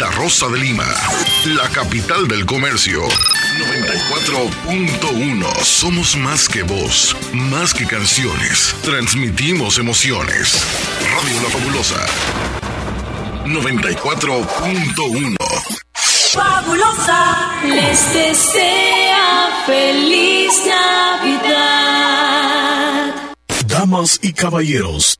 Santa Rosa de Lima, la capital del comercio. 94.1 Somos más que voz, más que canciones. Transmitimos emociones. Radio La Fabulosa. 94.1 Fabulosa les desea feliz Navidad. Damas y caballeros,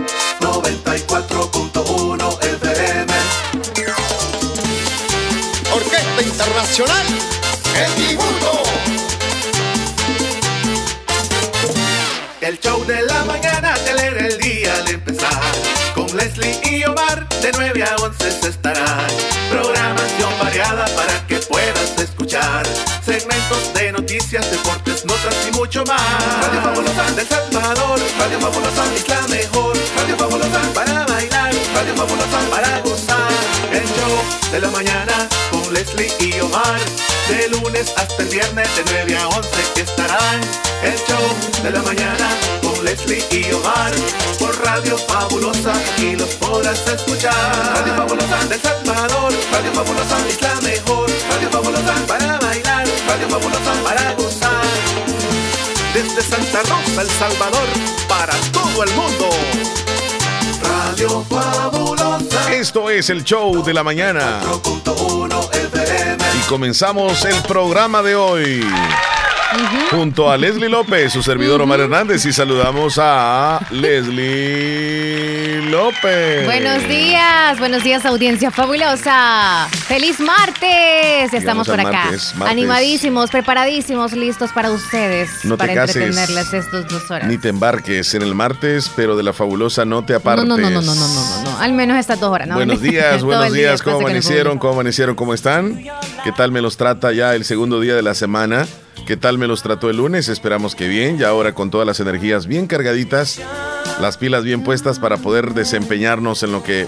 94.1 FM Orquesta Internacional El Dibujo. El show de la mañana te alegra el día al empezar. Con Leslie y Omar de 9 a 11 se estará. Programación variada para que puedas escuchar. Segmentos de noticias, deportes, notas y mucho más. Radio Fabulosa. Del Salvador Radio Fabulosa es la mejor Para bailar Radio Fabulosa para gozar. El show de la mañana con Leslie y Omar. De lunes hasta el viernes de 9 a 11 que estarán. El show de la mañana con Leslie y Omar. Por Radio Fabulosa y los podrás escuchar. Radio Fabulosa del Salvador Radio Fabulosa es la mejor. Radio Fabulosa para bailar Radio Fabulosa para gozar. Desde Santa Rosa, El Salvador Para todo el mundo Radio Fabulosa Esto es el show de la mañana. 4.1 FM Y comenzamos el programa de hoy. Junto a Leslie López, su servidor Omar Hernández, y saludamos a Leslie López. Buenos días, buenos días audiencia fabulosa. Feliz martes. Estamos por Llegamos acá. martes, martes. Animadísimos, preparadísimos, listos para ustedes. No te para cases, entretenerles estos dos horas. Ni te embarques en el martes, pero de la fabulosa no te apartes. no, no, no, no, no, no, no, Al menos estas dos horas, ¿no? Buenos días, buenos día días, ¿cómo amanecieron? ¿Cómo amanecieron? ¿Cómo están? ¿Qué tal me los trata ya el segundo día de la semana? ¿Qué tal me los trató el lunes? Esperamos que bien, ya ahora con todas las energías bien cargaditas, las pilas bien puestas para poder desempeñarnos en lo que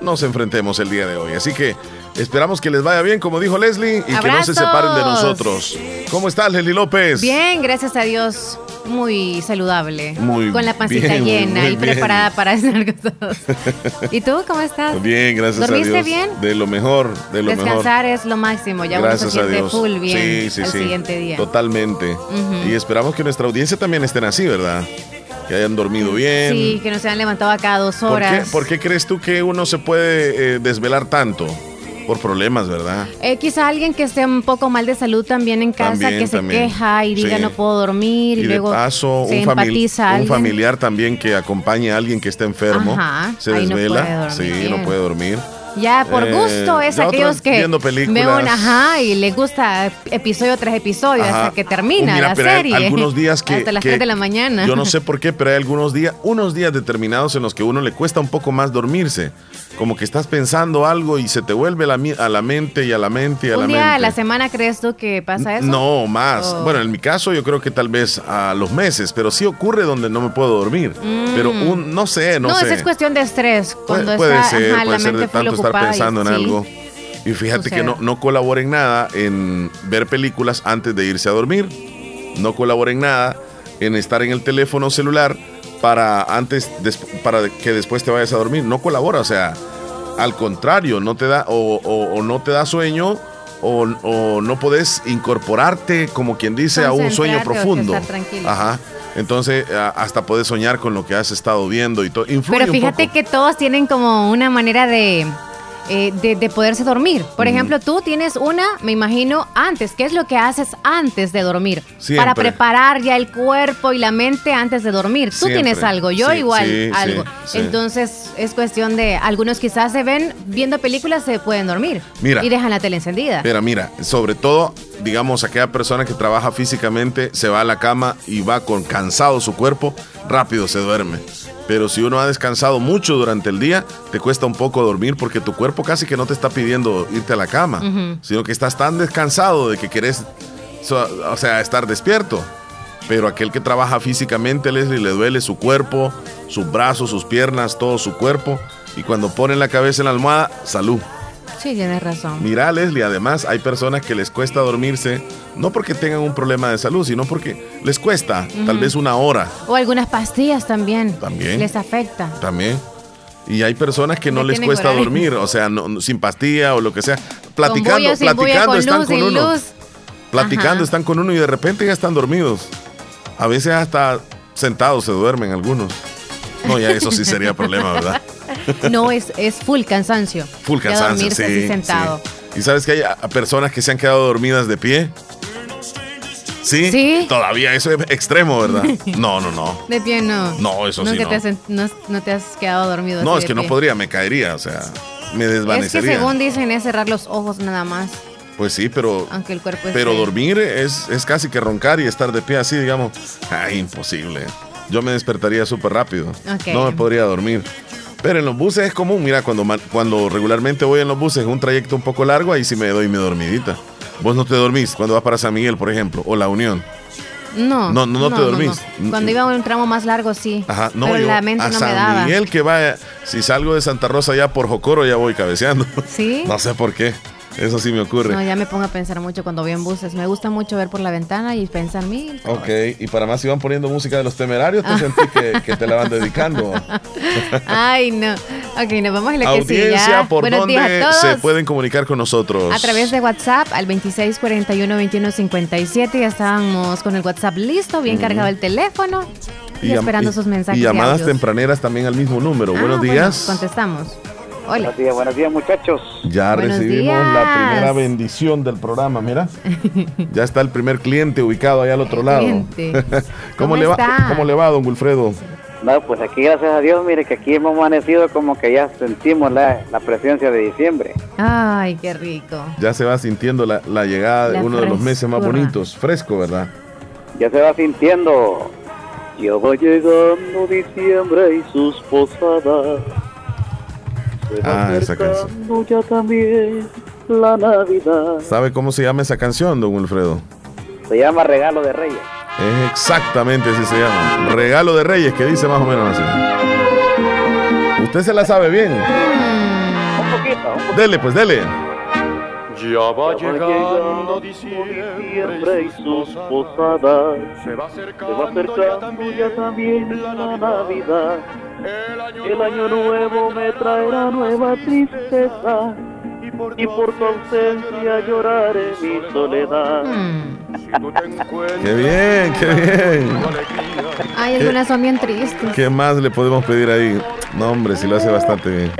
nos enfrentemos el día de hoy. Así que esperamos que les vaya bien, como dijo Leslie, y que no se separen de nosotros. ¿Cómo estás, Leslie López? Bien, gracias a Dios. Muy saludable. Muy Con la pancita bien, llena muy y bien. preparada para hacer cosas. ¿Y tú cómo estás? Bien, gracias a ¿Dormiste Dios. bien? De lo mejor, de lo mejor. Descansar es lo máximo. Ya Gracias uno se a siente Dios. full bien sí, sí, al sí. siguiente día. Totalmente. Y esperamos que nuestra audiencia también estén así, ¿verdad? Que hayan dormido bien. Sí, que no se han levantado a cada dos ¿Por qué, horas. por qué crees tú que uno se puede eh, desvelar tanto? Por problemas, ¿verdad? Eh, quizá alguien que esté un poco mal de salud también en casa, También, que se también. queja y diga Sí. no puedo dormir y, Y de luego paso, se un, empatiza un familiar también que acompañe a alguien que está enfermo. Ajá, Se no desvela. dormir. sí, no puede dormir. Ya por Eh, gusto es aquellos que viendo películas. ven, ajá, y le gusta episodio tras episodio Ajá. hasta que termina mira, la pero hay serie. algunos días que. hasta las que 3 de la mañana. Yo no sé por qué, pero hay algunos días, unos días determinados en los que uno le cuesta un poco más dormirse. Como que estás pensando algo y se te vuelve la a la mente y a la mente y a la Un día mente. a la semana crees tú que pasa eso? No, más. Oh. Bueno, en mi caso yo creo que tal vez a los meses, pero sí ocurre donde no me puedo dormir. Mm. Pero un, no sé, no, No, sé. esa es cuestión de estrés. Cuando Puede, puede está ser, ajá, puede la ser de tanto estar pensando en sí. algo. Y fíjate que no, no colaboren nada en ver películas antes de irse a dormir. No colaboren nada en estar en el teléfono celular para antes para que después te vayas a dormir. No colabora, o sea, al contrario, no te da o, o- o no te da sueño o, o no podés incorporarte, como quien dice, a un sueño profundo. Ajá. Entonces, hasta podés soñar con lo que has estado viendo y todo. Pero fíjate que todos tienen como una manera de, eh, de, de poderse dormir. Por ejemplo, tú tienes una, me imagino, antes. ¿Qué es lo que haces antes de dormir? Siempre. Para preparar ya el cuerpo y la mente antes de dormir. Tú Siempre. tienes algo, yo Sí, igual sí, algo. sí. Entonces es cuestión de, algunos quizás se ven viendo películas, se pueden dormir. Mira. Y dejan la tele encendida. Pero mira, sobre todo, digamos, aquella persona que trabaja físicamente, se va a la cama y va con cansado su cuerpo, rápido se duerme. Pero si uno ha descansado mucho durante el día, te cuesta un poco dormir porque tu cuerpo casi que no te está pidiendo irte a la cama, sino que estás tan descansado de que querés, o sea, estar despierto. Pero aquel que trabaja físicamente, Leslie, le duele su cuerpo, sus brazos, sus piernas, todo su cuerpo. Y cuando ponen la cabeza en la almohada, salud. Sí, tienes razón. Mira, Leslie, además hay personas que les cuesta dormirse, no porque tengan un problema de salud, sino porque les cuesta, tal vez una hora. O algunas pastillas también. También. Les afecta. También. Y hay personas que no les cuesta dormir, o sea, sin pastilla o lo que sea. Platicando, platicando están con uno. Platicando están con uno y de repente ya están dormidos. A veces hasta sentados se duermen algunos. No, ya eso sí sería problema, ¿verdad? No, es, es full cansancio. Full cansancio, sí, sentado. Y sabes que hay personas que se han quedado dormidas de pie. ¿Sí? ¿Sí? Todavía eso es extremo, ¿verdad? No, no, no. De pie no. No, eso sí. no. Te no, te has quedado dormido. No, es que no podría, me caería, o sea, me desvanecería. Es que según dicen es cerrar los ojos nada más. Pues sí, pero. Aunque el cuerpo Pero dormir es, es casi que roncar y estar de pie así, digamos. Ay, imposible. Yo me despertaría súper rápido. No me podría dormir. Pero en los buses es común, mira, cuando, cuando regularmente voy en los buses, un trayecto un poco largo, ahí sí me doy mi dormidita. Vos no te dormís cuando vas para San Miguel, por ejemplo, o La Unión. No, no, no, te dormís. Cuando iba a un tramo más largo, sí. Ajá, no, pero la mente a no San me daba. Miguel que vaya, si salgo de Santa Rosa ya por Jocoro, ya voy cabeceando. Sí. no sé por qué. Eso sí me ocurre. No, ya me pongo a pensar mucho cuando voy en buses. Me gusta mucho ver por la ventana y pensar mil. Ok, y para más si van poniendo música de los temerarios, te sentí que, te la van dedicando. Ay, no. Ok, nos vamos a la Audiencia, ¿por dónde se pueden comunicar con nosotros? A través de WhatsApp al 2641-2157. Ya estábamos con el WhatsApp listo, bien cargado el teléfono. Y, esperando sus mensajes. Y llamadas tempraneras también al mismo número. Ah, Buenos días. contestamos. Buenos días, buenos días muchachos. Ya recibimos la primera bendición del programa, mira. ya está el primer cliente ubicado allá al otro lado. ¿Cómo, le va, ¿Cómo le va, don Wilfredo? No, pues aquí gracias a Dios, mire que aquí hemos amanecido como que ya sentimos la, presencia de diciembre. Ay, qué rico. Ya se va sintiendo la, llegada de uno de los meses más bonitos, fresco, ¿verdad? Ya se va sintiendo. Ya va llegando diciembre y sus posadas ah, esa canción. Ya también la Navidad. ¿Sabe cómo se llama esa canción, don Wilfredo? Se llama Regalo de Reyes. Es exactamente así se llama. Regalo de Reyes, que dice más o menos así. ¿Usted se la sabe bien? Un poquito. Un poquito. Dele, pues, dele. Ya va llegando diciembre y sus posadas. Se va acercando, ya, también la Navidad. El año, nuevo me traerá nueva tristeza. Y por, tu ausencia lloraré mi soledad. Mm. qué bien, qué bien. Ay, algunas son bien tristes. ¿Qué más le podemos pedir ahí? No, hombre, si lo hace bastante bien.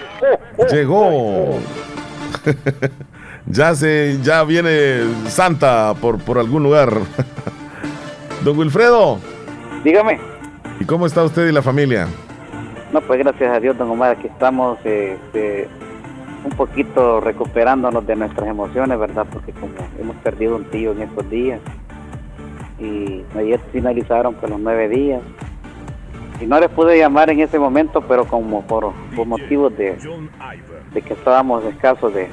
Llegó. ya se, ya viene Santa por, por algún lugar. Don Wilfredo. Dígame. ¿Y cómo está usted y la familia? No, pues gracias a Dios, don Omar, aquí estamos este, un poquito recuperándonos de nuestras emociones, ¿verdad? Porque como hemos perdido un tío en estos días y ayer finalizaron con los nueve días y no les pude llamar en ese momento, pero como por, por motivos de, de que estábamos escasos de,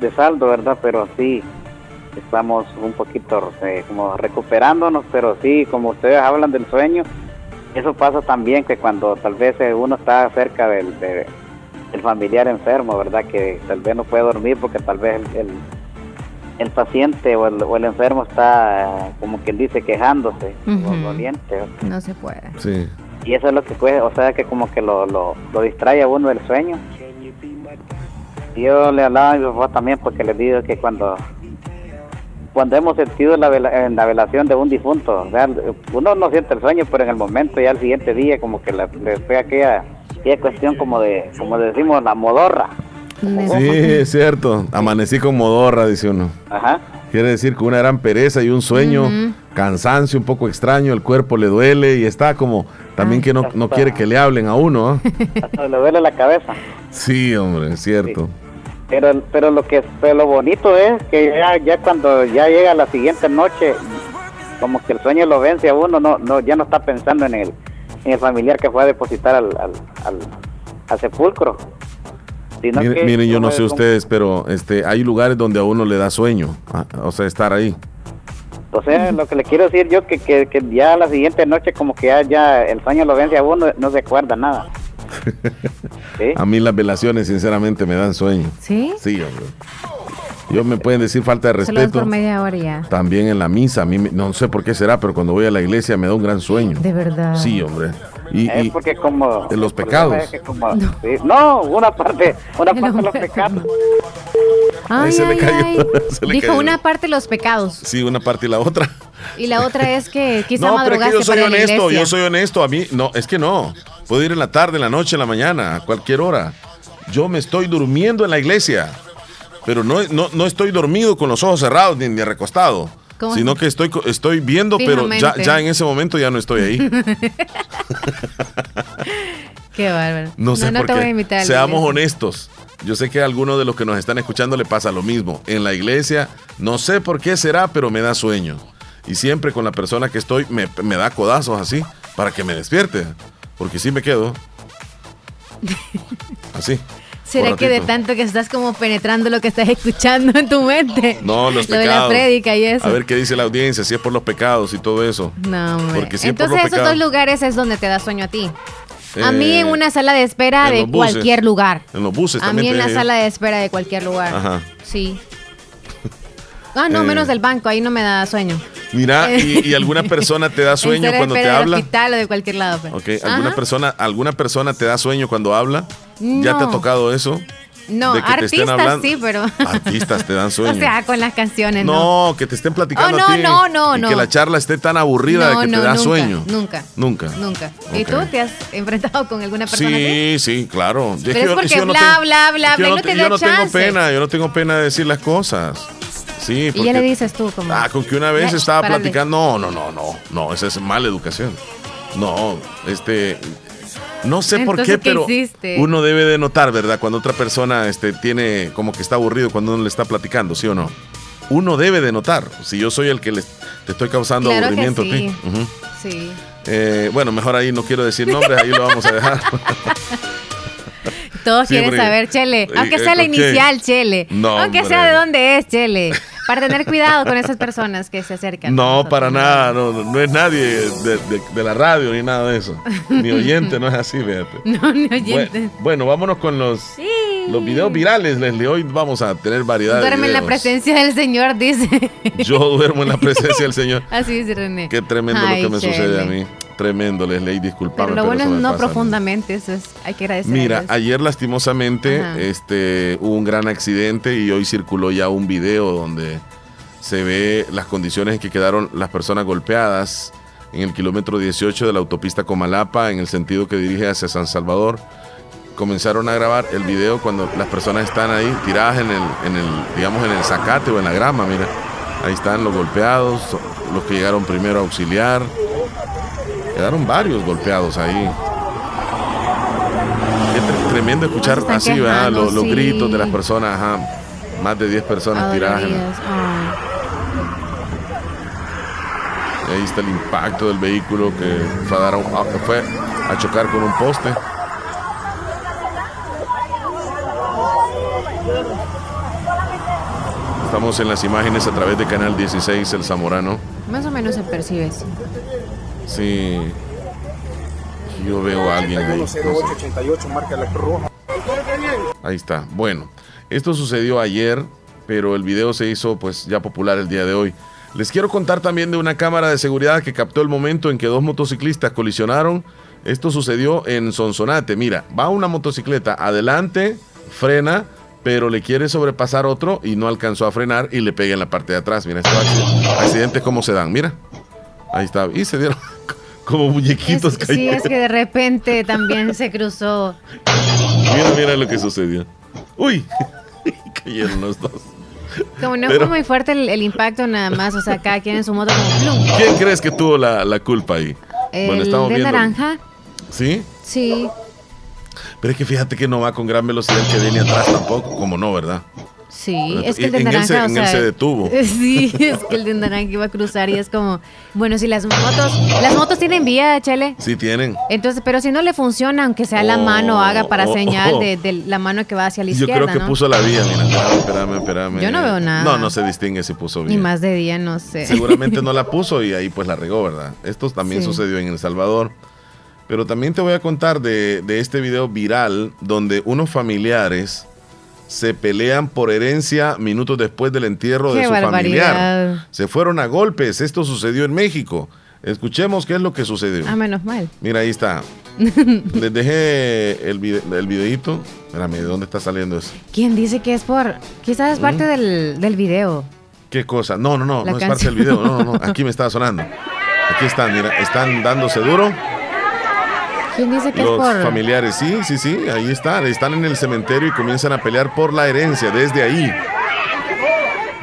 de saldo, ¿verdad? Pero sí, estamos un poquito eh, como recuperándonos, pero sí, como ustedes hablan del sueño, eso pasa también que cuando tal vez eh, uno está cerca del, familiar enfermo, ¿verdad? Que tal vez no puede dormir porque tal vez el, el, paciente o el, o el, enfermo está, como quien dice, quejándose o doliente. No se puede. Sí. Y eso es lo que puede, o sea, que como que lo, lo, lo distrae a uno del sueño. Yo le hablaba a mi papá también porque le digo que cuando cuando hemos sentido la, en la velación de un difunto, uno no siente el sueño, pero en el momento ya al siguiente día como que le, fue aquella, aquella cuestión como de, como decimos, la modorra. Sí, es cierto. Amanecí con modorra, dice uno. Ajá. Quiere decir que una gran pereza y un sueño, cansancio un poco extraño, el cuerpo le duele y está como también que no, no quiere que le hablen a uno. le duele la cabeza. Sí, hombre, es cierto. Pero, pero lo que pero lo bonito es que ya, ya cuando ya llega la siguiente noche, como que el sueño lo vence a uno, no, no, ya no está pensando en el, en el familiar que fue a depositar al, al, al, al sepulcro. Sino Mire- que miren, yo no sé ustedes, pero este, hay lugares donde a uno le da sueño, ah, o sea, estar ahí. O sea, lo que le quiero decir yo que, que, que ya la siguiente noche como que ya, ya el sueño lo vence a uno, no se acuerda nada. ¿Sí? A mí las velaciones, sinceramente, me dan sueño. ¿Sí? Sí, hombre. Yo me pueden decir falta de respeto. por media hora ya. También en la misa, a mí me- no sé por qué será, pero cuando voy a la iglesia me da un gran sueño. De verdad. Sí, hombre. Y, Es porque como... de los pecados. es que como- sí, no, una parte, una parte de los pecados. Ay, se le ay, cayó, ay. se le Dijo cayó. una parte los pecados sí, una parte y la otra. y la otra es que quizá no, pero es que yo soy honesto, yo soy honesto. A mí, no, es que no. Puedo ir en la tarde, en la noche, en la mañana, a cualquier hora. Yo me estoy durmiendo en la iglesia, pero no, no, no estoy dormido con los ojos cerrados ni, ni recostado. ¿Cómo Sino que estoy, estoy viendo, pero ya, ya en ese momento ya no estoy ahí. Qué bárbaro. No sé no, por qué. Seamos honestos. Yo sé que a algunos de los que nos están escuchando le pasa lo mismo. En la iglesia, no sé por qué será, pero me da sueño. Y siempre con la persona que estoy, me, me da codazos así, para que me despierte. Porque si me quedo. Así. ¿Será que de tanto que estás como penetrando lo que estás escuchando en tu mente? No, los Lo de pecados. la prédica y eso. A ver qué dice la audiencia, si es por los pecados y todo eso. No, hombre. Porque si es por Entonces los esos pecados. dos lugares es donde te da sueño a ti. a mí Eh, en una sala de espera de buses. cualquier lugar. En los buses A también. mí en la sala de espera de cualquier lugar. Ajá. Sí. Ah, no, Eh. menos del banco, ahí no me da sueño. Mira, y, y alguna persona te da sueño cuando te del habla. hospital o de cualquier lado. pues. Ok, ¿alguna Ajá. persona, ¿alguna persona te da sueño cuando habla? ¿Ya te ha tocado eso? No, artistas sí, pero. Artistas te dan sueño. o sea, con las canciones, no. no, que te estén platicando Oh, no, a ti. no, no, y no. que la charla esté tan aburrida no, de que te da nunca, sueño. Nunca. Nunca. Nunca. ¿Y tú te has enfrentado con alguna persona así? Sí, sí, claro. Pero es porque bla, bla, bla, es yo no te yo da no tengo chance. pena, yo no tengo pena de decir las cosas. Sí, Y ya le dices tú como. Ah, con que una vez "Ay, estaba párale". platicando. No, no, no, no. No, esa es mala educación. No, este. No sé por qué, ¿qué pero hiciste? uno debe de notar, ¿verdad? Cuando otra persona este, tiene como que está aburrido cuando uno le está platicando, ¿sí o no? Uno debe de notar. Si yo soy el que les, te estoy causando Claro que aburrimiento sí. a ti. Ujú. Sí. Eh, bueno, mejor ahí no quiero decir nombres, ahí lo vamos a dejar. Todos quieren saber, Chele. Eh, Aunque eh, sea la ¿con qué? inicial, Chele. No, Aunque hombre. sea de dónde es, Chele. Para tener cuidado con esas personas que se acercan. No, para nada, no, no, es nadie de, de- de la radio ni nada de eso. Ni oyente, no es así, fíjate. No, ni Bueno, oyente. bueno, vámonos con los, los videos virales, Leslie. Hoy vamos a tener variedad Duerme de en la presencia del Señor, dice. Yo duermo en la presencia del Señor. Así dice René. Qué tremendo Ay, lo que me sucede a mí. Tremendo, Leslie, disculpame. Pero lo bueno eso es me no pasa profundamente, eso es, hay que agradecer. Mira, ayer lastimosamente Ajá. este, hubo un gran accidente y hoy circuló ya un video donde se ve las condiciones en que quedaron las personas golpeadas en el kilómetro 18 de la autopista Comalapa en el sentido que dirige hacia San Salvador. Comenzaron a grabar el video cuando las personas están ahí tiradas en el, en el, digamos, en el zacate o en la grama, mira. Ahí están los golpeados, los que llegaron primero a auxiliar. Quedaron varios golpeados ahí. Tremendo escuchar así, ¿verdad? quejando, Los, los sí. gritos de las personas, ajá. Más de 10 personas tiradas. en-. Ay. y ahí está el impacto del vehículo que a, un- fue a chocar con un poste. Estamos en las imágenes a través de Canal 16, El Zamorano. Más o menos se percibe. Sí. Yo veo a alguien ahí. no sé. Ahí está. Bueno, esto sucedió ayer, pero el video se hizo pues ya popular el día de hoy. Les quiero contar también de una cámara de seguridad que captó el momento en que dos motociclistas colisionaron. Esto sucedió en Sonsonate. Mira, va una motocicleta adelante, frena, pero le quiere sobrepasar otro y no alcanzó a frenar y le pega en la parte de atrás. Mira, estos acc- accidentes cómo se dan. Mira, ahí está. Y se dieron como muñequitos Es- sí, es que de repente también se cruzó. Mira, mira lo que sucedió. Uy, cayeron los dos. Como no Pero- fue muy fuerte el, el impacto nada más, o sea, cada quien en su moto como plum. ¿Quién crees que tuvo la, la culpa ahí? El de naranja, ¿Sí? sí, Pero es que fíjate que no va con gran velocidad el que viene atrás tampoco, como no, ¿verdad? Sí, es que el de en él naranja, se- o en él se detuvo. Sí, es que el de naranja iba a cruzar y es como, bueno, si las motos, las motos tienen vía, Chele. Sí tienen. Entonces, pero si no le funciona, aunque sea la Oh, mano, haga para oh, señal oh. de, de la mano que va hacia la Yo izquierda, creo que ¿no? puso la vía, mira, espérame, espérame. Yo no veo nada. No, no se distingue si puso Ni bien. más de día, no sé. Seguramente no la puso y ahí pues la regó, ¿verdad? Esto también Sí. sucedió en El Salvador. Pero también te voy a contar de, de este video viral donde unos familiares se pelean por herencia minutos después del entierro de su barbaridad. familiar. Se fueron a golpes. Esto sucedió en México. Escuchemos qué es lo que sucedió. Ah, menos mal. Mira, ahí está. Les dejé el, vide- el videito. Espérame, ¿de dónde está saliendo eso? ¿Quién dice que es por...? Quizás es parte del, del video. ¿Qué cosa? No, no, no, La no es parte del video. No, no, no. Aquí me estaba sonando. Aquí están, mira, están dándose duro. ¿Quién dice que Los es por...? familiares, sí, sí, sí, ahí están. Están en el cementerio y comienzan a pelear por la herencia desde ahí.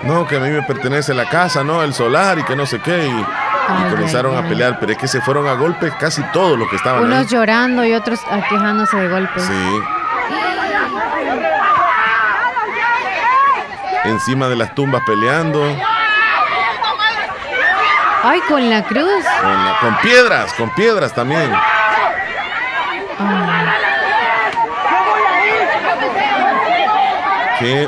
No, que a mí me pertenece la casa, no, el solar y que no sé qué. Y, comenzaron ay, a pelear, pero es que se fueron a golpes casi todos los que estaban ahí. Unos llorando y otros quejándose de golpes. Sí. Encima de las tumbas peleando. Ay, con la cruz. Con, la- con piedras, con piedras también. Ay, Qué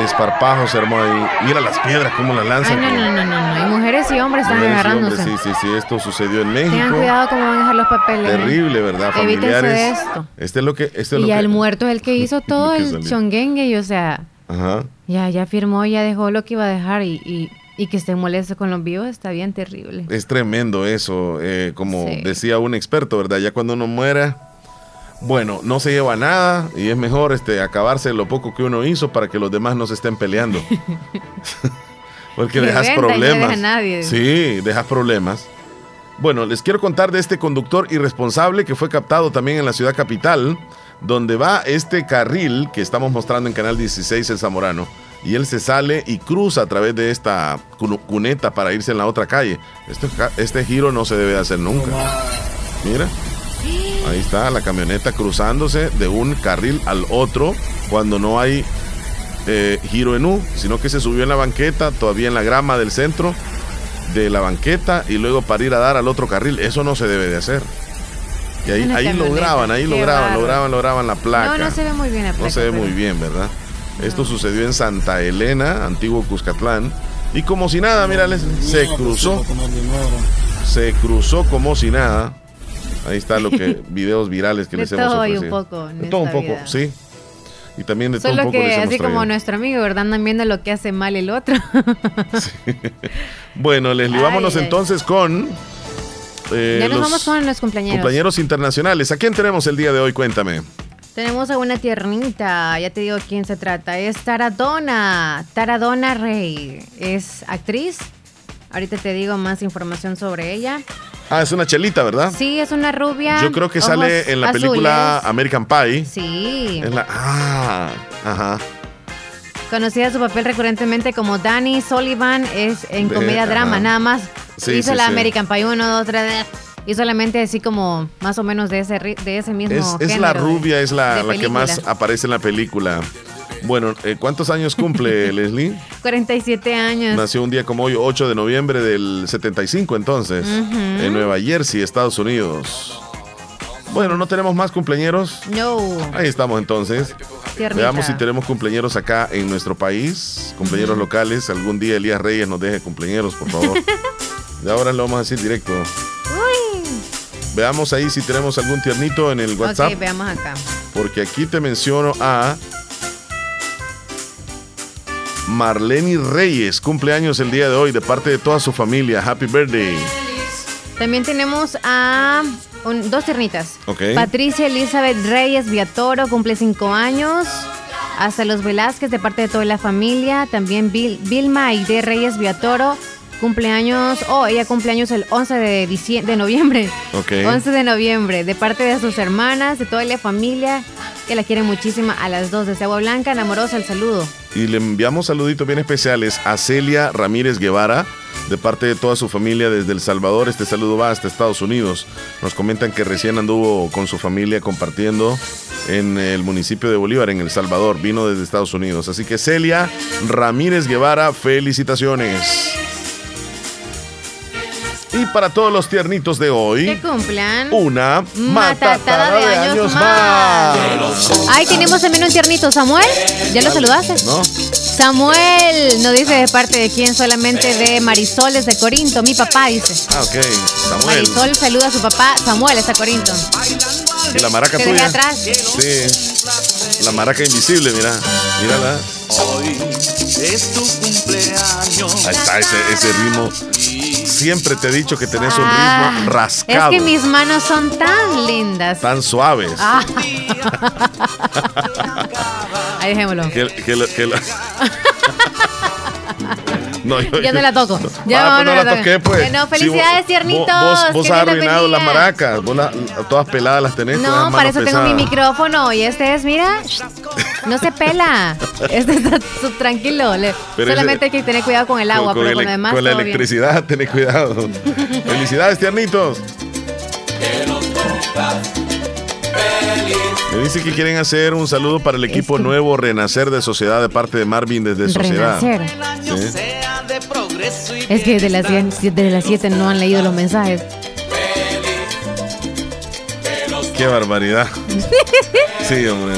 desparpajo se armó ahí. Mira las piedras, cómo las Ay, lanzan. no, no, no, no, no. Y mujeres y hombres están Mujeres y agarrándose. hombres, sí, sí, sí, esto sucedió en México. Tengan cuidado cómo van a dejar los papeles. ¿eh? Terrible, ¿verdad? Evítense Familiares. de esto. Este es lo que. Este es Y lo ya que- el muerto es el que hizo todo que el chonguengue y o sea, Ajá. ya, ya firmó, ya dejó lo que iba a dejar y, y, y que esté molesto con los vivos está bien terrible. Es tremendo eso. eh, como Sí. decía un experto, ¿verdad? Ya cuando uno muera. Bueno, no se lleva nada y es mejor este, acabarse lo poco que uno hizo para que los demás no se estén peleando. Porque Que dejas problemas. deja nadie. Sí, dejas problemas. Bueno, les quiero contar de este conductor irresponsable que fue captado también en la ciudad capital, donde va este carril que estamos mostrando en Canal 16, el Zamorano. Y él se sale y cruza a través de esta cuneta para irse en la otra calle. Este, este giro no se debe hacer nunca. Mira. Ahí está la camioneta cruzándose de un carril al otro cuando no hay eh, giro en U, sino que se subió en la banqueta, todavía en la grama del centro de la banqueta y luego para ir a dar al otro carril. Eso no se debe de hacer. Y ahí, ahí lo graban, ahí lo graban, lo graban, lo graban la placa. No, no se ve muy bien la No se ve pero- muy bien, ¿verdad? Esto sucedió en Santa Elena, antiguo Cuscatlán. Y como si nada, mírales, se cruzó. Se cruzó como si nada. Ahí está lo que videos virales que De les hemos todo y un ofrecido. poco De todo un poco, vida. sí. Y también de todo un poco les que hemos así como nuestro amigo, ¿verdad? Andan viendo lo que hace mal el otro. Bueno, Leslie, vámonos ay. entonces con. eh, ya nos los vamos con los compañeros. compañeros internacionales. ¿A quién tenemos el día de hoy? Cuéntame. Tenemos a una tiernita, ya te digo quién se trata. Es Taradona, Taradona Rey. Es actriz. Ahorita te digo más información sobre ella. Ah, es una chelita, ¿verdad? Sí, es una rubia. Yo creo que sale en la película. American Pie. Sí. La. Ah, ajá. Conocida su papel recurrentemente como Danny Sullivan, es en Ve, comedia drama, ajá. nada más. Sí, Hizo sí, la sí. American Pie 1, 2, 3, y solamente así como más o menos de ese, de ese mismo Es, es la de- rubia, es la, la que más aparece en la película. Bueno, eh, ¿cuántos años cumple Leslie? 47 años. Nació un día como hoy, 8 de noviembre del 75, entonces, Ujú. en Nueva Jersey, Estados Unidos. Bueno, no tenemos más cumpleañeros. No. Ahí estamos entonces. Tiernita. Veamos si tenemos cumpleaños acá en nuestro país, cumpleaños locales. Algún día Elías Reyes nos deje cumpleaños, por favor. y ahora lo vamos a decir directo. Veamos ahí si tenemos algún tiernito en el WhatsApp. Ok, veamos acá. Porque aquí te menciono a Marlene Reyes, cumpleaños el día de hoy de parte de toda su familia. Happy birthday. También tenemos a un- dos tiernitas. Ok. Patricia Elizabeth Reyes Viatoro cumple cinco años. Hasta los Velázquez de parte de toda la familia. También Vil- Vilma Aide Reyes Viatoro cumpleaños. Oh, ella cumpleaños el 11 de, de noviembre. Ok. 11 de noviembre. De parte de sus hermanas, de toda la familia que la quieren muchísimo. A las dos de Agua Blanca, enamorosa, el saludo. Y le enviamos saluditos bien especiales a Celia Ramírez Guevara, de parte de toda su familia desde El Salvador. Este saludo va hasta Estados Unidos. Nos comentan que recién anduvo con su familia compartiendo en el municipio de Bolívar, en El Salvador. Vino desde Estados Unidos. Así que Celia Ramírez Guevara, felicitaciones. Y para todos los tiernitos de Que hoy, cumplan. una Matatada matatada de años más. Ay, tenemos también un tiernito. Samuel, ¿ya lo saludaste? ¿No? Samuel nos dice de parte de quién, solamente de Marisol desde Corinto. Mi papá dice. Ah, ok. Samuel. Marisol saluda a su papá. Samuel está Corinto. Y la maraca Te tuya. atrás. Sí. La maraca invisible, mira. Mírala. Hoy es tu cumpleaños. Ahí está ese, ese ritmo. Siempre te he dicho que tenés un Ah, ritmo rascado. Es que mis manos son tan lindas. Tan suaves. Ah. Ahí dejémoslo. Que, que lo- que lo- No, yo- Ya no la toco. Ya Ah, no, la la toqué, pues. Bueno, felicidades, tiernitos. Vos, vos has arruinado las maracas. Vos la- todas peladas las tenés. No, para eso tengo mi micrófono y este es, mira, no se pela. Este está tranquilo. le- Pero solamente ese- hay que tener cuidado con el agua, con, pero con lo demás con la electricidad, tenés cuidado. Felicidades, tiernitos. Me dice que quieren hacer un saludo para el equipo nuevo Renacer de Sociedad de parte de Marvin desde Sociedad. Renacer. Sí. Es que de las 10 de las 7 no han leído los mensajes. Qué barbaridad. Sí, hombre.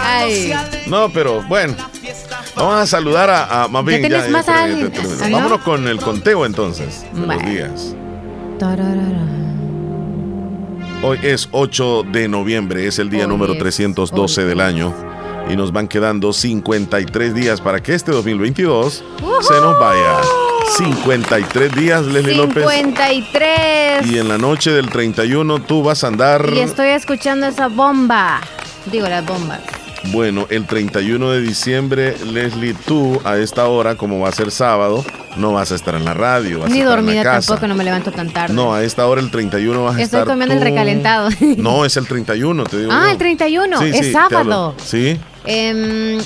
Ay. No, pero bueno. Vamos a saludar a, a más bien, tenés más terminé, a alguien? terminé. ¿Ah, no? Vámonos con el conteo entonces de los Bueno. días. Tararara. Hoy es 8 de noviembre, es el día Hoy número es- 312 del año. Y nos van quedando 53 días para que este 2022 se nos vaya. 53 días, Leslie López. 53. Y en la noche del 31 tú vas a andar. Y estoy escuchando esa bomba. Digo, las bombas. Bueno, el 31 de diciembre, Leslie, tú a esta hora, como va a ser sábado, no vas a estar en la radio. Vas Ni a estar en dormida la casa. tampoco, no me levanto tan tarde. No, a esta hora el 31 vas a Estoy estar. comiendo el recalentado. No, es el 31, te digo. Ah, yo. el 31, Sí, es sí, sábado. Sí, Em,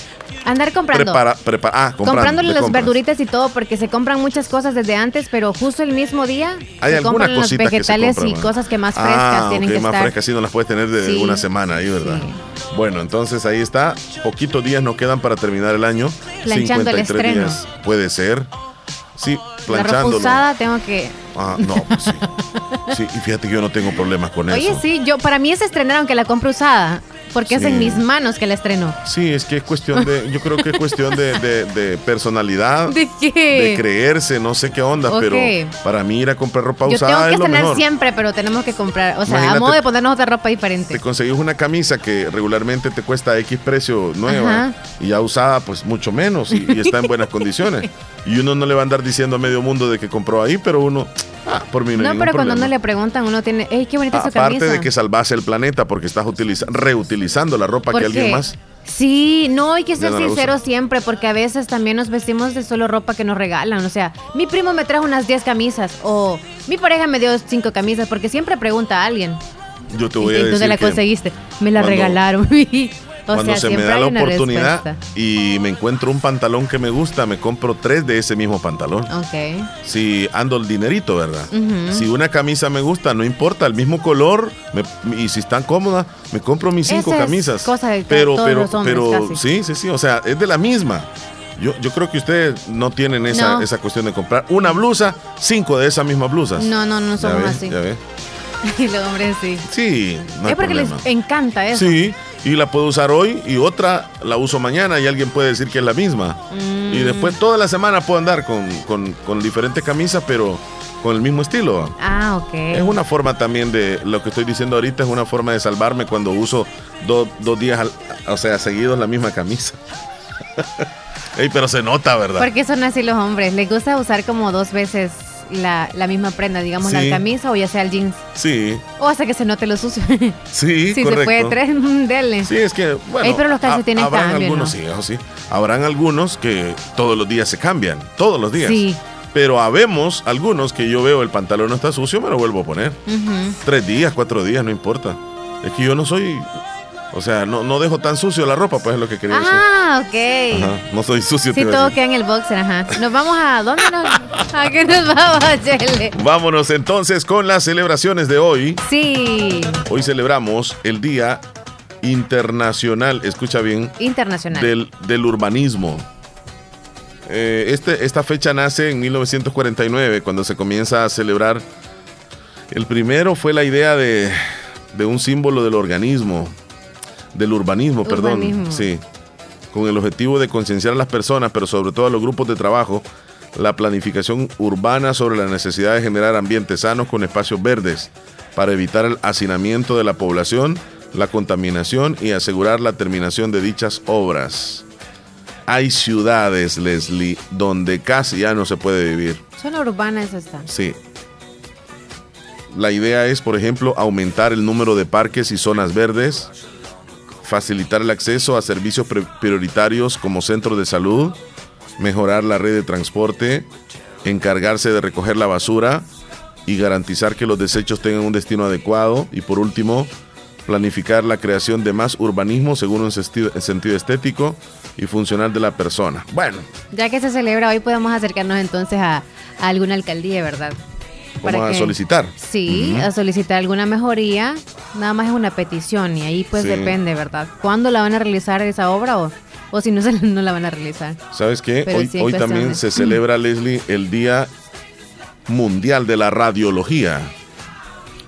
andar comprando. prepara, prepara. Ah, comprando. Comprándole las verduritas y todo, porque se compran muchas cosas desde antes, pero justo el mismo día Hay se algunas compran los vegetales compran, y cosas que más frescas ah, tienen ok, que más estar. frescas sí no las puedes tener de Sí. una semana ahí, ¿verdad? Bueno, entonces ahí está. Poquitos días nos quedan para terminar el año. Planchando el estreno. días. Puede ser. Sí, La planchándolo. usada tengo que. Ah, no, pues sí. Sí, y fíjate que yo no tengo problemas con Oye, eso. sí, yo para mí es estrenar aunque la compre usada, porque es Sí. en mis manos que la estreno. Sí, es que es cuestión de, yo creo que es cuestión de, de- de personalidad, ¿De qué? de creerse, no sé qué onda, pero para mí ir a comprar ropa Yo tengo usada que es lo mejor. siempre, pero tenemos que comprar, o sea, Imagínate- a modo de ponernos otra ropa diferente. Te conseguís una camisa que regularmente te cuesta X precio nueva Ajá. y ya usada pues mucho menos y, y está en buenas condiciones. Y uno no le va a andar diciendo a medio mundo de que compró ahí, pero uno, ah, por mí no, No, hay pero cuando problema. uno le preguntan, uno tiene, ¡ey, qué bonita su Aparte camisa! de que salvase el planeta porque estás utiliza- reutilizando la ropa ¿Por que alguien qué? más. Sí, no, hay que ser no la sinceros siempre, porque a veces también nos vestimos de solo ropa que nos regalan. O sea, mi primo me trajo unas 10 camisas, o mi pareja me dio 5 camisas, porque siempre pregunta a alguien. Yo te ¿Y voy a dónde decir la que conseguiste? Me la cuando- regalaron. o cuando sea, se me da la oportunidad respuesta. y me encuentro un pantalón que me gusta, me compro tres de ese mismo pantalón. Ok. Si ando el dinerito, ¿verdad? Si una camisa me gusta, no importa, el mismo color, me- y si están cómodas, me compro mis cinco Esa es camisas. cosa de pero, todos pero, los hombres pero, casi. sí, sí, sí, o sea, es de la misma. Yo, yo creo que ustedes no tienen esa, No. esa cuestión de comprar una blusa, cinco de esas mismas blusas. No, no, no Ya somos ve, así. ya ve. Y los hombres sí. Sí, no hay es porque problema. les encanta eso. Sí, y la puedo usar hoy y otra la uso mañana y alguien puede decir que es la misma. Mm. Y después toda la semana puedo andar con, con- con diferentes camisas, pero con el mismo estilo. Ah, ok. Es una forma también de, lo que estoy diciendo ahorita es una forma de salvarme cuando uso do- dos días, al- o sea, seguidos la misma camisa. Ey, pero se nota, ¿verdad? Porque son así los hombres. Les gusta usar como dos veces la, la misma prenda, digamos, Sí. la camisa o ya sea el jeans. Sí, O hasta que se note lo sucio. sí, si correcto. se puede tres, dele. Sí, es que, bueno. Ey, pero los calcetines ha- habrán cambian, algunos, ¿no? sí, eso sí. Habrán algunos que todos los días se cambian, todos los días. Sí. Pero habemos algunos que yo veo el pantalón no está sucio, me lo vuelvo a poner. Tres días, cuatro días, no importa. Es que yo no soy O sea, no, no dejo tan sucio la ropa, pues es lo que quería decir. Ah, ok. Ajá, no soy sucio. Sí, todo queda en el boxer, ajá. Nos vamos a. ¿Dónde nos.? ¿A qué nos vamos, Chele? Vámonos entonces con las celebraciones de hoy. Sí, Hoy celebramos el Día Internacional, escucha bien, internacional. del, del urbanismo. Eh, este, esta fecha nace en 1949, cuando se comienza a celebrar. El primero fue la idea de, de un símbolo del organismo, del urbanismo, perdón. Sí, con el objetivo de concienciar a las personas, pero sobre todo a los grupos de trabajo, la planificación urbana sobre la necesidad de generar ambientes sanos con espacios verdes para evitar el hacinamiento de la población, la contaminación y asegurar la terminación de dichas obras. Hay ciudades, Leslie, donde casi ya no se puede vivir. Zona urbana es esta. Sí. La idea es, por ejemplo, aumentar el número de parques y zonas verdes, facilitar el acceso a servicios prioritarios como centros de salud, mejorar la red de transporte, encargarse de recoger la basura y garantizar que los desechos tengan un destino adecuado y por último, planificar la creación de más urbanismo según un sentido estético y funcional de la persona. Bueno, Ya que se celebra hoy, podemos acercarnos entonces a, a alguna alcaldía, ¿verdad? Vamos a que- solicitar. Sí, a solicitar alguna mejoría. Nada más es una petición y ahí pues Sí. depende, ¿verdad? ¿Cuándo la van a realizar esa obra o, o si no, se, no la van a realizar? ¿Sabes qué? Pero Hoy, sí hay hoy también se celebra, Leslie, el Día Mundial de la Radiología.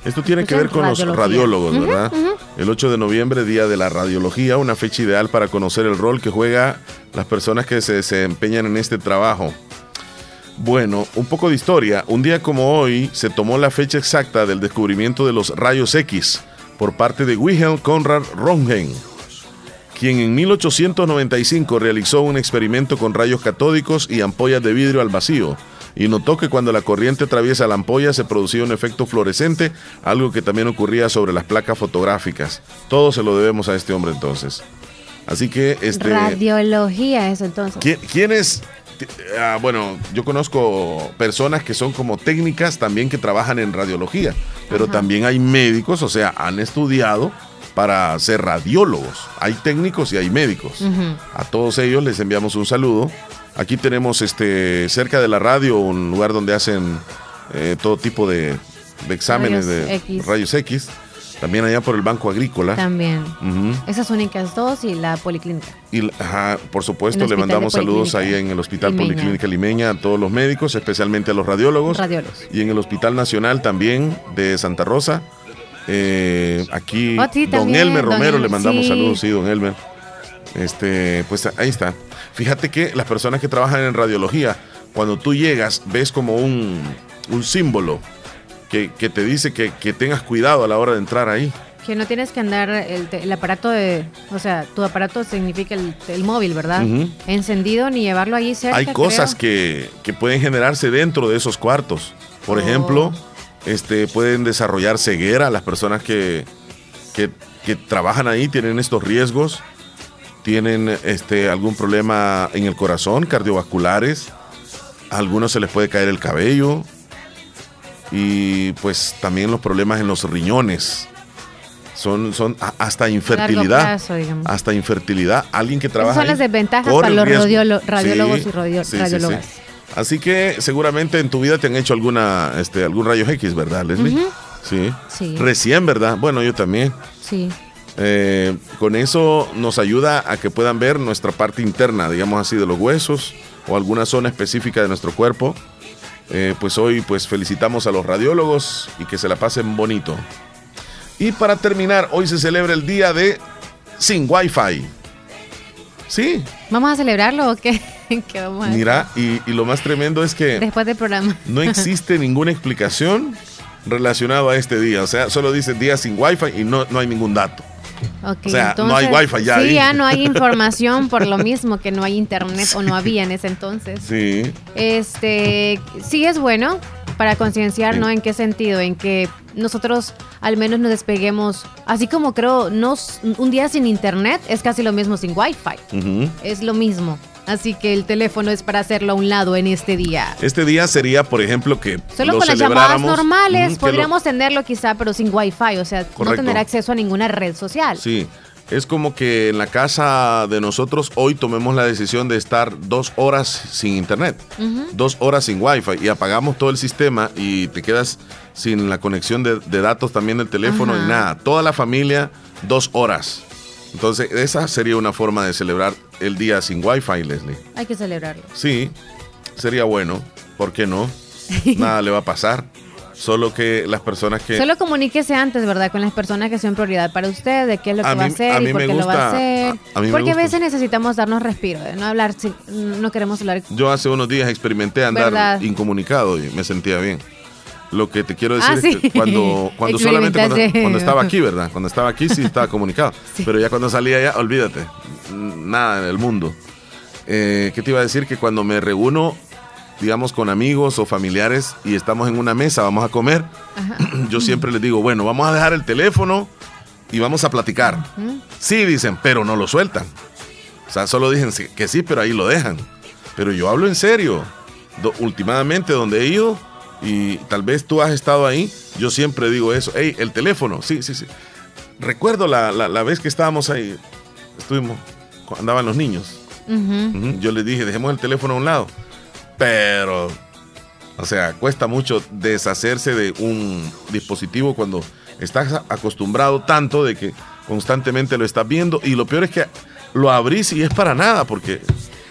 Esto tiene que ver con los radiólogos, ¿verdad? El 8 de noviembre, Día de la Radiología, una fecha ideal para conocer el rol que juega las personas que se desempeñan en este trabajo. Bueno, un poco de historia. Un día como hoy se tomó la fecha exacta del descubrimiento de los rayos X por parte de Wilhelm Conrad Röntgen, quien en 1895 realizó un experimento con rayos catódicos y ampollas de vidrio al vacío y notó que cuando la corriente atraviesa la ampolla se producía un efecto fluorescente, algo que también ocurría sobre las placas fotográficas. Todo se lo debemos a este hombre entonces. Así que este Radiología, eso entonces. ¿Qui- ¿Quiénes? Ah, bueno, yo conozco personas que son como técnicas también que trabajan en radiología, pero Ajá. también hay médicos, o sea, han estudiado para ser radiólogos. Hay técnicos y hay médicos. A todos ellos les enviamos un saludo. Aquí tenemos este cerca de la radio un lugar donde hacen eh, todo tipo de, de exámenes Rayos de X. rayos X. También allá por el Banco Agrícola. También. Ujú. Esas únicas dos y la policlínica. Y ajá, por supuesto, le mandamos saludos ahí en el Hospital Limeña. Policlínica Limeña a todos los médicos, especialmente a los radiólogos. Radiólogos. Y en el Hospital Nacional también de Santa Rosa. Eh, aquí, Oh, sí, don también, Elmer don Romero, le mandamos sí. saludos, sí, don Elmer. Este, pues ahí está. Fíjate que las personas que trabajan en radiología, cuando tú llegas, ves como un, un símbolo que, que te dice que, que tengas cuidado a la hora de entrar ahí. Que no tienes que andar el, aparato de. O sea, tu aparato significa el, el móvil, ¿verdad? Encendido ni llevarlo allí cerca. Hay cosas que, que pueden generarse dentro de esos cuartos. Por Oh. ejemplo, este, pueden desarrollar ceguera. Las personas que, que, que trabajan ahí tienen estos riesgos. Tienen este, algún problema en el corazón, cardiovasculares. A algunos se les puede caer el cabello. Y pues también los problemas en los riñones. Son, son hasta infertilidad. plazo, hasta infertilidad. Alguien que Esas trabaja son las desventajas para los radiólogos Sí, y radio- sí, sí, radiólogas. sí. Así que seguramente en tu vida te han hecho alguna, este, algún rayo X, ¿verdad, Leslie? Sí. Sí. Recién, ¿verdad? Bueno, yo también. Sí. Eh, con eso nos ayuda a que puedan ver nuestra parte interna, digamos así, de los huesos o alguna zona específica de nuestro cuerpo. Eh, pues hoy pues felicitamos a los radiólogos y que se la pasen bonito. Y para terminar, hoy se celebra el día de sin Wi-Fi. Sí, ¿Vamos a celebrarlo o qué? ¿Qué vamos a hacer? mira, y, y lo más tremendo es que Después del programa. no existe ninguna explicación relacionada a este día. O sea, solo dice día sin Wi-Fi y no, no hay ningún dato. Ok, O sea, no hay wifi ya Sí, ahí. ya no hay información por lo mismo que no hay internet o no había en ese entonces. Sí. Este, sí es bueno para concienciar, Sí. ¿no? ¿En qué sentido? En que nosotros al menos nos despeguemos, así como creo, no, s- un día sin internet es casi lo mismo sin wifi, es lo mismo. Así que el teléfono es para hacerlo a un lado en este día. Este día sería, por ejemplo, que Solo lo con las llamadas normales lo- podríamos tenerlo quizá, pero sin wifi, o sea, no tener acceso a ninguna red social. Sí, Es como que en la casa de nosotros hoy tomemos la decisión de estar dos horas sin internet, dos horas sin wifi y apagamos todo el sistema y te quedas sin la conexión de, de datos también del teléfono y nada. Toda la familia, dos horas. Entonces, esa sería una forma de celebrar el día sin wifi, Leslie. Hay que celebrarlo. Sí, sería bueno. ¿Por qué no? Nada le va a pasar. Solo que las personas que... Solo comuníquese antes, ¿verdad? Con las personas que son prioridad para usted, de qué es lo que va a hacer a y por qué lo va a hacer. a- a mí me Porque a veces necesitamos darnos respiro, de no hablar, no queremos hablar. Yo hace unos días experimenté andar ¿Verdad? incomunicado y me sentía bien. Lo que te quiero decir Ah, es sí. que cuando, cuando solamente cuando, estaba aquí, ¿verdad? Cuando estaba aquí sí estaba comunicado. Pero ya cuando salía allá, olvídate. Nada en el mundo. Eh, ¿Qué te iba a decir? Que cuando me reúno, digamos, con amigos o familiares y estamos en una mesa, vamos a comer, yo siempre les digo, bueno, vamos a dejar el teléfono y vamos a platicar. Sí, dicen, pero no lo sueltan. O sea, solo dicen que sí, pero ahí lo dejan. Pero yo hablo en serio. Do- últimamente, donde he ido, y tal vez tú has estado ahí, yo siempre digo eso. Hey, el teléfono, sí, sí, sí. Recuerdo la, la- la vez que estábamos ahí, estuvimos, andaban los niños. Yo les dije, dejemos el teléfono a un lado. Pero, o sea, cuesta mucho deshacerse de un dispositivo cuando estás acostumbrado tanto de que constantemente lo estás viendo. Y lo peor es que lo abrís y es para nada, porque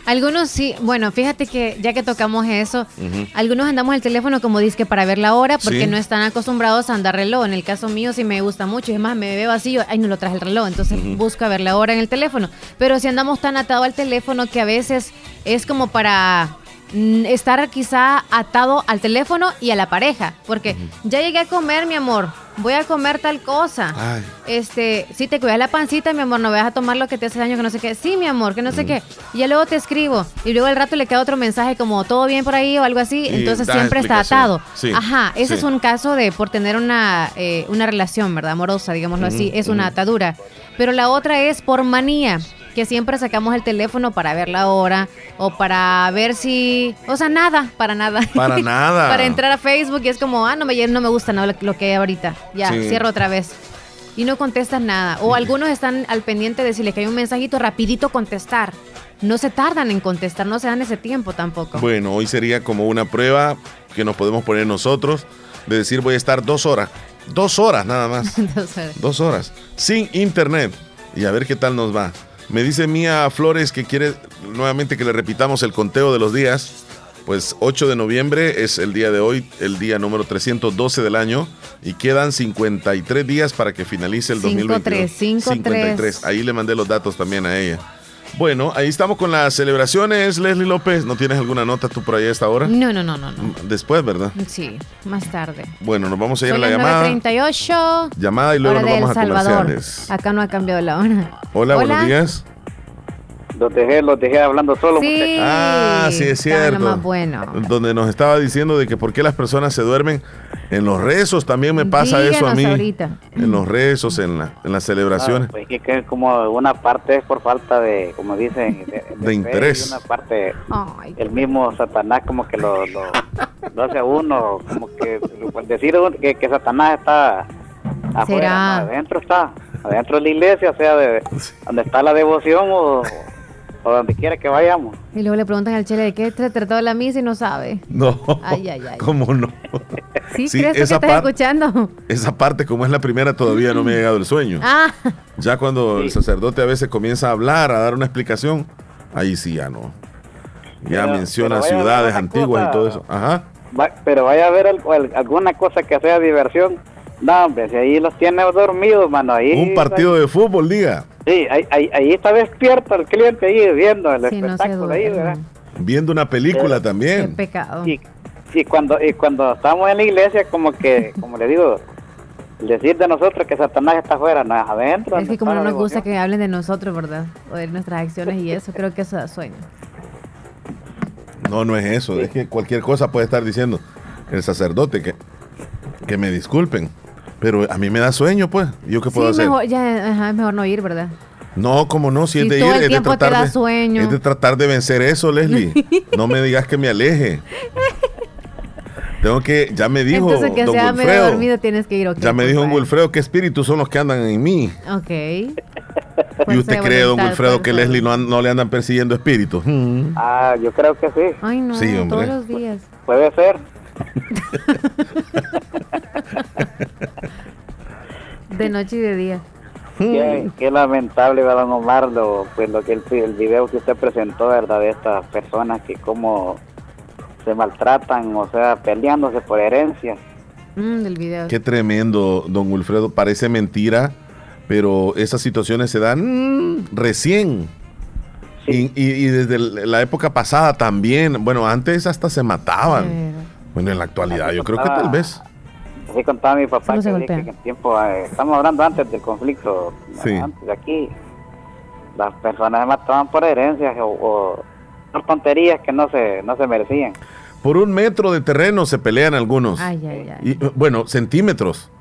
Algunos sí, bueno, fíjate que ya que tocamos eso, algunos andamos el teléfono como disque para ver la hora porque Sí. no están acostumbrados a andar reloj. En el caso mío sí me gusta mucho, y es más, me veo así, yo, ay, no lo traje el reloj, entonces busco a ver la hora en el teléfono. Pero si andamos tan atados al teléfono que a veces es como para estar quizá atado al teléfono y a la pareja, porque ya llegué a comer, mi amor, voy a comer tal cosa. Ay. Este, si te cuidas la pancita, mi amor, no vayas a tomar lo que te hace daño, que no sé qué. Sí, mi amor, que no sé qué. Y ya luego te escribo. Y luego al rato le queda otro mensaje como todo bien por ahí o algo así. Y Entonces siempre está atado. Sí, Ajá, ese sí. es un caso de por tener una, eh, una relación, ¿verdad? Amorosa, digámoslo así. Es una atadura. Pero la otra es por manía. Que siempre sacamos el teléfono para ver la hora o para ver si. O sea, nada, para nada. para nada. para entrar a Facebook y es como, ah, no me, no me gusta no, lo, que hay ahorita. Ya, Sí. cierro otra vez. Y no contestas nada. O algunos están al pendiente de si les cae un mensajito, rapidito contestar. No se tardan en contestar, no se dan ese tiempo tampoco. Bueno, hoy sería como una prueba que nos podemos poner nosotros de decir voy a estar dos horas. Dos horas nada más. Entonces, Dos horas. Sin internet. Y a ver qué tal nos va. Me dice Mía Flores que quiere nuevamente que le repitamos el conteo de los días. Pues 8 de noviembre es el día de hoy, el día número 312 del año. Y quedan 53 días para que finalice el 2022. 53. Ahí le mandé los datos también a ella. Bueno, ahí estamos con las celebraciones. Leslie López, ¿no tienes alguna nota tú por ahí a esta hora? no, no, no, no, no. Después, ¿verdad? Sí, más tarde. Bueno, nos vamos a ir a la llamada. 9.38. Llamada y luego hora nos vamos a Salvador. comerciales. Acá no ha cambiado la hora. Hola, buenos días. Los dejé, los dejé hablando solo. Sí. Ah, sí, es cierto. bueno. Donde nos estaba diciendo de que por qué las personas se duermen en los rezos. También me pasa eso a mí. ahorita. En los rezos, en, la- en las celebraciones. Ah, pues es que como una parte es por falta de, como dicen, de, interés. y una parte, Ay, el mismo Satanás como que lo, lo, lo hace a uno, como que pues, decir que, que Satanás está afuera, ¿Será? adentro está, adentro de la iglesia, sea de donde está la devoción o, o donde quiera que vayamos. Y luego le preguntan al chile de qué se trató la misa y no sabe. No. Ay, ay, ay. ¿Cómo no? ¿Sí, Sí, crees que estás escuchando? Esa parte, como es la primera, todavía no me ha llegado el sueño. Ah, Ya cuando el sacerdote a veces comienza a hablar, a dar una explicación, ahí sí ya no. Ya Pero- menciona pero ciudades antiguas y todo eso. Ajá. Va- pero vaya a al- alguna cosa que sea diversión. No, hombre, si ahí los tiene dormidos, mano, ahí... Un partido de fútbol, diga. Sí, ahí, ahí, ahí está despierto el cliente ahí viendo el sí, no se espectáculo ahí, ¿verdad? Viendo una película Qué también. pecado. Y, y cuando y cuando estamos en la iglesia, como que, como le digo, decir de nosotros que Satanás está afuera, no es adentro. Es que como no nos gusta que hablen de nosotros, ¿verdad? O de nuestras acciones y eso, creo que eso da sueño. No, no es eso. Es que cualquier cosa puede estar diciendo el sacerdote que, que me disculpen. Pero a mí me da sueño, pues. ¿Yo qué puedo sí, hacer? mejor, ya, ajá, es mejor no ir, ¿verdad? No, como no, si, Si es de ir, el es de tratar da de, sueño. es de tratar de vencer eso, Leslie. no me digas que me aleje. Tengo que, ya me dijo Entonces, que don sea medio dormido tienes que ir, ok. ya me dijo don pues, Wilfredo qué espíritus son los que andan en mí. Ok. ¿Y usted cree, don Wilfredo, que Leslie no, no, le andan persiguiendo espíritus? Mm. Ah, yo creo que sí. Ay, no, sí, todos los días. Puede ser. de noche y de día. Qué, lamentable, don Omar, lo, pues lo que el, el, video que usted presentó, ¿verdad? De estas personas que como se maltratan, o sea, peleándose por herencia. Mm, del video. Qué tremendo, don Wilfredo. Parece mentira, pero esas situaciones se dan mm, recién. Y, y, desde la época pasada también. Bueno, antes hasta se mataban. Bueno, en la actualidad, yo creo que tal vez. Así contaba mi papá que, que, en tiempo, eh, estamos hablando antes del conflicto, antes de aquí, las personas se mataban por herencias o, por tonterías que no se, no se merecían. Por un metro de terreno se pelean algunos. Ay, ay, ay. Y, bueno, centímetros.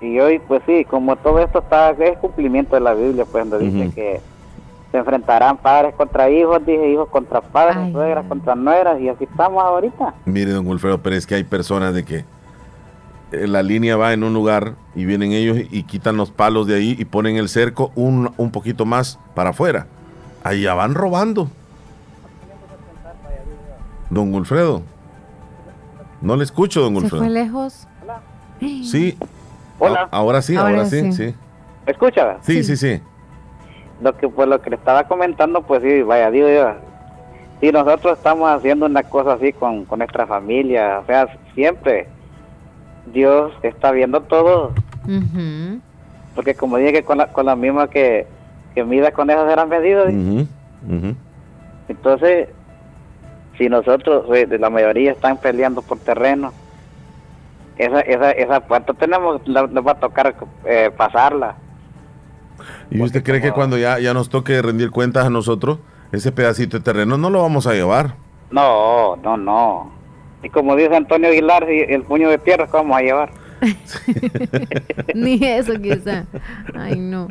Y hoy, pues sí, como todo esto está, es cumplimiento de la Biblia, pues donde dice que se enfrentarán padres contra hijos, dije hijos contra padres, suegras contra nueras, y así estamos ahorita. Mire, don Wilfredo, pero es que hay personas de que eh, la línea va en un lugar y vienen ellos y quitan los palos de ahí y ponen el cerco un, un poquito más para afuera. Allá van robando. Don Wilfredo. No le escucho, don Wilfredo. ¿Se fue lejos? Sí. Hola. ahora sí, ahora, sí, sí. ¿Me escucha? Sí, sí, sí, Lo que pues lo que le estaba comentando, pues sí, vaya, digo yo. Si nosotros estamos haciendo una cosa así con, con nuestra familia, o sea, siempre Dios está viendo todo. Porque como dije que con la, con la misma que, que mida con esas eran medidas. Entonces, si nosotros, la mayoría están peleando por terreno, esa, esa, esa puerta tenemos, nos va a tocar eh, pasarla. ¿Y usted cree que cuando ya, ya nos toque rendir cuentas a nosotros, ese pedacito de terreno no lo vamos a llevar? No, no, no. Y como dice Antonio Aguilar, el puño de tierra, ¿cómo vamos a llevar? Ni eso quizá. Ay, no.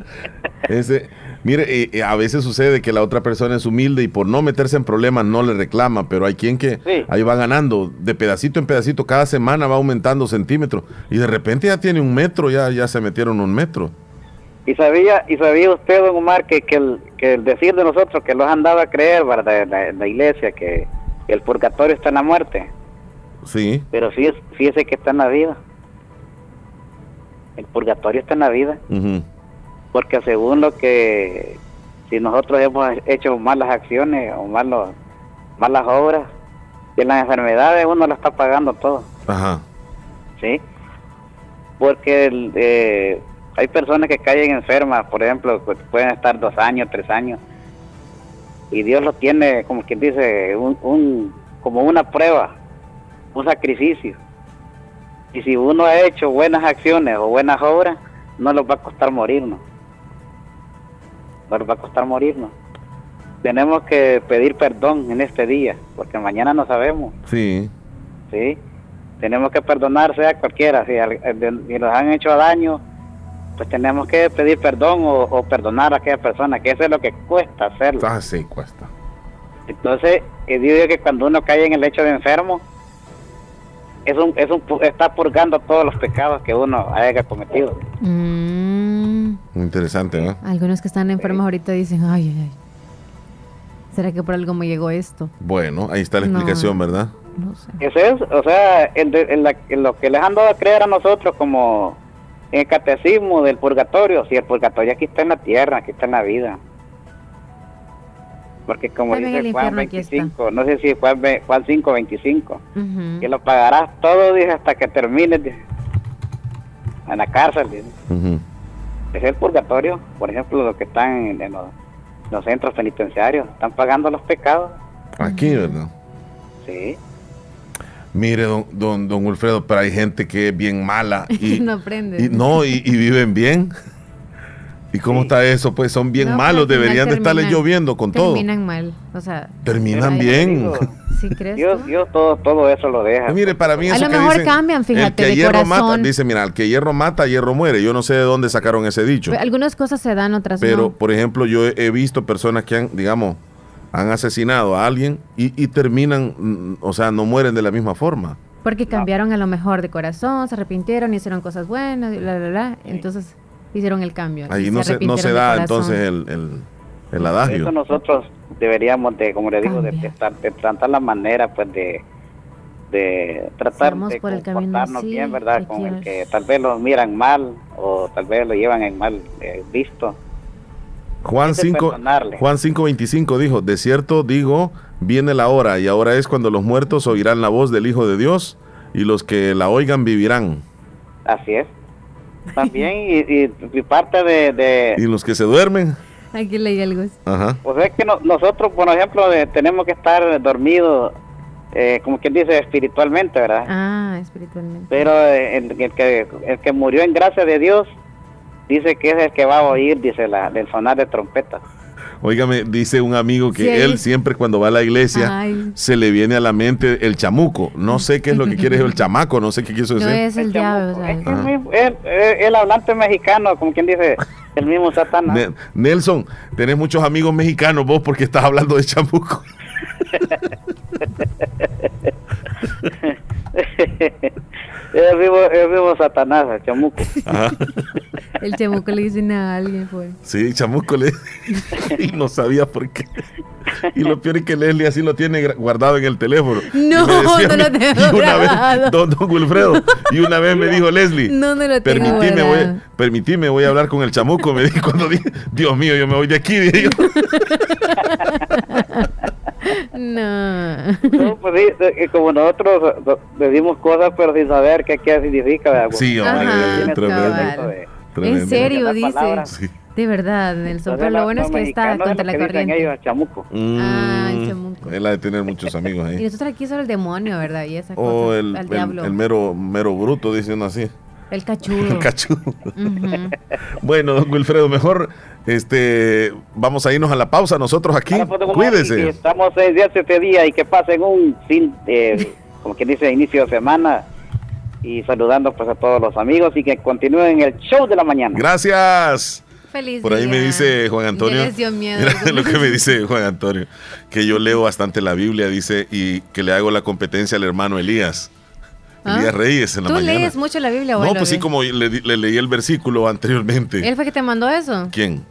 Ese, mire, a veces sucede que la otra persona es humilde y por no meterse en problemas no le reclama, pero hay quien que ahí va ganando de pedacito en pedacito, cada semana va aumentando centímetros y de repente ya tiene un metro, ya, ya se metieron un metro. Y sabía, y sabía usted, don Omar, que, que, el, que el decir de nosotros que los han dado a creer, ¿verdad? En la, la iglesia, que el purgatorio está en la muerte. Sí. Pero fíjese, fíjese que está en la vida. El purgatorio está en la vida. Porque según lo que, si nosotros hemos hecho malas acciones o malos, malas obras, y en las enfermedades uno lo está pagando todo. Ajá. ¿Sí? Porque eh, hay personas que caen enfermas, por ejemplo, pues, pueden estar dos años, tres años, y Dios lo tiene, como quien dice, un, un como una prueba un sacrificio. Y si uno ha hecho buenas acciones o buenas obras, no nos va a costar morirnos. No nos va a costar morirnos. Tenemos que pedir perdón en este día, porque mañana no sabemos. Sí. Sí. Tenemos que perdonar, sea cualquiera. Si, nos han hecho daño, pues tenemos que pedir perdón o, perdonar a aquella persona, que eso es lo que cuesta hacerlo. Ah, sí, cuesta. Entonces, digo que cuando uno cae en el hecho de enfermo, es un, es un, está purgando todos los pecados que uno haya cometido. Mm. Interesante, ¿no? Algunos que están enfermos ahorita dicen, ay, ay, ay. ¿Será que por algo me llegó esto? Bueno, ahí está la explicación, ¿verdad? No sé. Eso es, o sea, lo que les han dado a creer a nosotros como en el catecismo del purgatorio, si el purgatorio aquí está en la tierra, aquí está en la vida. Porque como dice Juan 25, no sé si Juan, Juan 5, 25, que lo pagarás todo, dice, hasta que termines en la cárcel. Es el purgatorio, por ejemplo, los que están en, los, centros penitenciarios, están pagando los pecados. Aquí, ¿verdad? Sí. Mire, don, don, don Wilfredo, pero hay gente que es bien mala. Y, no aprende. Y, no, y, y viven bien. ¿Y cómo está eso? Pues son bien malos, deberían de estarle lloviendo con todo. Terminan mal, o sea. Terminan bien. ¿Sí crees Dios, Dios todo, todo eso lo deja. mire, para mí A eso lo mejor cambian, fíjate, el que de hierro corazón. mata, dice, mira, el que hierro mata, hierro muere. Yo no sé de dónde sacaron ese dicho. Algunas cosas se dan, otras Pero, no. por ejemplo, yo he visto personas que han, digamos, han asesinado a alguien y, y terminan, mm, o sea, no mueren de la misma forma. Porque cambiaron a lo mejor de corazón, se arrepintieron, hicieron cosas buenas, bla, bla, bla. Entonces, hicieron el cambio. Ahí no se, no se da entonces el, el, el adagio. Eso nosotros deberíamos de, como le digo, de, tratar, de tratar la manera pues de, de tratar de comportarnos bien, ¿verdad? Con el que tal vez lo miran mal o tal vez lo llevan en mal eh, visto. Juan 5, Juan 5.25 dijo, de cierto digo, viene la hora y ahora es cuando los muertos oirán la voz del Hijo de Dios y los que la oigan vivirán. Así es. También y, parte de, ¿Y los que se duermen? Aquí leí algo. Ajá. Pues es que nosotros, por ejemplo, tenemos que estar dormidos eh, como quien dice, espiritualmente, ¿verdad? Ah, espiritualmente. Pero eh, el, que, el que murió en gracia de Dios, dice que es el que va a oír, dice, la, del sonar de trompeta. Óigame, dice un amigo que él siempre cuando va a la iglesia se le viene a la mente el chamuco. No sé qué es lo que quiere el chamaco, no sé qué quiso decir. No es el, diablo. Es el, hablante mexicano, como quien dice, el mismo Satanás. Nelson, tenés muchos amigos mexicanos vos porque estás hablando de chamuco. es vivo, es vivo Satanás, el chamuco. El chamuco le dice nada a alguien, fue. Sí, chamuco le y no sabía por qué. Y lo peor es que Leslie así lo tiene guardado en el teléfono. No, no lo tengo y una vez, don, don, Wilfredo, y una vez me dijo Leslie, no, no lo tengo permitime, voy, permitime, voy a hablar con el chamuco. Me dijo cuando dije, Dios mío, yo me voy de aquí, dije yo. No. no pues como nosotros decimos cosas, pero sin saber qué, qué significa. Sí, hombre, tremendo, En serio, dice. De verdad, Nelson. Pero lo bueno es que está contra la corriente. Ellos, chamuco. Mm, ah, el chamuco. Él ha de tener muchos amigos ahí. Y nosotros aquí solo el demonio, ¿verdad? Y esa o cosa, el, el, diablo. el, mero, mero bruto, dicen así. El cachudo. El cachudo. bueno, don Wilfredo, mejor este, vamos a irnos a la pausa nosotros aquí. Cuídese. Estamos seis días, siete días y que pasen un fin, eh, como quien dice, inicio de semana y saludando pues a todos los amigos y que continúen el show de la mañana. Gracias. Feliz Por ahí me dice Juan Antonio. Mira lo que me dice Juan Antonio, que yo leo bastante la Biblia, dice, y que le hago la competencia al hermano Elías. ¿Ah? Elías Reyes en la mañana. ¿Tú lees mucho la Biblia? No, pues sí, como le, leí el versículo anteriormente. ¿Él fue que te mandó eso? ¿Quién?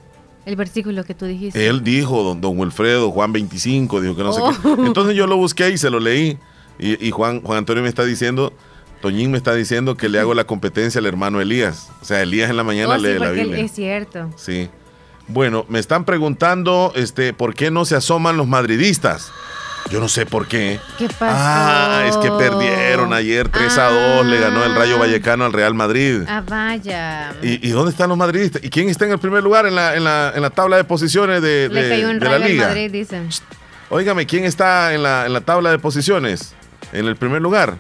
El versículo que tú dijiste. Él dijo, don, don Wilfredo, Juan 25, dijo que no sé qué. Oh. Entonces yo lo busqué y se lo leí. Y, Juan, Juan Antonio me está diciendo, Toñín me está diciendo que le hago la competencia al hermano Elías. O sea, Elías en la mañana oh, lee la Biblia. Es cierto. Sí. Bueno, me están preguntando este, por qué no se asoman los madridistas. Yo no sé por qué. ¿Qué pasó? Ah, es que perdieron ayer 3 a 2, le ganó el Rayo Vallecano al Real Madrid. Ah, vaya. ¿Y, dónde están los madridistas? ¿Y quién está en el primer lugar en la, en la, en la tabla de posiciones de, de, de la liga? Madrid, dicen. Óigame, ¿quién está en la, en la tabla de posiciones? En el primer lugar.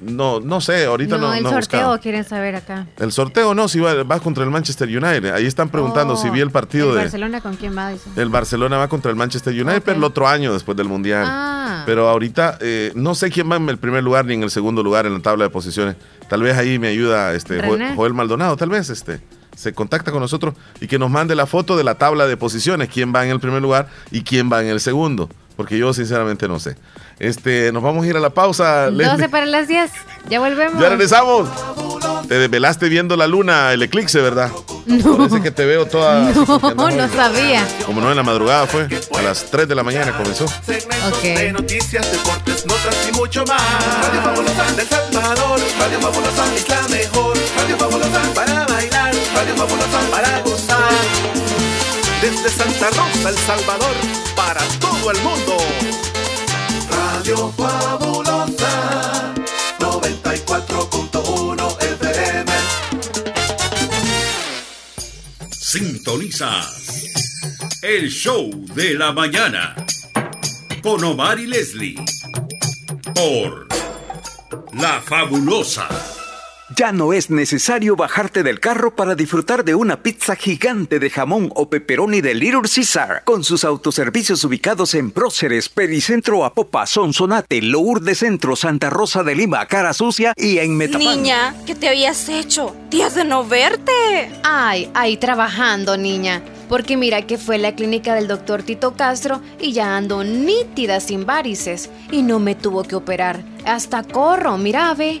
No, no sé, ahorita no. No, el sorteo quieren saber acá. El sorteo no, si va, contra el Manchester United. Ahí están preguntando si vi el partido ¿el de. Barcelona con quién va? El Barcelona va contra el Manchester United, pero el otro año después del Mundial. Ah. Pero ahorita eh, no sé quién va en el primer lugar ni en el segundo lugar en la tabla de posiciones. Tal vez ahí me ayuda este Joel Maldonado, tal vez este se contacta con nosotros y que nos mande la foto de la tabla de posiciones, quién va en el primer lugar y quién va en el segundo, porque yo sinceramente no sé. Este, nos vamos a ir a la pausa. 12 para las 10. Ya volvemos. Ya regresamos. Te desvelaste viendo la luna, el eclipse, ¿verdad? No. Parece que te veo toda. No, no, sabía. Como no en la madrugada fue. A las 3 de la mañana comenzó. Ok. De noticias, deportes, notas y mucho más. Radio Fabulosa del Salvador. Radio Fabulosa es la mejor. Radio Fabulosa para bailar. Radio Fabulosa para gozar. Desde Santa Rosa, El Salvador, para todo el mundo. Radio Fabulosa 94.1 FM. Sintoniza el show de la mañana con Omar y Leslie por La Fabulosa ya no es necesario bajarte del carro para disfrutar de una pizza gigante de jamón o pepperoni de Little Caesar, con sus autoservicios ubicados en Próceres, Pericentro Apopa, Sonsonate, Lourdes Centro, Santa Rosa de Lima, Cara Sucia y en Metapán. Niña, ¿qué te habías hecho? Días de no verte. Ay, ay, trabajando, niña. Porque mira que fue la clínica del doctor Tito Castro y ya ando nítida sin varices. Y no me tuvo que operar. Hasta corro, mira, ve.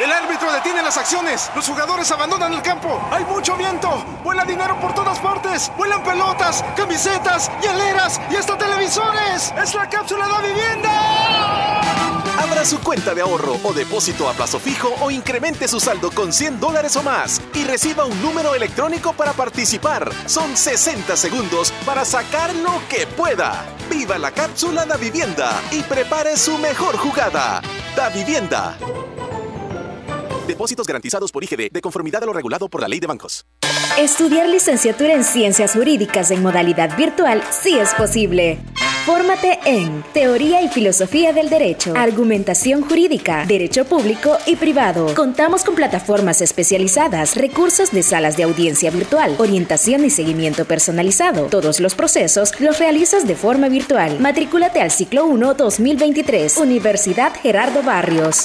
El árbitro detiene las acciones. Los jugadores abandonan el campo. Hay mucho viento. Vuela dinero por todas partes. Vuelan pelotas, camisetas, hieleras y hasta televisores. Es la cápsula de vivienda. Abra su cuenta de ahorro o depósito a plazo fijo o incremente su saldo con 100 dólares o más y reciba un número electrónico para participar. Son 60 segundos para sacar lo que pueda. Viva la cápsula da vivienda y prepare su mejor jugada. Da vivienda. Depósitos garantizados por IGD de conformidad a lo regulado por la ley de bancos. Estudiar licenciatura en ciencias jurídicas en modalidad virtual sí es posible. Fórmate en Teoría y Filosofía del Derecho, Argumentación Jurídica, Derecho Público y Privado. Contamos con plataformas especializadas, recursos de salas de audiencia virtual, orientación y seguimiento personalizado. Todos los procesos los realizas de forma virtual. Matrículate al ciclo 1 2023, Universidad Gerardo Barrios.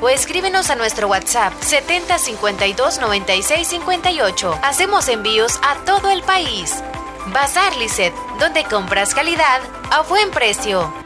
o escríbenos a nuestro WhatsApp 7052 96 58. Hacemos envíos a todo el país. Bazar Lisset, donde compras calidad a buen precio.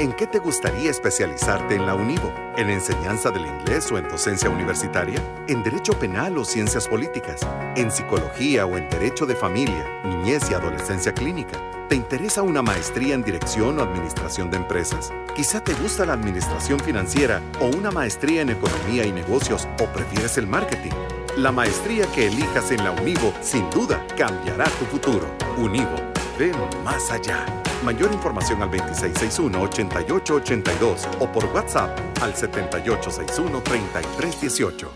¿En qué te gustaría especializarte en la UNIVO? ¿En enseñanza del inglés o en docencia universitaria? ¿En derecho penal o ciencias políticas? ¿En psicología o en derecho de familia, niñez y adolescencia clínica? ¿Te interesa una maestría en dirección o administración de empresas? Quizá te gusta la administración financiera o una maestría en economía y negocios o prefieres el marketing. La maestría que elijas en la Univo sin duda cambiará tu futuro. Univo, ven más allá. Mayor información al 2661-8882 o por WhatsApp al 7861-3318.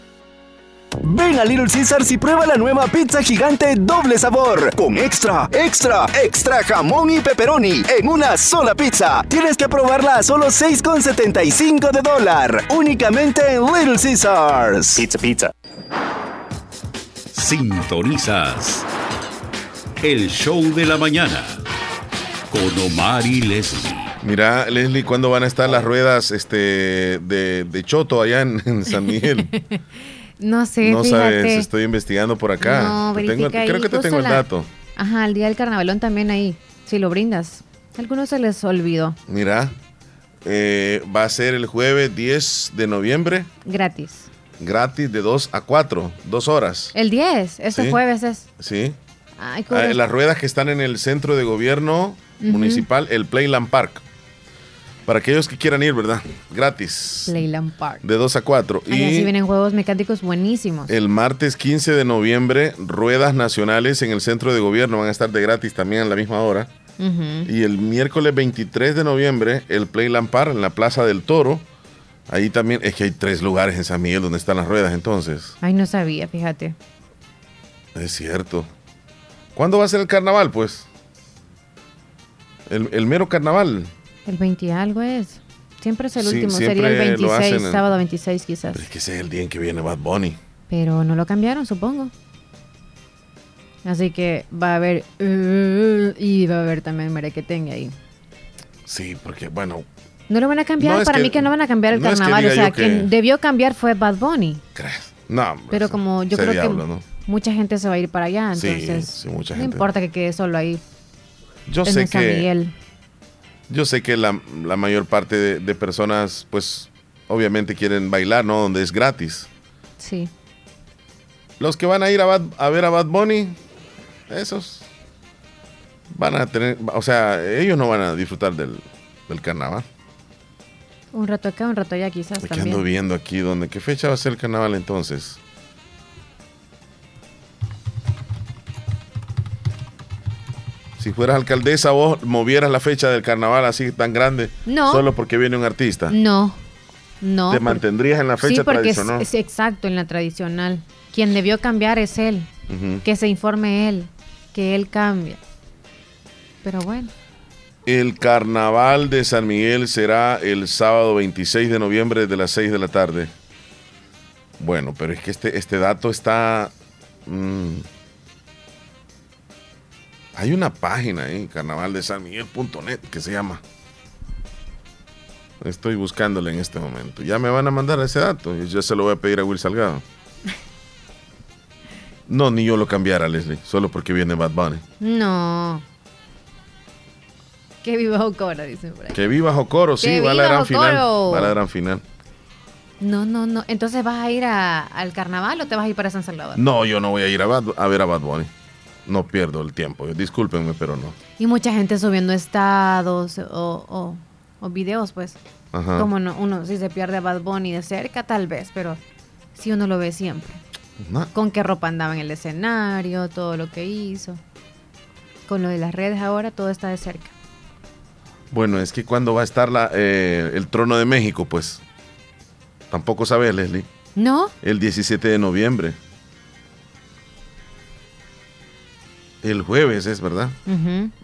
Ven a Little Caesars y prueba la nueva pizza gigante doble sabor con extra, extra, extra jamón y pepperoni en una sola pizza. Tienes que probarla a solo 6,75 de dólar. Únicamente en Little Caesars. Pizza, pizza. Sintonizas el show de la mañana con Omar y Leslie. Mira, Leslie, ¿cuándo van a estar las ruedas este, de, de Choto allá en, en San Miguel? No sé, no fíjate. sabes, estoy investigando por acá. No, Te tengo- verifica creo que te tengo el la- dato. Ajá, el día del carnavalón también ahí, si lo brindas. A algunos se les olvidó. Mira, eh, va a ser el jueves 10 de noviembre, Gratis. gratis de 2 a 4, dos horas. El 10, este Sí. jueves es. Sí. Ay, Ah, las ruedas que están en el centro de gobierno municipal, el Playland Park. Para aquellos que quieran ir, ¿verdad? Gratis. Leyland Park. De 2 a 4. Ay, así Y vienen juegos mecánicos buenísimos. el martes 15 de noviembre, ruedas nacionales en el centro de gobierno van a estar de gratis también a la misma hora. Y el miércoles 23 de noviembre, el Playland Park en la Plaza del Toro. Ahí también, es que hay tres lugares en San Miguel donde están las ruedas, entonces. Ay, no sabía, fíjate. Es cierto. ¿Cuándo va a ser el carnaval, pues? El, el mero carnaval. El 20 y algo es. Siempre es el Sí, último, sería el lo 26, hacen en- sábado 26 quizás. Es que ese es el día en que viene Bad Bunny. Pero no lo cambiaron, supongo. Así que va a haber... uh, y va a haber también merequetengue ahí. Sí, porque, bueno, No lo van a cambiar, No, para que- mí que no van a cambiar el no es que carnaval. o sea, que- quien debió cambiar fue Bad Bunny. no. hombre, Pero como yo creo diablo, que ¿no? Mucha gente se va a ir para allá, Sí, entonces sí, mucha no gente. importa que quede solo ahí. Yo en sé San que- Miguel. Yo sé que la, la mayor parte de, de personas, pues, obviamente quieren bailar, ¿no? Donde es gratis. Sí. Los que van a ir a, Bad- a ver a Bad Bunny, esos van a tener, o sea, ellos no van a disfrutar del, del carnaval. Un rato acá, un rato allá quizás ¿Qué también. ando viendo aquí? ¿Dónde? ¿Qué fecha va a ser el carnaval entonces? Si fueras alcaldesa, vos movieras la fecha del carnaval así tan grande. No. Solo porque viene un artista. No, no. Te mantendrías en la fecha sí, porque es, tradicional. es exacto, en la tradicional. Quien debió cambiar es él. Que se informe él, que él cambia. Pero bueno, El carnaval de San Miguel será el sábado 26 de noviembre de las 6 de la tarde. Bueno, pero es que este, este dato está... mm, hay una página ahí, carnavaldesanmiguel.net, que se llama. Estoy buscándole en este momento. Ya me van a mandar ese dato yo se lo voy a pedir a Will Salgado. No, ni yo lo cambiara, Leslie, solo porque viene Bad Bunny. no. Que viva Ocora, dicen por ahí. Que viva Jocoro, sí, ¡Que va a la gran final. Jocoro! Va a la gran final. No, no, no. Entonces, ¿vas a ir a- al carnaval o te vas a ir para San Salvador? No, yo no voy a ir a, Bad- a ver a Bad Bunny. No pierdo el tiempo. Discúlpenme, pero no. Y mucha gente subiendo estados o, o, o videos, pues. Ajá. Como no, uno, si se pierde a Bad Bunny de cerca, tal vez, pero si uno lo ve siempre. No. Con qué ropa andaba en el escenario, todo lo que hizo. Con lo de las redes ahora, todo está de cerca. Bueno, es que cuando va a estar la, eh, el trono de México, pues. Tampoco sabes, Leslie. ¿No? El 17 de noviembre. El jueves es, ¿verdad?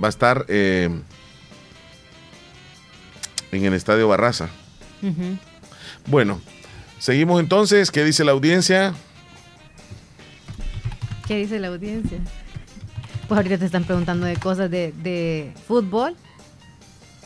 Va a estar eh, en el Estadio Barraza. Bueno, seguimos entonces. ¿Qué dice la audiencia? ¿Qué dice la audiencia? Pues ahorita te están preguntando de cosas de, de fútbol.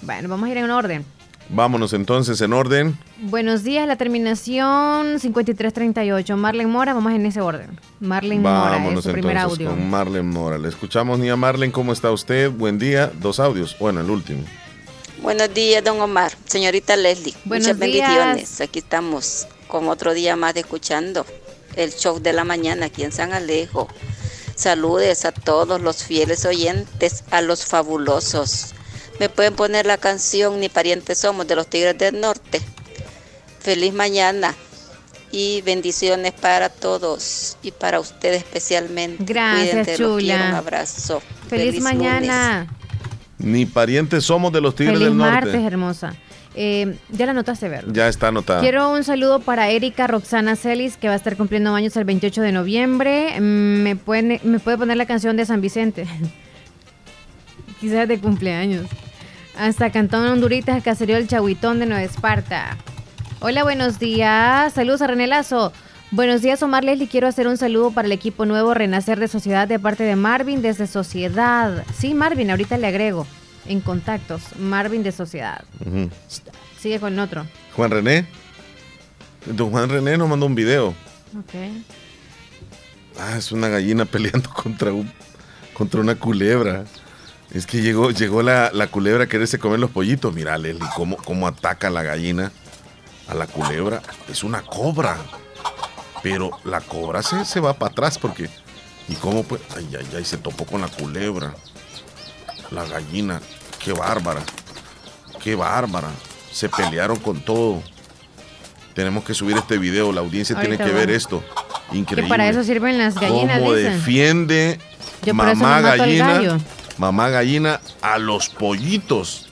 Bueno, vamos a ir en orden. Vámonos entonces en orden. Buenos días, la terminación 5338. Marlen Mora, vamos en ese orden. Marlen Mora es Vámonos su primer entonces audio. con Marlen Mora. Le escuchamos, Nia Marlen. ¿Cómo está usted? Buen día. Dos audios. Bueno, el último. Buenos días, don Omar. Señorita Leslie, Buenos muchas días. bendiciones. Aquí estamos con otro día más de escuchando el show de la mañana aquí en San Alejo. Saludes a todos los fieles oyentes, a los fabulosos. Me pueden poner la canción Ni parientes somos de los Tigres del Norte. Feliz mañana y bendiciones para todos y para usted especialmente. Gracias, Cuídense, los chula. quiero, un abrazo. Feliz, mañana. Ni parientes somos de los Tigres Feliz del martes, Norte. hermosa. Eh, ya la notaste, ¿verdad? Ya está anotada. Quiero un saludo para Erika Roxana Celis, que va a estar cumpliendo años el 28 de noviembre. Mm, ¿Me, pueden- me puede poner la canción de San Vicente? Quizás de cumpleaños. Hasta Cantón Honduritas, el caserío del Chahuitón de Nueva Esparta. Hola, buenos días. Saludos a René Lazo. Buenos días, Omar Leslie. Quiero hacer un saludo para el equipo nuevo Renacer de Sociedad de parte de Marvin desde Sociedad. Sí, Marvin, ahorita le agrego en contactos. Marvin de Sociedad. Sigue con el otro. Juan René. Don Juan René nos mandó un video. Ok. Ah, es una gallina peleando contra un contra una culebra. Es que llegó, llegó la, la culebra a quererse comer los pollitos. Mira, Leslie, cómo, cómo ataca la gallina a la culebra. Es una cobra. Pero la cobra se, se va para atrás porque. ¿Y cómo pues? Ay, ay, ay, se topó con la culebra. La gallina. Qué bárbara. Qué bárbara. Se pelearon con todo. Tenemos que subir este video. La audiencia Ahorita tiene que ver esto. Que Increíble. para eso sirven las gallinas, ¿Cómo dicen. defiende Yo por eso mamá no mato al gallina? gallo. Mamá gallina a los pollitos.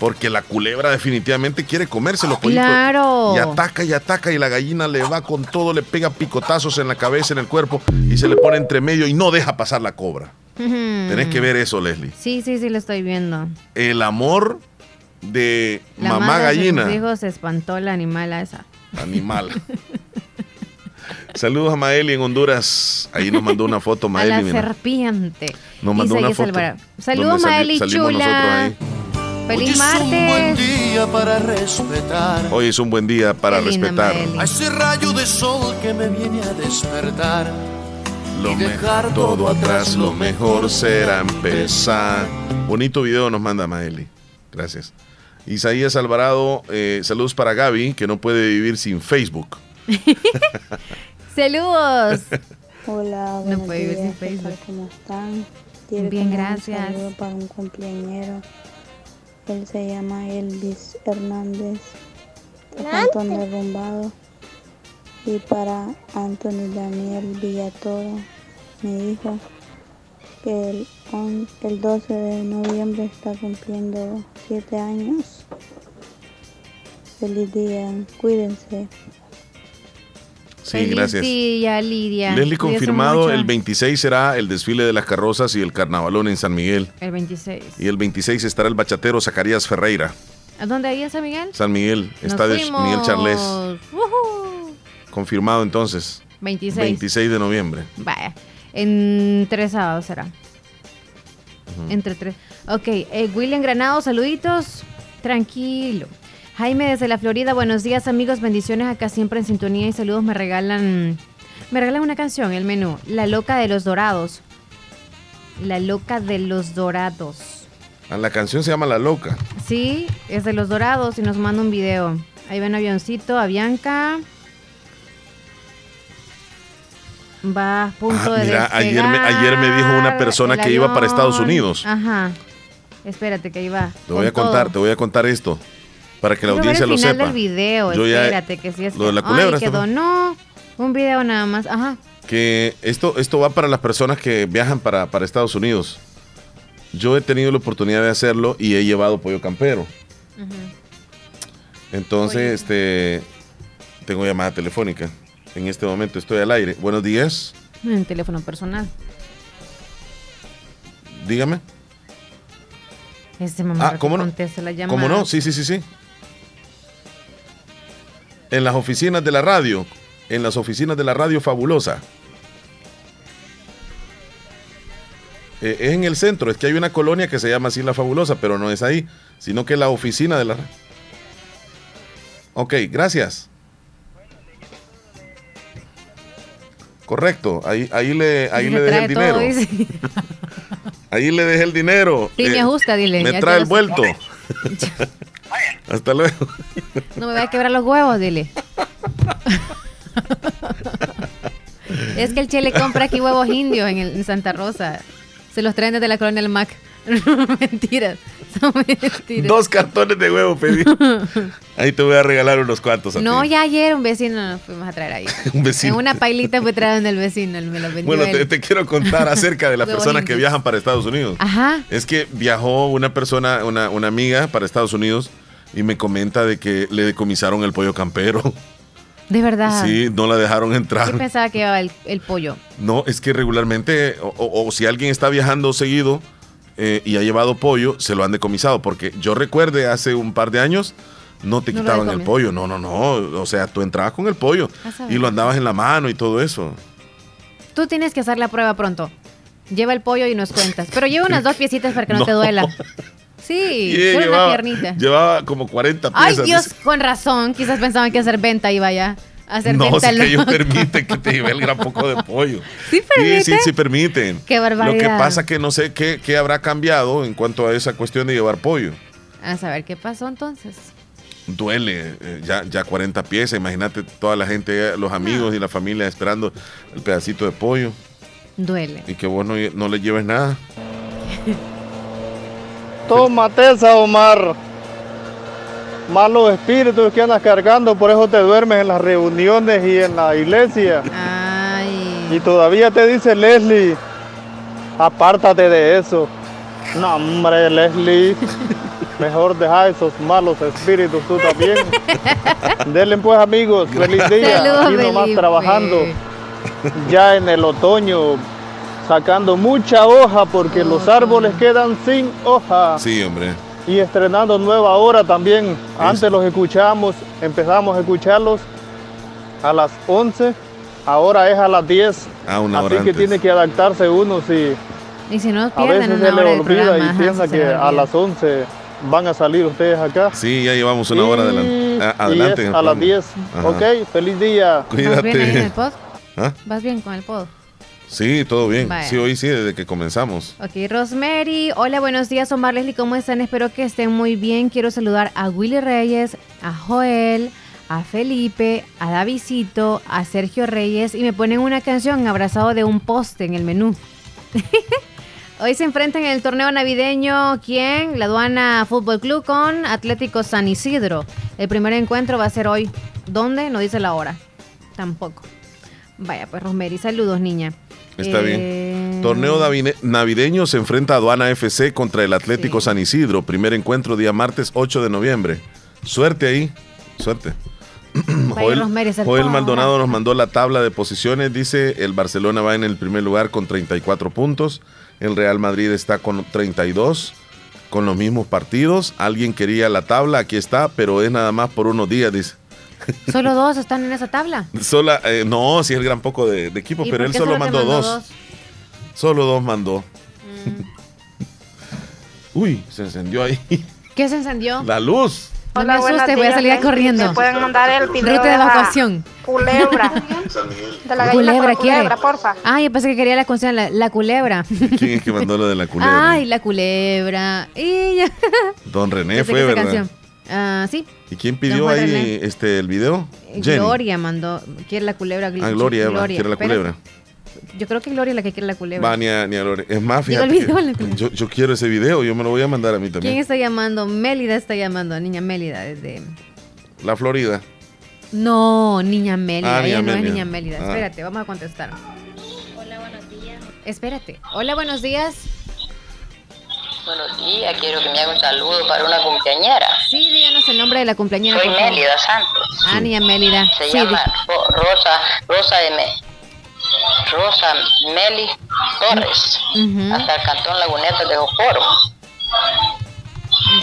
Porque la culebra definitivamente quiere comerse los pollitos. Claro. Y ataca y ataca y la gallina le va con todo, le pega picotazos en la cabeza, en el cuerpo y se le pone entre medio y no deja pasar la cobra. Tenés que ver eso, Leslie. Sí, sí, sí, lo estoy viendo. El amor de La mamá madre de sus gallina. hijos se espantó la animal a esa. Animal. Saludos a Maeli en Honduras. Ahí nos mandó una foto a la Maeli. mira. serpiente. Nos mandó una foto. Alvarado. Saludos, Maeli Chula. Feliz Hoy es un buen martes. día para respetar Hoy es un buen día para Qué respetar. Maeli. a ese rayo de sol que me viene a despertar. Lo y dejar todo atrás, lo mejor será empezar. Bonito video nos manda Maeli. Gracias. Isaías Alvarado, eh, saludos para Gaby, que no puede vivir sin Facebook. Saludos. Hola, buenos puede vivir sin días, ¿qué tal? Facebook. ¿Cómo están? Quiero Bien, gracias. Un saludo para un cumpleañero. Él se llama Elvis Hernández, de Cantón Derrumbado. Y para Anthony Daniel Villatoro, mi hijo, que el, on- el 12 de noviembre está cumpliendo 7 años. Feliz día, cuídense. Sí, Feliz gracias. día, Lidia. Leslie confirmado, el 26 será el desfile de las carrozas y el carnavalón en San Miguel. El 26. Y el 26 estará el bachatero Zacarías Ferreira. ¿A dónde ahí San Miguel? San Miguel, estadio fuimos. Miguel Charles. Ujú. Confirmado entonces. 26. 26 de noviembre. Vaya. En tres sábados será. Entre tres. Ok, eh, William Granado, saluditos. Tranquilo. Jaime desde la Florida, buenos días amigos, bendiciones acá siempre en sintonía y saludos. Me regalan, me regalan una canción, el menú, La Loca de los Dorados. La Loca de los Dorados. Ah, La canción se llama La Loca. Sí, es de los Dorados y nos manda un video. Ahí va un avioncito, a Bianca. Va a punto Ah, de mira, ayer me, ayer me dijo una persona que iba para Estados. Unidos. Ajá. Espérate que ahí va. Te voy a con contar, todo. te voy a contar esto para que la audiencia lo final sepa. del video, Yo ya- espérate que si es lo de la culebra Ay, que está- donó Un video nada más, ajá. Que esto, esto va para las personas que viajan para, para Estados Unidos. Yo he tenido la oportunidad de hacerlo y he llevado pollo campero. Entonces, este, tengo llamada telefónica. En este momento estoy al aire. Buenos días. En teléfono personal. Dígame. Este mamá Ah, ¿cómo no? contesta la llamada. ¿Cómo no? Sí, sí, sí, sí. En las oficinas de la radio. En las oficinas de la radio fabulosa. Eh, es en el centro. Es que hay una colonia que se llama así La Fabulosa, pero no es ahí, sino que es la oficina de la. Ok, gracias. Correcto, ahí, ahí le, ahí le dejé el dinero. Ahí le dejé el dinero. Sí, me Eh, ajusta, dile. Me trae el vuelto. Hasta luego. No me voy a quebrar los huevos, dile. es que el Che le compra aquí huevos indios en, el- en Santa Rosa. Se los traen desde la colonia del Mac. mentiras. Son mentiras. Dos cartones de huevo pedí. Ahí te voy a regalar unos cuantos a No, ti. ya ayer un vecino nos fuimos a traer ahí. Un vecino. En una pailita fue traído en el vecino. Me lo vendió Bueno, te, te quiero contar acerca de las personas que viajan para Estados Unidos. Ajá. Es que viajó una persona, una, una amiga para Estados Unidos y me comenta de que le decomisaron el pollo campero. De verdad. Sí, no la dejaron Yo entrar. pensaba que llevaba el, el pollo. No, es que regularmente, o, o- o si alguien está viajando seguido eh, y ha llevado pollo, se lo han decomisado. Porque yo recuerde hace un par de años, no te No quitaban el pollo. No, no, no. O sea, tú entrabas con el pollo A saber. y lo andabas en la mano y todo eso. Tú tienes que hacer la prueba pronto. Lleva el pollo y nos cuentas. Pero lleva unas dos piecitas para que no, te duela. Sí, Y solo una llevaba, piernita. llevaba como 40 Ay, piezas. Dios, con razón. Quizás pensaban que hacer venta iba ya. Hacer No, si que ellos permiten que te lleve el gran poco de pollo. ¿Sí Sí, permiten? sí, sí permiten. Qué barbaridad. Lo que pasa que no sé qué, qué habrá cambiado en cuanto a esa cuestión de llevar pollo. A saber qué pasó entonces. Duele, eh, ya, ya 40 piezas, imagínate toda la gente, los amigos y la familia esperando el pedacito de pollo Duele. y que vos no, no le lleves nada. Tómate esa, Omar. Malos espíritus que andas cargando, por eso te duermes en las reuniones y en la iglesia. Y todavía te dice Leslie, apártate de eso. No, hombre, Leslie. Mejor deja esos malos espíritus tú también. Denle pues amigos, feliz día. Saludos, Aquí nomás Felipe. trabajando ya en el otoño, sacando mucha hoja porque los árboles quedan sin hoja. Sí, hombre. Y estrenando nueva hora también. Antes los escuchamos, empezamos a escucharlos a las 11, ahora es a las 10. Ah, una Así hora que antes. tiene que adaptarse uno si Y si no, a pierden veces una se le olvida y ajá, piensa que a las 11 van a salir ustedes acá. Sí, ya llevamos una hora adelan- a- Y adelante. es a las programa. 10. Ajá. Ok, feliz día. ¿Vas bien ahí en el Cuídate. pod? ¿Ah? ¿Vas bien con el pod? Sí, todo bien. Sí, hoy sí, desde que comenzamos. Ok, Rosemary. Hola, buenos días, Omar Leslie. ¿Cómo están? Espero que estén muy bien. Quiero saludar a Willy Reyes, a Joel, a Felipe, a Davidito, a Sergio Reyes y me ponen una canción abrazado de un poste en el menú. Hoy se enfrentan en el torneo navideño, ¿quién? La Aduana Fútbol Club con Atlético San Isidro. El primer encuentro va a ser hoy. ¿Dónde? No dice la hora. Tampoco. Vaya, pues Rosemary, saludos, niña. Está Eh, bien. Torneo davine- navideño se enfrenta a Aduana FC contra el Atlético San Isidro. Primer encuentro día martes 8 de noviembre. Suerte ahí. Suerte. Joel, Joel. Maldonado nos mandó la tabla de posiciones. Dice, el Barcelona va en el primer lugar con 34 puntos. El Real Madrid está con 32, con los mismos partidos. Alguien quería la tabla, aquí está, pero es nada más por unos días, dice. Solo dos están en esa tabla. Sola, eh, no, sí es gran poco de, de equipo, ¿Y pero él solo mandó, dos. Solo dos mandó. Uy, se encendió ahí ¿Qué se encendió? la luz. No Hola, me asustes, voy a salir corriendo. ¿Me pueden mandar el video Ruta de evacuación. Culebra. De la gallina culebra culebra, porfa. Ah, yo pensé que quería la canción, la, la culebra. ¿Quién es que mandó lo de la culebra? Ay, la culebra. Y ya. Don René fue, ¿verdad? canción. Ah, sí. ¿Y quién pidió ahí René. este el video? Jenny. Gloria mandó. Quiere la culebra. Ah, Gloria, Eva, quiere la Pero culebra. Yo creo que Gloria es la que quiere la culebra. Va, ni a, ni a Gloria. Es más, el video yo, yo quiero ese video, yo me lo voy a mandar a mí ¿Quién también. está llamando? Mélida está llamando, niña Mélida, desde. La Florida. No, niña Mélida. Ah, ella no es niña Mélida. Ah. Espérate, vamos a contestar. Hola, buenos días. Espérate. Hola, buenos días. Buenos días, quiero que me haga un saludo para una cumpleañera. Sí, díganos el nombre de la cumpleañera. Soy. Mélida Santos. Niña Mélida. Se Sí, llama Ro- Rosa, Rosa Me, Rosa Meli Torres, hasta el cantón Laguneta de Jocoro.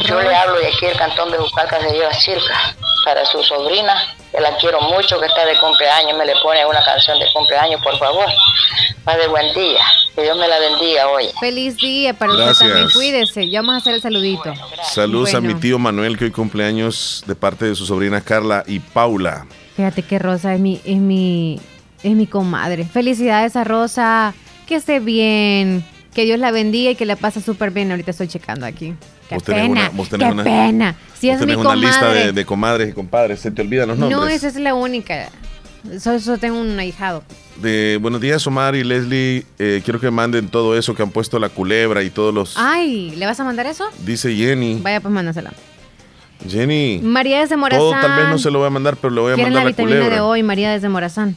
Yo le hablo de aquí el cantón de Jucalca se lleva circa para su sobrina, que la quiero mucho, que está de cumpleaños, me le pone una canción de cumpleaños, por favor. Padre, buen día, que Dios me la bendiga hoy. Feliz día para usted Gracias. también. Cuídese. Ya vamos a hacer el saludito. Saludos a mi tío Manuel que hoy cumpleaños de parte de sus sobrinas Carla y Paula. Fíjate que Rosa es mi, es mi, es mi comadre. Felicidades a Rosa. Que esté bien. Que Dios la bendiga y que la pase súper bien. Ahorita estoy checando aquí. Qué tenés pena. una- tenés qué una- pena. Si Vos es mi tenés una lista comadre. de, de comadres y compadres, se te olvidan los nombres. no, esa es la única. Solo, solo tengo un ahijado. De buenos días, Omar y Leslie. Eh, quiero que manden todo eso que han puesto la culebra y todos los. Ay, ¿le vas a mandar eso? Dice Jenny. Vaya, pues mándasela. Jenny. María desde Morazán. Todo tal vez no se lo voy a mandar, pero le voy a la mandar la, vitamina culebra. de hoy, María desde Morazán.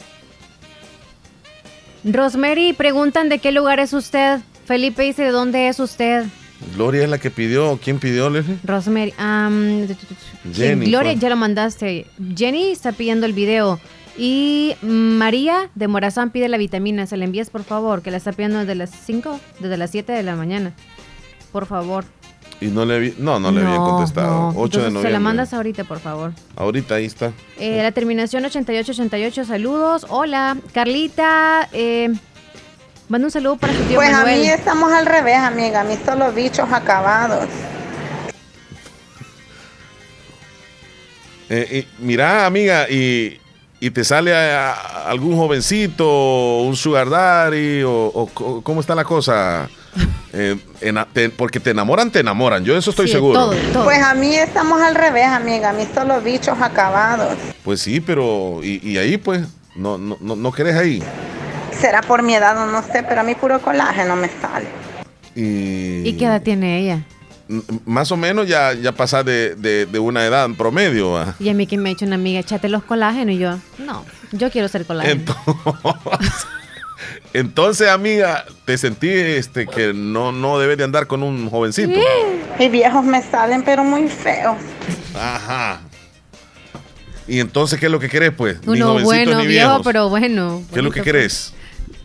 Rosemary, preguntan de qué lugar es usted. Felipe dice de dónde es usted. Gloria es la que pidió. ¿Quién pidió, Leslie? Rosemary. am, Jenny, Gloria, ya lo mandaste. Jenny está pidiendo el video. Y María de Morazán pide la vitamina. Se la envías, por favor, que la está pidiendo desde las 5, desde las 7 de la mañana. Por favor. Y no le vi- no, no le habían contestado. no. 8 de noviembre. Se la mandas ahorita, por favor. Ahorita ahí está. Eh, la terminación 8888, saludos. Hola, Carlita. Eh, manda un saludo para su tío Pues a mí estamos al revés, amiga. A mí solo bichos acabados. Eh, y mira, amiga, y, y te sale a- a algún jovencito, un sugar daddy, o, cómo está la cosa. Eh, te- porque te enamoran, te enamoran. Yo de eso estoy seguro. Pues a mí estamos al revés, amiga. A mí solo bichos acabados. Pues sí, pero y, y ahí pues no no no, no querés ahí. Será por mi edad o no sé, pero a mí puro colágeno me sale. Y, ¿Y qué edad tiene ella? más o menos ya ya pasás de, de- de una edad en promedio. ¿va? Y a mí que me ha dicho una amiga, échate los colágenos. Y yo, no, yo quiero ser colágeno. Entonces, entonces, amiga, te sentí este que no no debes de andar con un jovencito. Mis viejos me salen, pero muy feos. Ajá. Y entonces, ¿qué es lo que querés, pues? Ni Uno jovencitos bueno, ni viejo, pero bueno. ¿Qué es lo que querés?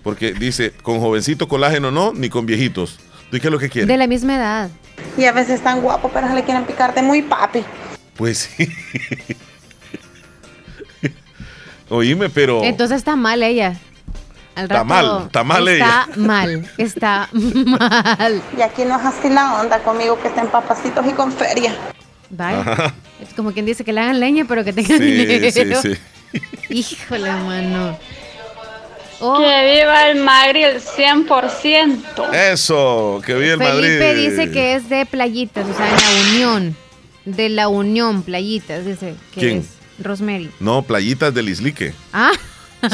Porque dice, con jovencito colágeno no, ni con viejitos. ¿Tú qué es lo que quieres? De la misma edad. Y a veces están guapos, pero se le quieren picarte muy papi. Pues sí. Oíme, pero Entonces está mal ella. Al Está rato mal, está mal Está ella. mal, está mal. Y aquí no es así la onda conmigo, que estén papacitos y con feria. Vaya. Ajá. Es como quien dice que le hagan leña, pero que tengan Sí, dinero. sí, Híjole, mano. Que viva el Magri el 100%. Eso, que vi el Madrid. Felipe dice que es de playitas, o sea, en la unión. De la unión, playitas, dice que ¿Quién? es. Rosemary. No, playitas del Islique. Ah,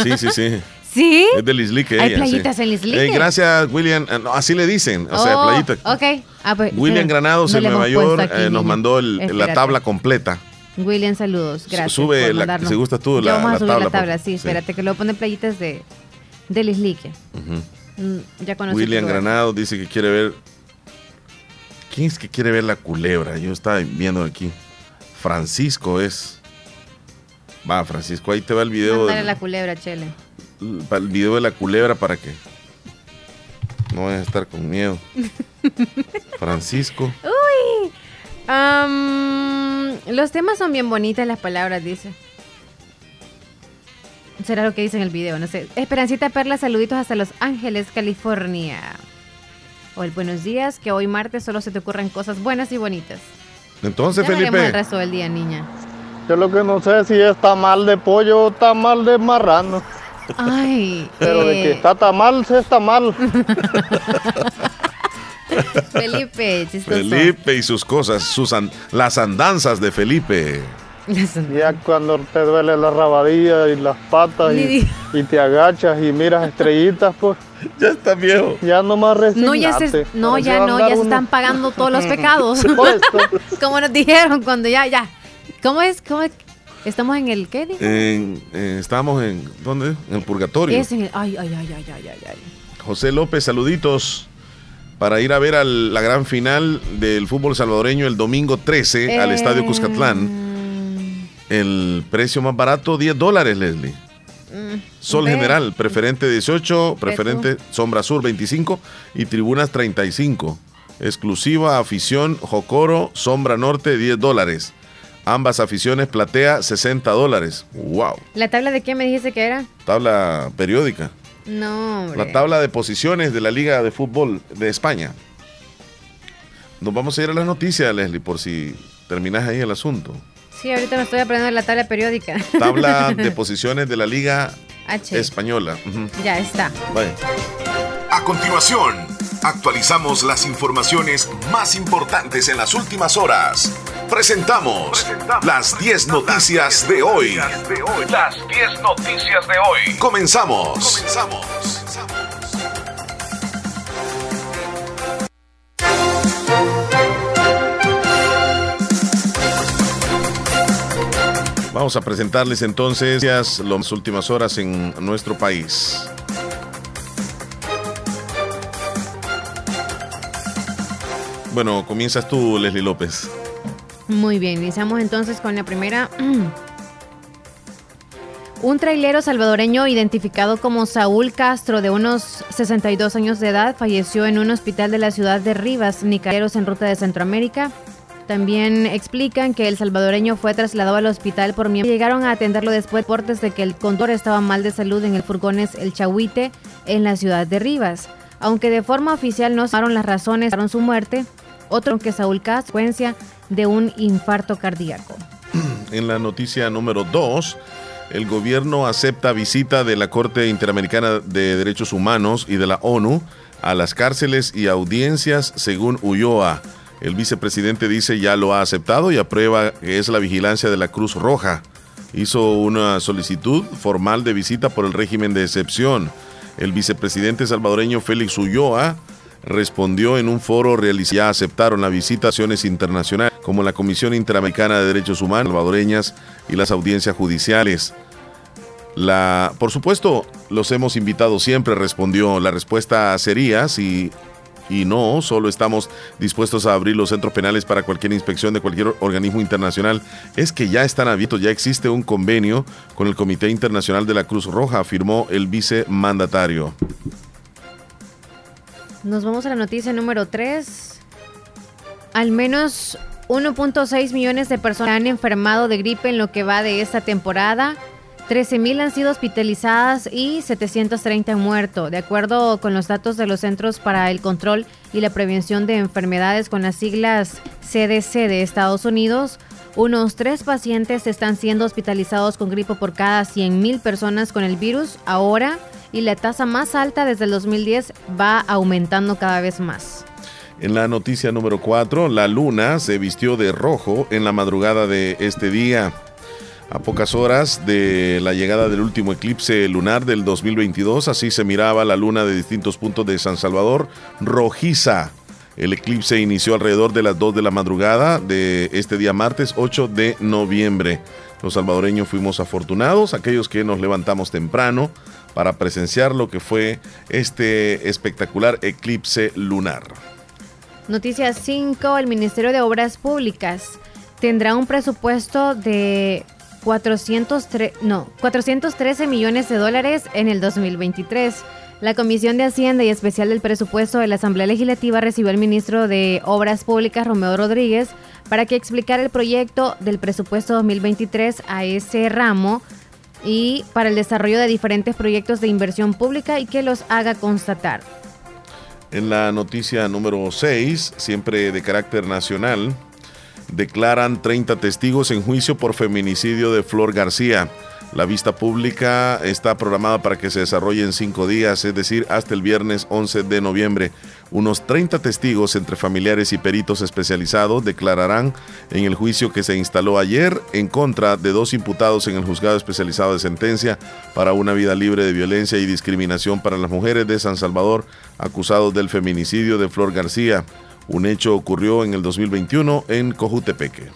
Sí, sí, sí. ¿sí? Es del Islique ¿Hay ella, playitas sí. en Islique? Eh, gracias, William. Eh, no, así le dicen. O sea, Oh, playitas. Ok. Ah, pues, William pero Granados no en Nueva York aquí, eh, nos mandó el- la tabla completa. William, saludos. Gracias. Sube por la- si gustas tú, la- vamos a la subir tabla, la tabla, sí, sí. espérate, que luego pone playitas de, del islique. Ujú. Mm, Ya William lugar. Granados dice que quiere ver. ¿Quién es que quiere ver la culebra? Yo estaba viendo aquí. Francisco es. Va, Francisco, ahí te va el video. Del- la culebra, Chele. para el video de la culebra para que no vayas a estar con miedo. Francisco. Uy. Am, los temas son bien bonitas, las palabras, dice. Será lo que dice en el video, no sé. Esperancita Perla, saluditos hasta Los Ángeles, California. O el buenos días, que hoy martes solo se te ocurren cosas buenas y bonitas. Entonces, Ya Felipe. el resto del día, niña. Yo lo que no sé si es tamal de pollo o tamal de marrano. Ay. Pero de que eh, está tamal, se está mal. Felipe, chistoso. Felipe y sus cosas, sus an- las andanzas de Felipe. Ya cuando te duele la rabadilla y las patas y, y te agachas y miras estrellitas, pues. Ya está viejo. Ya no más No, ya, se, resignate. no, ya no, ya se están pagando todos los pecados. Como nos dijeron cuando ya, ya. ¿Cómo es? ¿Cómo es? Estamos en el qué? En, eh, estamos en ¿dónde? En el purgatorio. Es en el, ay, ay, ay, ay, ay, ay. José López, saluditos para ir a ver a la gran final del fútbol salvadoreño el domingo 13 al Estadio eh, Cuscatlán. El precio más barato, 10 dólares, Leslie. Mm, Sol General, preferente 18, preferente Sombra Sur 25 y Tribunas 35. Exclusiva afición Jocoro, Sombra Norte 10 dólares. Ambas aficiones platea 60 dólares. ¡Wow! ¿La tabla de qué me dijiste que era? Tabla periódica. No, La tabla de posiciones de la Liga de Fútbol de España. Nos vamos a ir a las noticias, Leslie, por si terminas ahí el asunto. Sí, ahorita me estoy aprendiendo la tabla periódica. Tabla de posiciones de la Liga Española. Ya está. A continuación, actualizamos las informaciones más importantes en las últimas horas. Presentamos, las 10 noticias, de hoy. Las 10 noticias de hoy. Comenzamos. Comenzamos. Vamos a presentarles entonces las últimas horas en nuestro país. Bueno, comienzas tú, Leslie López. Muy bien, iniciamos entonces con la primera. Un trailero salvadoreño identificado como Saúl Castro, de unos 62 años de edad, falleció en un hospital de la ciudad de Rivas, Nicareros, en ruta de Centroamérica. También explican que el salvadoreño fue trasladado al hospital por miembros. Llegaron a atenderlo después de reportes de que el conductor estaba mal de salud en el furgones El Chahuite en la ciudad de Rivas. Aunque de forma oficial no se las razones para su muerte, otro que Saúl consecuencia de un infarto cardíaco. En la noticia número 2, el gobierno acepta visita de la Corte Interamericana de Derechos Humanos y de la ONU a las cárceles y audiencias según Ulloa. El vicepresidente dice ya lo ha aceptado y aprueba que es la vigilancia de la Cruz Roja. Hizo una solicitud formal de visita por el régimen de excepción. El vicepresidente salvadoreño Félix Ulloa respondió en un foro realizado. Ya aceptaron las visitaciones internacionales como la Comisión Interamericana de Derechos Humanos salvadoreñas y las audiencias judiciales. La, por supuesto, los hemos invitado siempre, respondió. La respuesta sería si y no, solo estamos dispuestos a abrir los centros penales para cualquier inspección de cualquier organismo internacional. Es que ya están abiertos, ya existe un convenio con el Comité Internacional de la Cruz Roja, afirmó el vicemandatario. Nos vamos a la noticia número 3. Al menos 1.6 millones de personas han enfermado de gripe en lo que va de esta temporada. 13.000 han sido hospitalizadas y 730 han muerto. De acuerdo con los datos de los Centros para el Control y la Prevención de Enfermedades con las siglas CDC de Estados Unidos, unos tres pacientes están siendo hospitalizados con gripe por cada 100.000 personas con el virus ahora y la tasa más alta desde el 2010 va aumentando cada vez más. En la noticia número 4, la luna se vistió de rojo en la madrugada de este día. A pocas horas de la llegada del último eclipse lunar del 2022, así se miraba la luna de distintos puntos de San Salvador rojiza. El eclipse inició alrededor de las 2 de la madrugada de este día martes 8 de noviembre. Los salvadoreños fuimos afortunados, aquellos que nos levantamos temprano para presenciar lo que fue este espectacular eclipse lunar. Noticia 5. El Ministerio de Obras Públicas tendrá un presupuesto de 403, no, 413 millones de dólares en el 2023. La Comisión de Hacienda y Especial del Presupuesto de la Asamblea Legislativa recibió al ministro de Obras Públicas, Romeo Rodríguez, para que explicara el proyecto del presupuesto 2023 a ese ramo y para el desarrollo de diferentes proyectos de inversión pública y que los haga constatar. En la noticia número 6, siempre de carácter nacional, declaran 30 testigos en juicio por feminicidio de Flor García. La vista pública está programada para que se desarrolle en cinco días, es decir, hasta el viernes 11 de noviembre. Unos 30 testigos entre familiares y peritos especializados declararán en el juicio que se instaló ayer en contra de dos imputados en el juzgado especializado de sentencia para una vida libre de violencia y discriminación para las mujeres de San Salvador acusados del feminicidio de Flor García. Un hecho ocurrió en el 2021 en Cojutepeque.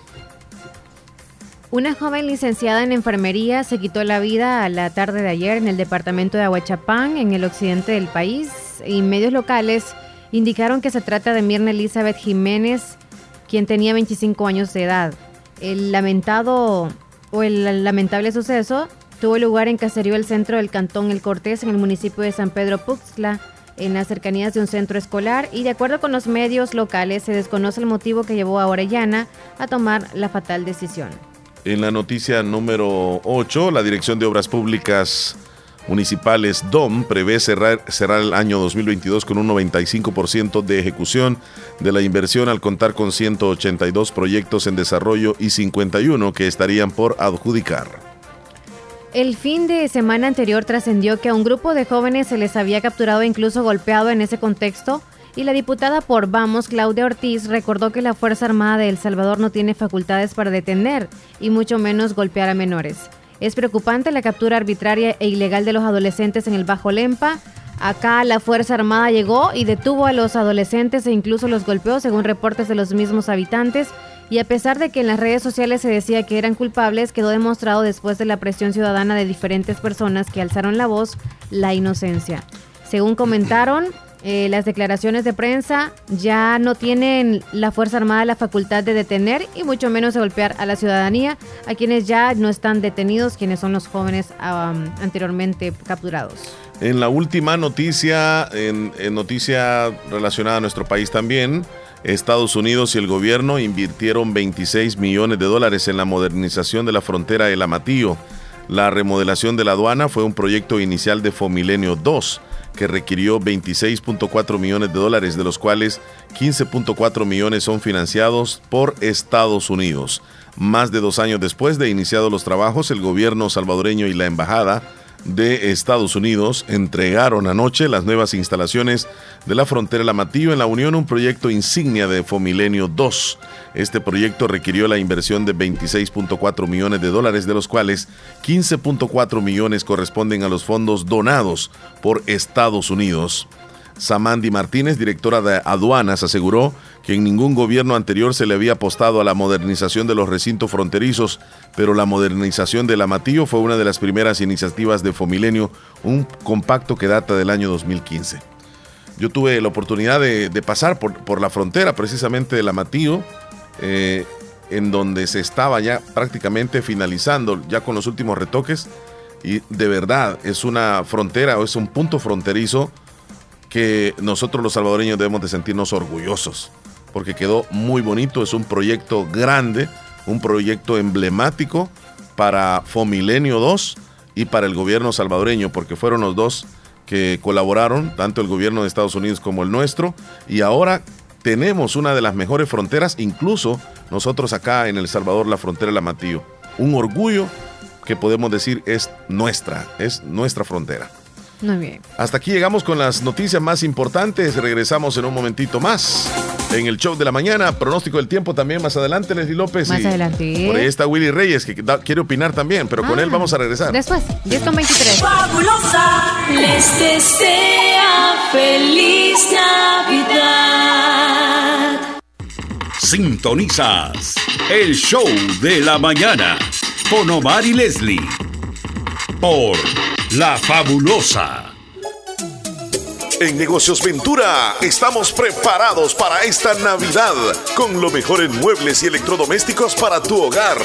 Una joven licenciada en enfermería se quitó la vida a la tarde de ayer en el departamento de Aguachapán, en el occidente del país, y medios locales indicaron que se trata de Mirna Elizabeth Jiménez, quien tenía 25 años de edad. El lamentado o el lamentable suceso tuvo lugar en Caserío, el centro del cantón El Cortés, en el municipio de San Pedro Puxla, en las cercanías de un centro escolar, y de acuerdo con los medios locales, se desconoce el motivo que llevó a Orellana a tomar la fatal decisión. En la noticia número 8, la Dirección de Obras Públicas Municipales DOM prevé cerrar, cerrar el año 2022 con un 95% de ejecución de la inversión al contar con 182 proyectos en desarrollo y 51 que estarían por adjudicar. El fin de semana anterior trascendió que a un grupo de jóvenes se les había capturado e incluso golpeado en ese contexto y la diputada por Vamos, Claudia Ortiz, recordó que la Fuerza Armada de El Salvador no tiene facultades para detener y mucho menos golpear a menores. Es preocupante la captura arbitraria e ilegal de los adolescentes en el Bajo Lempa. Acá la Fuerza Armada llegó y detuvo a los adolescentes e incluso los golpeó, según reportes de los mismos habitantes y a pesar de que en las redes sociales se decía que eran culpables, quedó demostrado después de la presión ciudadana de diferentes personas que alzaron la voz la inocencia. Según comentaron, eh, las declaraciones de prensa ya no tienen la Fuerza Armada la facultad de detener y mucho menos de golpear a la ciudadanía, a quienes ya no están detenidos, quienes son los jóvenes anteriormente capturados. En la última noticia, en noticia relacionada a nuestro país también, Estados Unidos y el gobierno invirtieron 26 millones de dólares en la modernización de la frontera del Amatillo. La remodelación de la aduana fue un proyecto inicial de Fomilenio 2 que requirió 26.4 millones de dólares, de los cuales 15.4 millones son financiados por Estados Unidos. Más de dos años después de iniciados los trabajos, el gobierno salvadoreño y la embajada de Estados Unidos entregaron anoche las nuevas instalaciones de la frontera Lamatillo en la Unión, un proyecto insignia de Fomilenio 2. Este proyecto requirió la inversión de 26.4 millones de dólares, de los cuales 15.4 millones corresponden a los fondos donados por Estados Unidos. Samandi Martínez, directora de aduanas, aseguró que en ningún gobierno anterior se le había apostado a la modernización de los recintos fronterizos, pero la modernización del Amatillo fue una de las primeras iniciativas de Fomilenio, un compacto que data del año 2015. Yo tuve la oportunidad de, pasar por, la frontera precisamente del Amatillo, eh, en donde se estaba ya prácticamente finalizando, ya con los últimos retoques, y de verdad es una frontera o es un punto fronterizo que nosotros los salvadoreños debemos de sentirnos orgullosos, porque quedó muy bonito, es un proyecto grande, un proyecto emblemático para Fomilenio 2 y para el gobierno salvadoreño, porque fueron los dos que colaboraron, tanto el gobierno de Estados Unidos como el nuestro, y ahora tenemos una de las mejores fronteras, incluso nosotros acá en El Salvador, la frontera la Matillo. Un orgullo que podemos decir es nuestra, es nuestra frontera. Muy bien. Hasta aquí llegamos con las noticias más importantes. Regresamos en un momentito más. En el show de la mañana, pronóstico del tiempo también más adelante, Leslie López. Más adelante. Por ahí está Willy Reyes, que quiere opinar también, pero con él ah, vamos a regresar. Después, 10 con 23. Fabulosa, les desea feliz Navidad. Sintonizas el show de la mañana con Omar y Leslie por La Fabulosa. En Negocios Ventura estamos preparados para esta Navidad con lo mejor en muebles y electrodomésticos para tu hogar.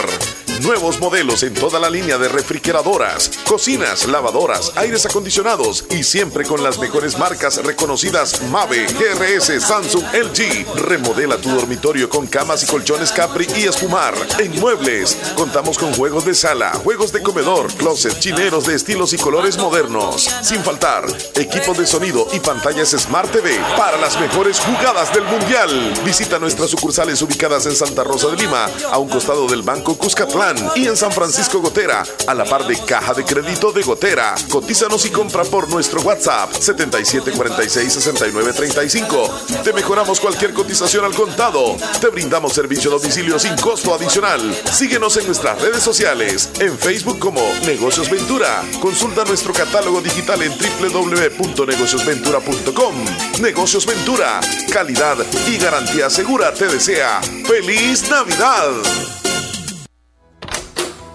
Nuevos modelos en toda la línea de refrigeradoras, cocinas, lavadoras, aires acondicionados y siempre con las mejores marcas reconocidas Mave, GRS, Samsung, LG. Remodela tu dormitorio con camas y colchones Capri y espumar. En muebles contamos con juegos de sala, juegos de comedor, closet, chineros de estilos y colores modernos. Sin faltar, equipos de sonido y pantallas Smart TV para las mejores jugadas del Mundial. Visita nuestras sucursales ubicadas en Santa Rosa de Lima, a un costado del Banco Cuscatlán y en San Francisco Gotera, a la par de Caja de Crédito de Gotera. Cotízanos y compra por nuestro WhatsApp 77466935. Te mejoramos cualquier cotización al contado. Te brindamos servicio a domicilio sin costo adicional. Síguenos en nuestras redes sociales, en Facebook como Negocios Ventura. Consulta nuestro catálogo digital en www.negociosventura.com. Negocios Ventura, calidad y garantía segura te desea. ¡Feliz Navidad!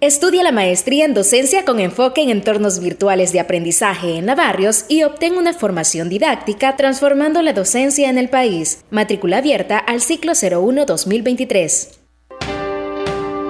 Estudia la maestría en docencia con enfoque en entornos virtuales de aprendizaje en Navarrios y obtén una formación didáctica transformando la docencia en el país. Matrícula abierta al ciclo 01-2023.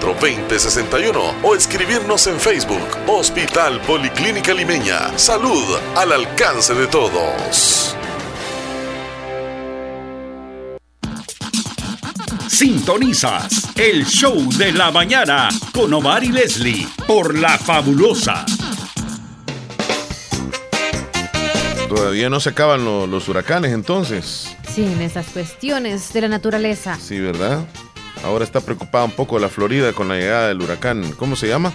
2061 o escribirnos en Facebook Hospital Policlínica Limeña. Salud al alcance de todos. Sintonizas el show de la mañana con Omar y Leslie por La Fabulosa. Todavía no se acaban lo- los huracanes entonces. Sí, en esas cuestiones de la naturaleza. Sí, ¿verdad? Ahora está preocupada un poco la Florida con la llegada del huracán. ¿Cómo se llama?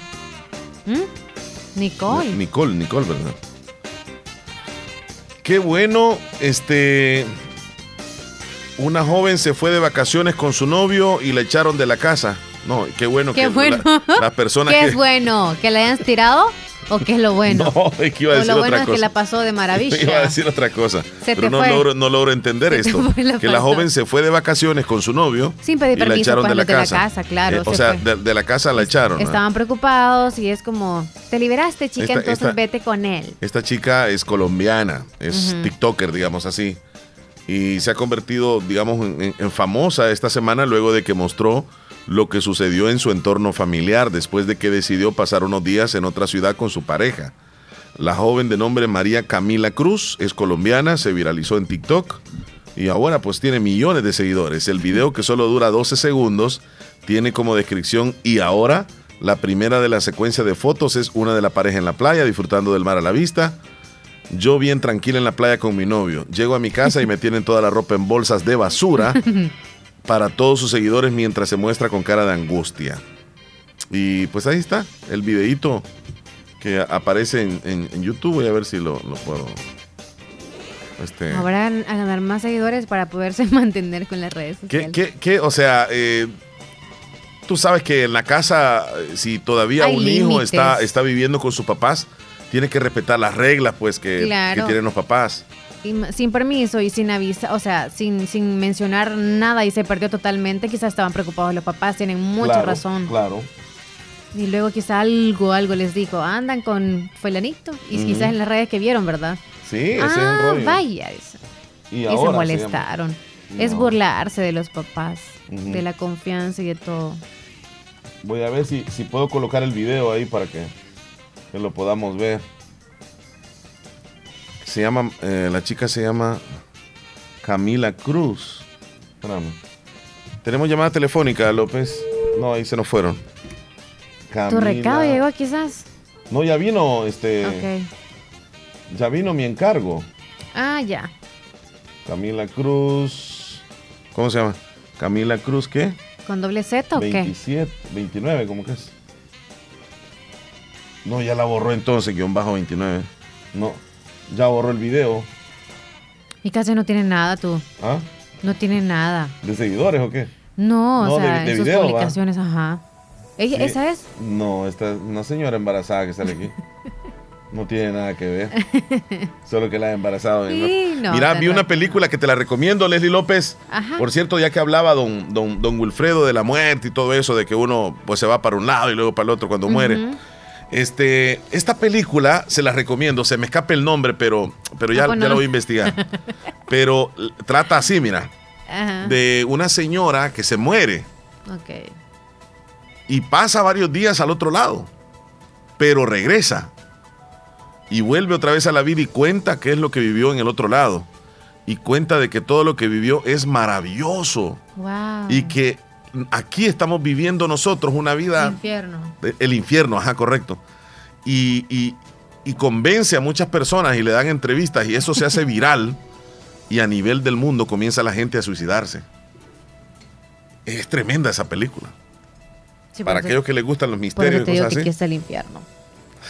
¿Mm? Nicole. Nicole, Nicole, ¿verdad? Qué bueno, este... Una joven se fue de vacaciones con su novio y la echaron de la casa. No, qué bueno Qué que bueno. la- las personas ¿Qué que... es bueno? ¿Que la hayan tirado? ¿O qué es lo bueno? No, es que iba a o decir lo bueno otra es que la pasó de maravilla. Iba a decir otra cosa. Se pero no fue. logro, no logro entender Se esto. la que la joven se fue de vacaciones con su novio. Sin pedir y la permiso, echaron pues, de la de la casa. claro, Eh, o se sea, fue. de, de la casa la echaron. Estaban preocupados y es como, te liberaste, chica, Esta- entonces esta- vete con él. Esta chica es colombiana, es Ujú. TikToker, digamos así. Y se ha convertido, digamos, en famosa esta semana luego de que mostró lo que sucedió en su entorno familiar después de que decidió pasar unos días en otra ciudad con su pareja. La joven de nombre María Camila Cruz es colombiana, se viralizó en TikTok y ahora pues tiene millones de seguidores. El video que solo dura 12 segundos tiene como descripción y ahora la primera de la secuencia de fotos es una de la pareja en la playa disfrutando del mar a la vista. Yo bien tranquila en la playa con mi novio. Llego a mi casa y me tienen toda la ropa en bolsas de basura para todos sus seguidores mientras se muestra con cara de angustia. Y pues ahí está el videíto que aparece en, en- en YouTube. Voy a ver si lo, lo puedo. Este, Habrá a ganar más seguidores para poderse mantener con las redes ¿Qué, sociales. qué, qué? O sea, eh, tú sabes que en la casa, eh, si todavía Hay un hijo límites. está, está viviendo con sus papás, tiene que respetar las reglas pues que, Claro. que tienen los papás. Sin, permiso y sin avisar, o sea, sin, sin mencionar nada y se perdió totalmente, quizás estaban preocupados los papás, tienen mucha Claro, razón. Claro. Y luego quizá algo, algo les dijo, andan con fulanito. Y quizás en las redes que vieron, ¿verdad? Sí, ese es ah, el rollo. vaya. dice. Y, Y, ahora se molestaron. Es No. burlarse de los papás, de la confianza y de todo. Voy a ver si, si puedo colocar el video ahí para que, que lo podamos ver. Se llama, eh, la chica se llama Camila Cruz. Espérame. Tenemos llamada telefónica, López. No, ahí se nos fueron. ¿Tu recado llegó quizás? No, ya vino, este, ya vino mi encargo. Ah, ya. Camila Cruz. ¿Cómo se llama? Camila Cruz, ¿qué? ¿Con doble Z o qué? 27, 29, ¿cómo que es? No, ya la borró entonces, guion bajo 29. No, ya borró el video. Y casi no tiene nada tú. ¿Ah? No tiene nada. ¿De seguidores o qué? No, No, o sea, de- de en sus video, ¿va? publicaciones, ajá. ¿Ella, Sí. ¿Esa es? No, esta es una señora embarazada que sale aquí. No tiene nada que ver. Solo que la ha embarazado. Sí, no, Mira, vi una película que te la recomiendo, Leslie López. Ajá. Por cierto, ya que hablaba don, don, don Wilfredo de la muerte y todo eso, de que uno pues se va para un lado y luego para el otro cuando muere. Este, esta película se la recomiendo, se me escapa el nombre, pero, pero ya, Ah, ya lo voy a investigar. pero trata así, mira, Ajá. de una señora que se muere Ok. y pasa varios días al otro lado, pero regresa y vuelve otra vez a la vida y cuenta qué es lo que vivió en el otro lado. Y cuenta de que todo lo que vivió es maravilloso. Y que aquí estamos viviendo nosotros una vida... El infierno. El infierno, ajá, correcto. Y, y, y convence a muchas personas y le dan entrevistas y eso se hace viral y a nivel del mundo comienza la gente a suicidarse. Es tremenda esa película. Para aquellos que les gustan los misterios y cosas que así. aquí está el infierno.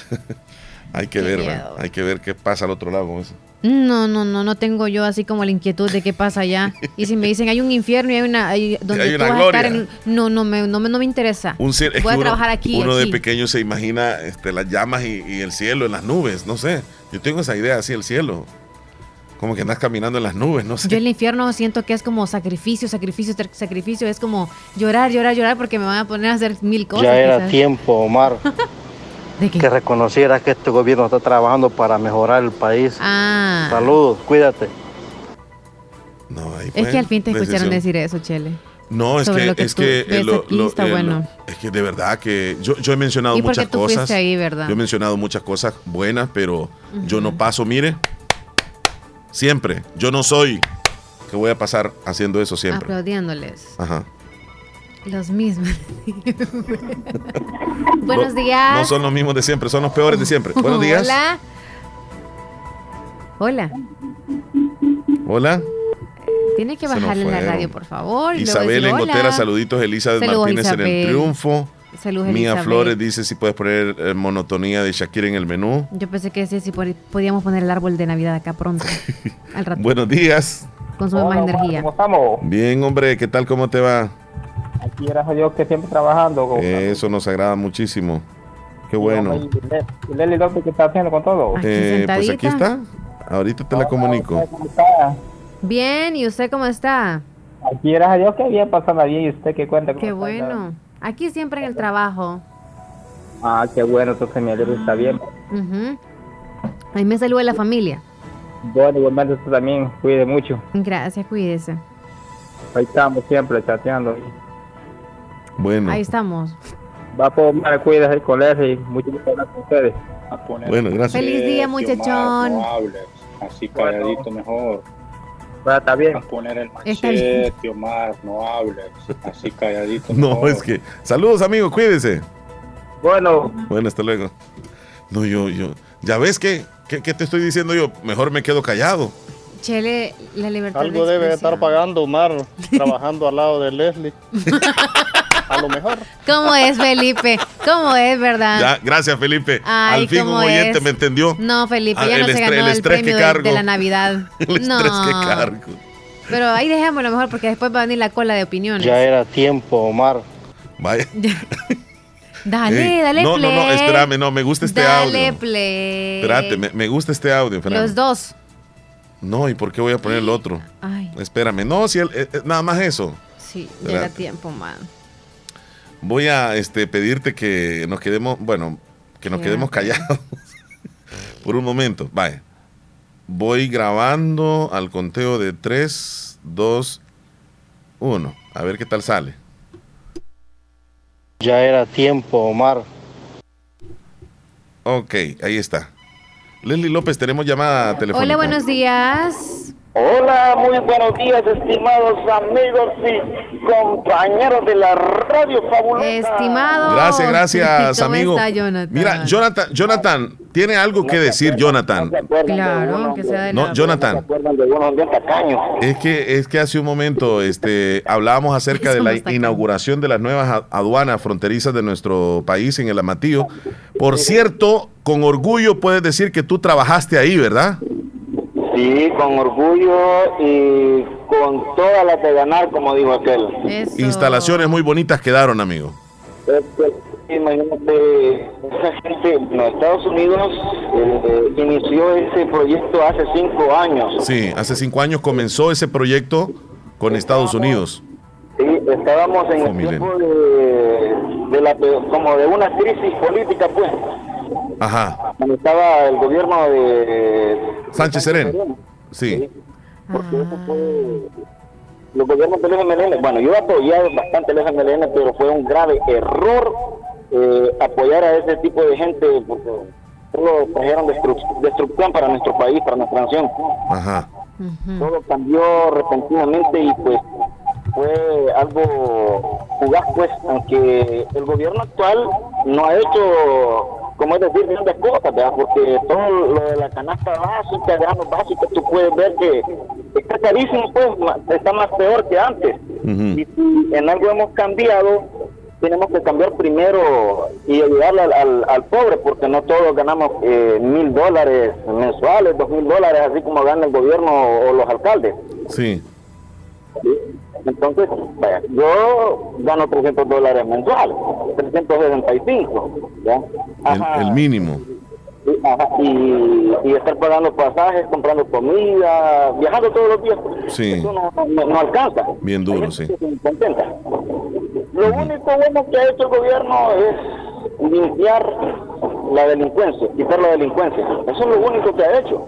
hay que ver, hay que ver qué pasa al otro lado con eso. No, no, no, no tengo yo así como la inquietud de qué pasa allá. Y si me dicen hay un infierno y hay una hay- donde Hay tú una vas a gloria. estar en- no, no me, no me, no me interesa. Un cielo- es Voy que a uno- trabajar aquí. Uno de pequeño se imagina este, las llamas y, y el cielo en las nubes, no sé. Yo tengo esa idea así, el cielo. Como que andas caminando en las nubes, no sé. Yo el infierno siento que es como sacrificio, sacrificio, sacrificio. Es como llorar, llorar, llorar porque me van a poner a hacer mil cosas. Ya era quizás. tiempo, Omar, que reconociera que este gobierno está trabajando para mejorar el país. Ah. Saludos, cuídate. Es que al fin te escucharon decir eso, Chele. No, es que, lo que es que eh, ves lo- aquí lo- está eh, bueno. es que de verdad que yo, yo he mencionado Y muchas tú cosas. ahí, ¿verdad? Yo he mencionado muchas cosas buenas, pero yo no paso, mire, siempre. Yo no soy que voy a pasar haciendo eso siempre. Aplaudiéndoles. Ajá. Los mismos. Buenos No- días. No son los mismos de siempre, son los peores de siempre. Buenos días. Hola. Hola. Hola. Tiene que bajarle la radio, por favor. Isabel decir, Engotera, hola. saluditos. Elizabeth Saludos, Martínez en el triunfo. Saludos, Mía Elizabeth. Flores dice si puedes poner eh, monotonía de Shakira en el menú. Yo pensé que decía si pod- podíamos poner el árbol de Navidad acá pronto. Al rato. Buenos días. Consume más energía. estamos? Bien, hombre, ¿qué tal? ¿Cómo te va? Aquí gracias a Dios que siempre trabajando. con- Eso nos agrada muchísimo. Qué bueno. Y Le- y Leli, ¿dónde qué está haciendo con todo? Eh, pues aquí está. Ahorita te la comunico. ¿Cómo está? Bien, ¿y usted cómo está? Aquí gracias a Dios que bien, pasando bien. ¿Y usted qué cuenta? Qué está? bueno. Aquí siempre en el trabajo. Ah, qué bueno, entonces mi alegro está bien. Ujú. Ahí me saluda la familia. Bueno, igualmente usted también, cuide mucho. Gracias, cuídese. Ahí estamos siempre chateando. Bueno, Ahí estamos. Va por más, cuídese el colegio y mucho gusto hablar con ustedes. bueno, gracias. Feliz día, muchachón. No hables, así calladito mejor. está bien. A poner el Está machete, Omar, no hables, así calladito No, mejor. es que. Saludos, amigos, cuídense. Bueno. Bueno, hasta luego. No, yo, yo. ¿Ya ves qué, qué, qué te estoy diciendo yo? Mejor me quedo callado. Chele, la libertad Algo de debe estar pagando Omar trabajando al lado de Leslie. A lo mejor. ¿Cómo es, Felipe? ¿Cómo es, verdad? Ya, gracias, Felipe. Ay, Al fin un ¿cómo oyente es? me entendió. No, Felipe, Ah, ya no el se estre- ganó el el, estrés que premio de, cargo. de la Navidad. El no. estrés que cargo. Pero ahí dejémoslo mejor porque después va a venir la cola de opiniones. Ya era tiempo, Omar. Vaya. Dale, Ey, dale no, play. no, no, espérame, no, me gusta este Dale audio. play. Espérate, me, me gusta este audio. espérame. Los dos. No, ¿y por qué voy a poner el otro? Ay, Espérame, no, si el- eh, eh, nada más eso. sí, ya era Espérate. tiempo, man. Voy a este, pedirte que nos quedemos, bueno, que nos quedemos callados por un momento. Vaya. Voy grabando al conteo de 3, 2, 1. A ver qué tal sale. Ya era tiempo, Omar. Ok, ahí está. Leslie López, tenemos llamada telefónica. Hola, buenos días. Hola, muy buenos días, estimados amigos y compañeros de la Radio Fabulosa. Estimado. Gracias, gracias, ¿Cómo amigo. está, Jonathan? Mira, Jonathan, Jonathan, tiene algo que decir, Jonathan. Claro, que sea de No, la- Jonathan. Es que, es que hace un momento este, hablábamos acerca de la inauguración de las nuevas aduanas fronterizas de nuestro país en el Amatillo. Por cierto, con orgullo puedes decir que tú trabajaste ahí, ¿verdad? Sí, con orgullo y con todas las de ganar, como dijo aquel. Instalaciones muy bonitas quedaron, amigo. Es que, imagínate, esa gente, no, Estados Unidos eh, inició ese proyecto hace cinco años. Sí, hace cinco años comenzó ese proyecto con Estados Unidos. Sí, estábamos en Fue el tiempo de, de la, como de una crisis política, pues. Ajá. Cuando estaba el gobierno de Sánchez Serén. Sí. porque eso fue los gobiernos del FMLN, bueno, yo he apoyado bastante el FMLN, pero fue un grave error eh, apoyar a ese tipo de gente porque solo trajeron destru- destrucción para nuestro país, para nuestra nación. Ajá. Todo cambió repentinamente y pues fue algo fugaz, pues, aunque el gobierno actual no ha hecho, como es decir, grandes cosas, ¿verdad? Porque todo lo de la canasta básica, granos básicos, tú puedes ver que está carísimo, pues, está más peor que antes. Y si en algo hemos cambiado, tenemos que cambiar primero y ayudarle al, al, al pobre, porque no todos ganamos eh, mil dólares mensuales, dos mil dólares, así como gana el gobierno o los alcaldes. Sí. ¿sí? Entonces, vaya, yo gano 300 dólares mensuales, 365, ¿ya? Ajá. El, el mínimo. Ajá, y, y estar pagando pasajes, comprando comida, viajando todos los días, pues, Sí. eso no, no- no alcanza. Bien duro, sí. Contenta. Lo único bueno que ha hecho el gobierno es limpiar la delincuencia, quitar la delincuencia. Eso es lo único que ha hecho.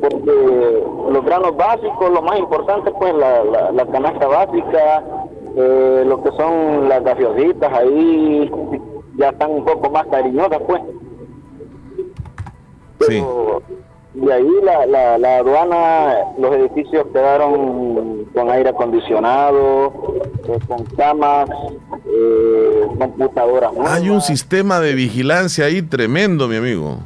Porque los granos básicos, lo más importante, pues la, la, la canasta básica, eh, lo que son las gaseositas ahí, ya están un poco más cariñosas, pues. Sí. De ahí la, la, la aduana, los edificios quedaron con aire acondicionado, eh, con camas, eh, computadoras nuevas, Hay un sistema de vigilancia ahí tremendo, mi amigo.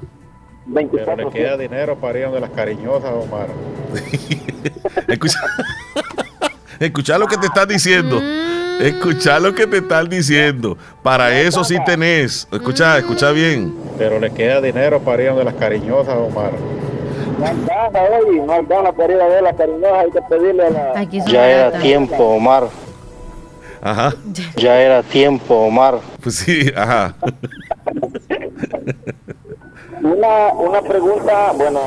Pero le queda dinero para ir donde las cariñosas, Omar. Escucha, escucha lo que te están diciendo. Escucha lo que te están diciendo. Para eso sí tenés. Escucha, escucha bien. Pero le queda dinero para ir donde las cariñosas, Omar. No oye, no para ir a ver las cariñosas, hay que pedirle a la... Ya era tiempo, Omar. Ajá. Ya era tiempo, Omar. Pues sí, ajá. Una, una pregunta, bueno,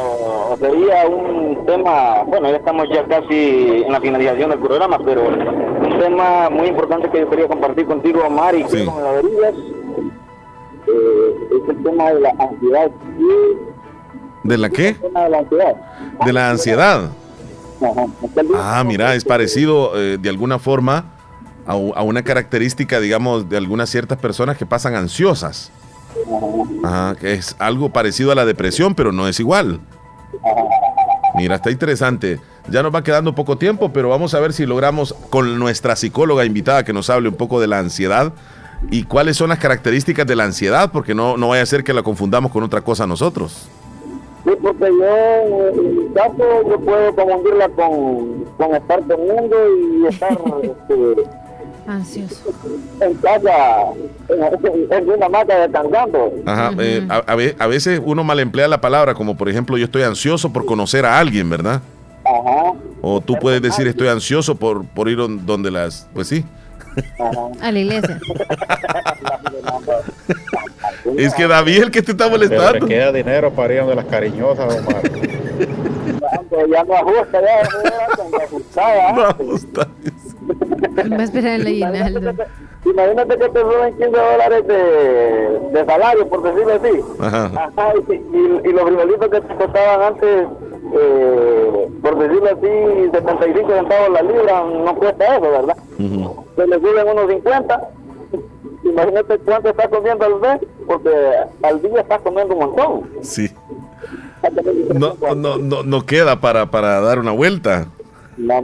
sería un tema, bueno, ya estamos ya casi en la finalización del programa, pero un tema muy importante que yo quería compartir contigo, y que con la verías, eh, es el tema de la ansiedad. ¿De la qué? El tema de la ansiedad. De la ansiedad. Ah, mira, es parecido eh, de alguna forma a, a una característica, digamos, de algunas ciertas personas que pasan ansiosas. Ajá, que es algo parecido a la depresión, pero no es igual. Mira, está interesante. Ya nos va quedando poco tiempo, pero vamos a ver si logramos con nuestra psicóloga invitada que nos hable un poco de la ansiedad y cuáles son las características de la ansiedad, porque no, no vaya a ser que la confundamos con otra cosa nosotros. Sí, porque yo, en mi caso, yo puedo confundirla con, con estar comiendo y estar este, Ansioso. en casa, en, una hamaca descansando. Ajá, eh, a, a ve- a veces uno mal emplea la palabra, como por ejemplo, yo estoy ansioso por conocer a alguien, ¿verdad? Ajá. O tú puedes decir, estoy ansioso por, por ir on- donde las. Pues sí. A la iglesia. Es que David es el que te está Pero molestando. le queda dinero para ir donde las cariñosas, Omar. Ya no ajusta, ya, ya, ya, ajustada. No ajusta. Va a esperar el aguinaldo. Imagínate que te suben 15 dólares de, de salario, por decirlo así. Ajá. Ajá, y, y, y los frijolitos que te costaban antes, eh, por decirlo así, 75 centavos la libra, no cuesta eso, ¿verdad? Se le suben unos 50. Imagínate cuánto estás comiendo al mes, porque al día estás comiendo un montón. Sí. No, no, no, no queda para, para dar una vuelta. No,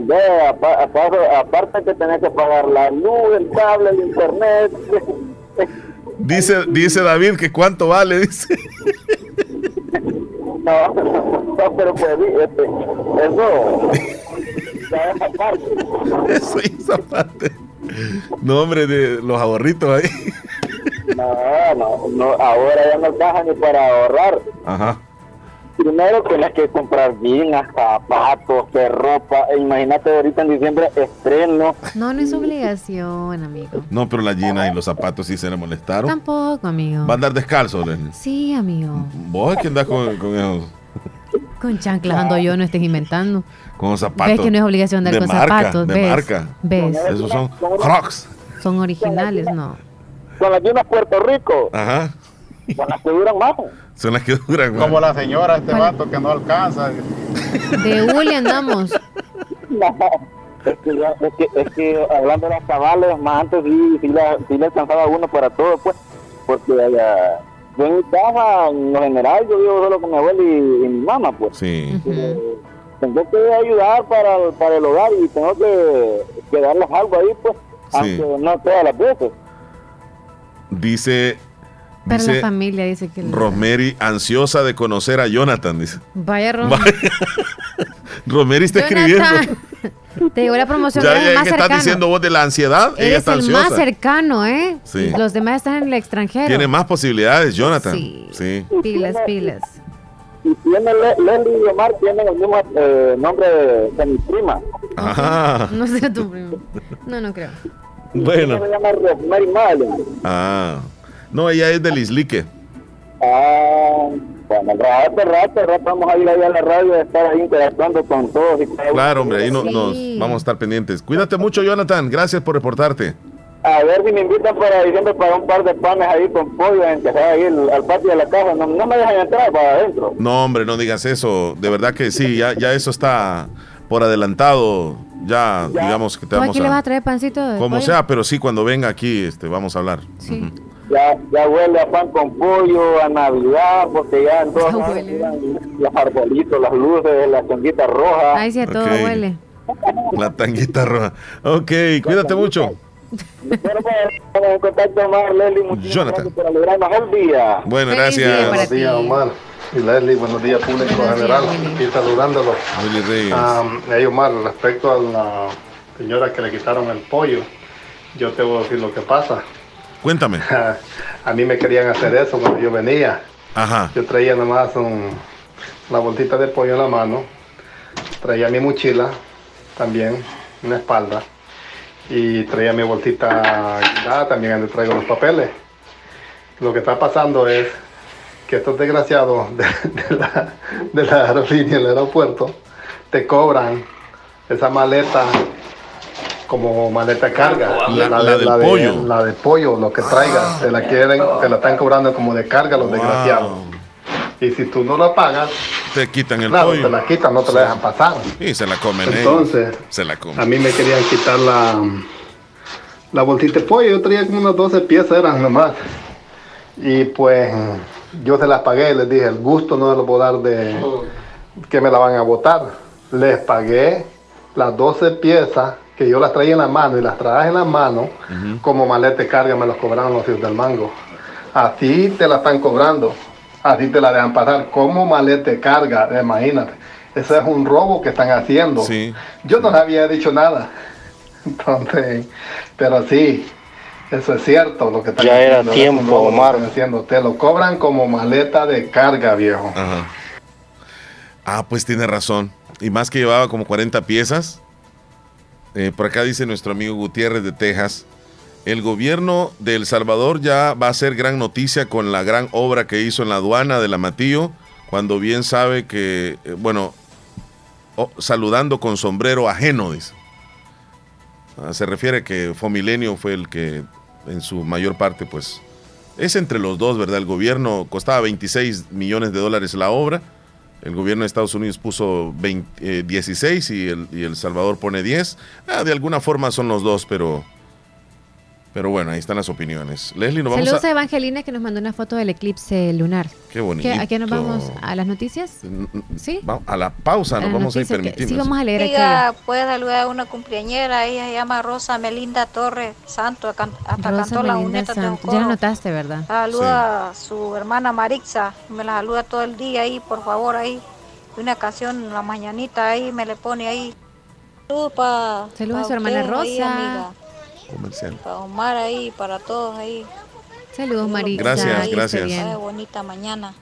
aparte que tenés que pagar la luz, el cable, el internet. Dice, dice David que cuánto vale, dice. No, no, pero pues este, eso. ya. Eso hizo aparte. No, hombre, de los ahorritos ahí. No, no, no, ahora ya no alcanza ni para ahorrar. Ajá. Primero tienes que comprar jeans, zapatos, que ropa. E imagínate ahorita en diciembre estreno. No, no es obligación, amigo. No, pero la Gina y los zapatos sí se le molestaron. Tampoco, amigo. Va a andar descalzo, Leslie. Sí, amigo. Vos es que andás con, con esos, Con chanclas ando yo, no estés inventando. con los zapatos. Ves que no es obligación andar de con marca, zapatos. De ¿Ves? marca. ¿Ves? Esos son Crocs. Son originales, no. Con las jeans Puerto Rico, Ajá. con las que duran más. Son las que duran. Como la señora, este vato que no alcanza. De Uli andamos. Es que, ya- es, que, es que hablando de las cabales, más antes sí, sí, la, sí le alcanzaba uno para todo, pues, porque allá, yo en mi casa, en lo general, yo vivo solo con mi abuela y, y mi mamá, pues. Sí. Tengo que ayudar para, el- para el hogar y tengo que, que darles algo ahí, pues, Sí. aunque no todas las veces. Dice, La dice familia, dice que. Rosemary, ansiosa de conocer a Jonathan, dice. Vaya. Vaya. Rosemary está escribiendo. Te digo la promoción. Ya, ya el que más estás diciendo vos de la ansiedad, ella Eres está el ansiosa. más cercano, ¿eh? Sí. Los demás están en el extranjero. Tiene más posibilidades, Jonathan. Sí. Sí. Pilas, pilas. Y tiene Le- Leslie y Omar tienen el mismo eh, nombre de, de mi prima. Ah, No sé tu primo. No, no creo. bueno. Se llama Rosemary Madeleine. Ah. No, ella es del Islique. Ah, bueno, rato, rato, rato vamos a ir ahí a la radio a estar ahí interactuando con todos y. Claro, hombre, ahí no- nos vamos a estar pendientes. Cuídate mucho, Jonathan. Gracias por reportarte. A ver si me invitan para diciembre para un par de panes ahí con pollo, en que sea ahí al patio de la casa. No, no me dejan entrar para adentro. No, hombre, no digas eso. De verdad que sí, ya, ya eso está por adelantado. Ya, digamos que te ¿Tú vamos aquí le vas a a... traer pancito Como pollo? sea, pero sí, cuando venga aquí este, vamos a hablar. Sí. Ya, ya huele a pan con pollo, a Navidad, porque ya en todas Ya partes huele. están los arbolitos, las luces, las chonguitas rojas. Ahí sí a todo huele. La tanguita roja. Ok, cuídate mucho. Bueno, pues, en contacto. Muchísimas Jonathan. gracias por alegrarnos el día. Bueno, gracias. Buenos días. Omar. Y Leslie, buenos días, público Buenos general. días, Willy. Aquí saludándolo. Willy Reyes. Ah, hey, Omar, respecto a la señora que le quitaron el pollo, yo te voy a decir lo que pasa. Cuéntame. A mí me querían hacer eso cuando yo venía. Ajá. Yo traía nomás un, la bolsita de pollo en la mano, traía mi mochila también, una espalda, y traía mi bolsita también donde traigo los papeles. Lo que está pasando es que estos desgraciados de, de la, de la aerolínea, del aeropuerto, te cobran esa maleta como maleta de carga. La- la del de- pollo. la de pollo, lo que traigas, te la quieren, te la están cobrando como de carga los desgraciados. Y si tú no la pagas, Te quitan el claro, pollo. te la quitan, no te la dejan pasar. Y se la comen ellos. Entonces, Se la a comen. mí me querían quitar la, la bolsita de pollo, yo traía como unas 12 piezas, eran nomás. Y pues yo se las pagué, les dije, el gusto no se lo puedo dar de que me la van a botar. Les pagué las 12 piezas que yo las traía en la mano y las traje en la mano como maleta de carga, me las cobraron los hijos del mango. Así te la están cobrando, así te la dejan pasar como maleta de carga, imagínate. Ese es un robo que están haciendo. Sí. Yo no les había dicho nada. Entonces, pero sí, eso es cierto lo que están Ya era haciendo, es tiempo, robo Omar. haciendo. Te lo cobran como maleta de carga, viejo. Ajá. Ah, pues tiene razón. Y más que llevaba como 40 piezas. Eh, por acá dice nuestro amigo Gutiérrez de Texas. El gobierno de El Salvador ya va a hacer gran noticia con la gran obra que hizo en la aduana de la Matillo, cuando bien sabe que, eh, bueno, oh, saludando con sombrero ajeno, dice. Ah, se refiere que Fomilenio fue el que en su mayor parte, pues, es entre los dos, ¿verdad? El gobierno costaba 26 millones de dólares la obra. El gobierno de Estados Unidos puso 20, eh, 16 y el, y El Salvador pone 10. Ah, de alguna forma son los dos, pero, pero bueno, ahí están las opiniones. Leslie, nos vamos Saludos a... a... Evangelina que nos mandó una foto del eclipse lunar. Qué bonito. ¿Qué- ¿A qué nos vamos? ¿A las noticias? ¿Sí? Va- A la pausa A nos vamos a ir permitiendo. Sí, vamos a leer Diga, aquí. puede saludar a una cumpleañera, ella se llama Rosa Melinda Torres Santo, hasta Rosa cantó la uneta de. Ya lo notaste, ¿verdad? Saluda a su hermana Marixa, me la saluda todo el día ahí, por favor, ahí. Una canción, la mañanita ahí, me le pone ahí. Saludos a su hermana Rosa. Comercial. Para Omar ahí, para todos ahí. Saludos, Marisa. Gracias, gracias. bonita mañana.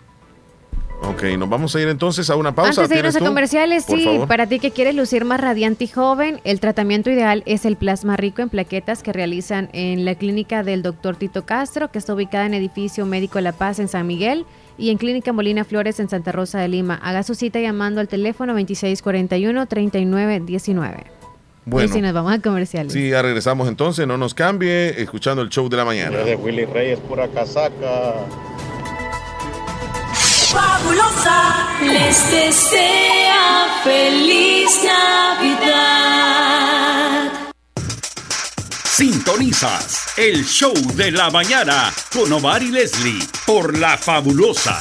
Ok, nos vamos a ir entonces a una pausa. Antes de irnos ¿Tienes a comerciales, Por sí, favor. para ti que quieres lucir más radiante y joven, el tratamiento ideal es el plasma rico en plaquetas que realizan en la clínica del doctor Tito Castro, que está ubicada en edificio Médico La Paz en San Miguel y en Clínica Molina Flores en Santa Rosa de Lima. Haga su cita llamando al teléfono 2641-3919. Bueno. Y si nos vamos a comerciales. Sí, ya regresamos entonces, no nos cambie, escuchando el show de la mañana. de Willy Reyes, pura casaca. fabulosa les desea feliz Navidad. Sintonizas el show de la mañana con Omar y Leslie por La Fabulosa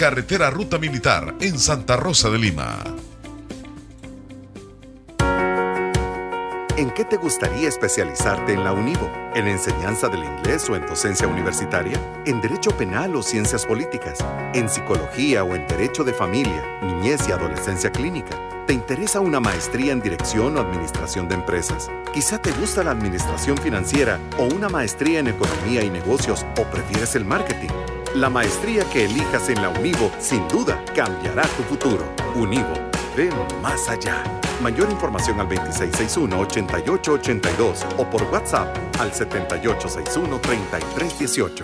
carretera Ruta Militar en Santa Rosa de Lima. ¿En qué te gustaría especializarte en la UNIVO? ¿En enseñanza del inglés o en docencia universitaria? ¿En derecho penal o ciencias políticas? ¿En psicología o en derecho de familia, niñez y adolescencia clínica? ¿Te interesa una maestría en dirección o administración de empresas? Quizá te gusta la administración financiera o una maestría en economía y negocios o prefieres el marketing. La maestría que elijas en la Univo sin duda cambiará tu futuro. Univo, ven más allá. Mayor información al 2661-8882 o por WhatsApp al 7861-3318.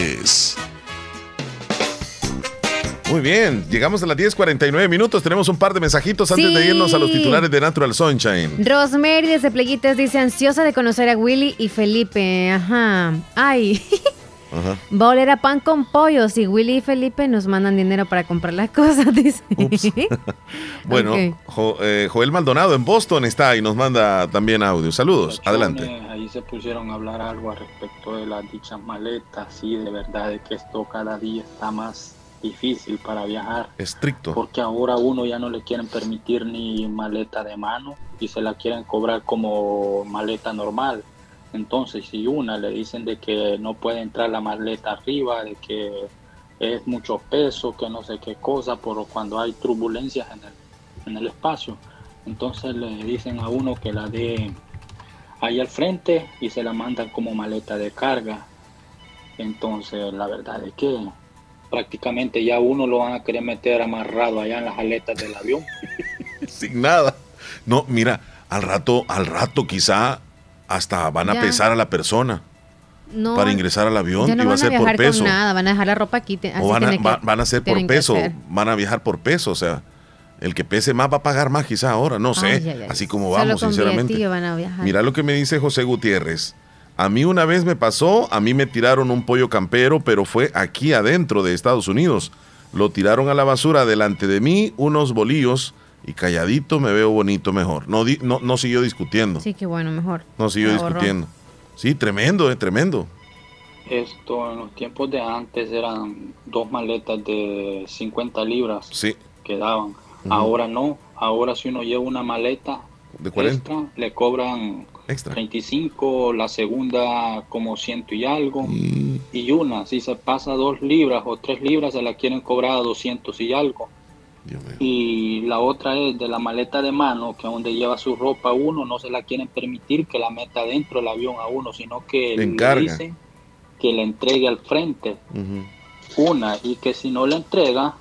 Muy bien, llegamos a las 10.49 minutos. Tenemos un par de mensajitos antes de irnos a los titulares de Natural Sunshine. Rosemary desde Pleguitas dice ansiosa de conocer a Willy y Felipe. Ajá. Ay, Ajá. va a oler a pan con pollo. Si Willy y Felipe nos mandan dinero para comprar las cosas, dice. Bueno, Ok. Jo- eh, Joel Maldonado en Boston está y nos manda también audio. Saludos, adelante. Ahí se pusieron a hablar algo al respecto de las dichas maletas. Sí, de verdad de que esto cada día está más difícil para viajar. Estricto. Porque ahora a uno ya no le quieren permitir ni maleta de mano y se la quieren cobrar como maleta normal. Entonces, si una le dicen de que no puede entrar la maleta arriba, de que es mucho peso, que no sé qué cosa, por cuando hay turbulencias en el, en el espacio, entonces le dicen a uno que la dé ahí al frente y se la mandan como maleta de carga. Entonces, la verdad es que prácticamente ya uno lo van a querer meter amarrado allá en las aletas del avión. Sin nada. No, mira, al rato, al rato quizá hasta van a Ya. pesar a la persona No, para ingresar al avión no y va a van a ser por peso. nada, van a dejar la ropa aquí. te- así O van a, tiene que- va- van a ser por peso, van a viajar por peso, o sea, el que pese más va a pagar más quizá ahora, no sé, Ay, ay, ay. así como vamos, sinceramente. van a. Mira lo que me dice José Gutiérrez. A mí una vez me pasó, a mí me tiraron un pollo campero, pero fue aquí adentro de Estados Unidos. Lo tiraron a la basura delante de mí, unos bolillos y calladito me veo bonito mejor. No, no, no siguió discutiendo. Sí, qué bueno, mejor. No siguió discutiendo. Sí, tremendo, eh, tremendo. Esto en los tiempos de antes eran dos maletas de 50 libras sí. que daban. Ahora no. Ahora si uno lleva una maleta de 40 le cobran extra 25, la segunda como ciento y algo y... una si se pasa dos libras o tres libras se la quieren cobrar a 200 y algo. Y la otra es de la maleta de mano, que donde lleva su ropa uno, no se la quieren permitir que la meta dentro del avión a uno, sino que le, dicen que le entregue al frente. Una y que si no le entrega,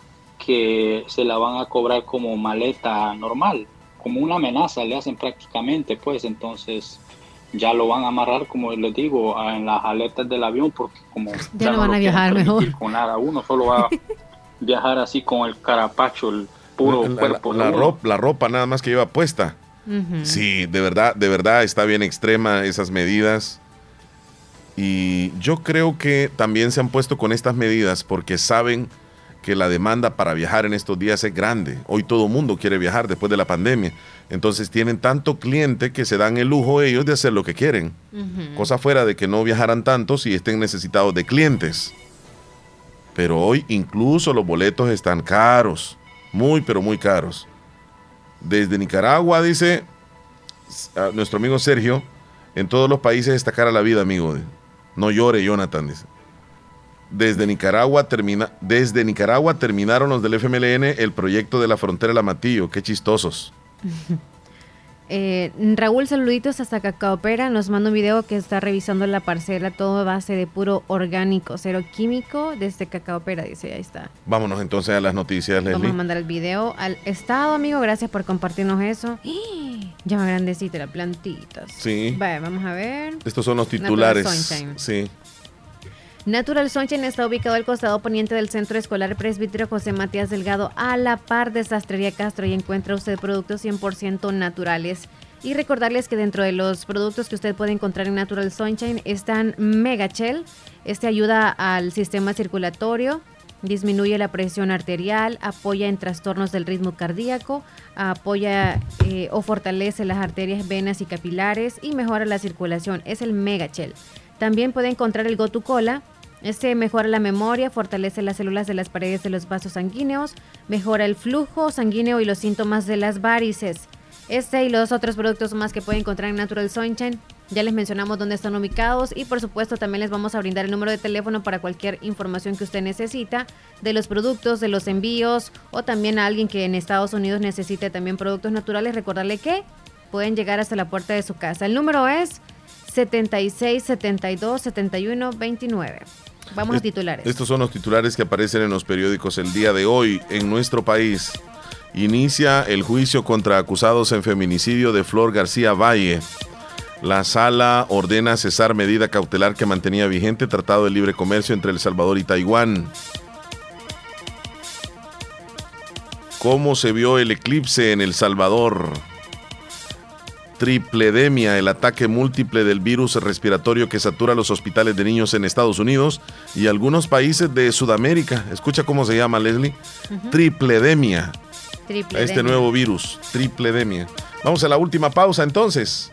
que se la van a cobrar como maleta normal, como una amenaza le hacen prácticamente, pues entonces ya lo van a amarrar, como les digo, en las aletas del avión, porque como ya, no van a viajar mejor. Con nada, uno solo va viajar así con el carapacho, el puro cuerpo. La, ropa, la ropa nada más que lleva puesta. Sí, de verdad, de verdad está bien extrema esas medidas. Y yo creo que también se han puesto con estas medidas porque saben que la demanda para viajar en estos días es grande. Hoy todo el mundo quiere viajar después de la pandemia. Entonces tienen tanto cliente que se dan el lujo ellos de hacer lo que quieren. Cosa fuera de que no viajaran tantos y estén necesitados de clientes. Pero hoy incluso los boletos están caros, muy pero muy caros. Desde Nicaragua, dice nuestro amigo Sergio, en todos los países está cara la vida, amigo. No llore, Jonathan, dice. Desde Nicaragua, termina, desde Nicaragua terminaron los del FMLN el proyecto de la frontera del Amatillo. Qué chistosos. Eh, Raúl, saluditos hasta Cacaopera. Nos manda un video que está revisando la parcela, todo a base de puro orgánico, cero químico, desde Cacaopera, dice, ahí está. Vámonos entonces a las noticias, Leslie. Vamos a mandar el video al Estado, amigo. Gracias por compartirnos eso. Ya más grandecita la plantita. Sí. vamos a ver. Estos son los titulares. Sí. Natural Sunshine está ubicado al costado poniente del Centro Escolar Presbítero José Matías Delgado, a la par de Sastrería Castro, y encuentra usted productos 100% naturales. Y recordarles que dentro de los productos que usted puede encontrar en Natural Sunshine están Mega Shell. Este ayuda al sistema circulatorio, disminuye la presión arterial, apoya en trastornos del ritmo cardíaco, apoya eh, o fortalece las arterias, venas y capilares y mejora la circulación. Es el Mega Shell. También puede encontrar el Gotu Cola. Este mejora la memoria, fortalece las células de las paredes de los vasos sanguíneos, mejora el flujo sanguíneo y los síntomas de las varices. Este y los otros productos más que puede encontrar en Natural Sunshine. Ya les mencionamos dónde están ubicados y por supuesto también les vamos a brindar el número de teléfono para cualquier información que usted necesita de los productos, de los envíos o también a alguien que en Estados Unidos necesite también productos naturales. Recordarle que pueden llegar hasta la puerta de su casa. El número es 76 72 71 29. Vamos a titulares. Estos son los titulares que aparecen en los periódicos el día de hoy en nuestro país. Inicia el juicio contra acusados en feminicidio de Flor García Valle. La sala ordena cesar medida cautelar que mantenía vigente Tratado de Libre Comercio entre El Salvador y Taiwán. ¿Cómo se vio el eclipse en El Salvador? Tripledemia, el ataque múltiple del virus respiratorio que satura los hospitales de niños en Estados Unidos y algunos países de Sudamérica. Escucha cómo se llama, Leslie. tripledemia. Tripledemia. Este nuevo virus, tripledemia. Vamos a la última pausa entonces.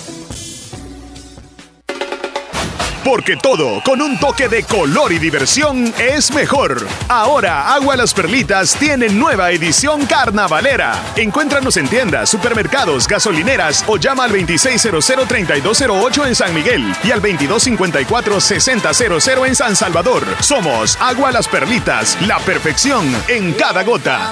Porque todo con un toque de color y diversión es mejor. Ahora Agua Las Perlitas tiene nueva edición carnavalera. Encuéntranos en tiendas, supermercados, gasolineras o llama al 2600-3208 en San Miguel y al 2254-6000 en San Salvador. Somos Agua Las Perlitas, la perfección en cada gota.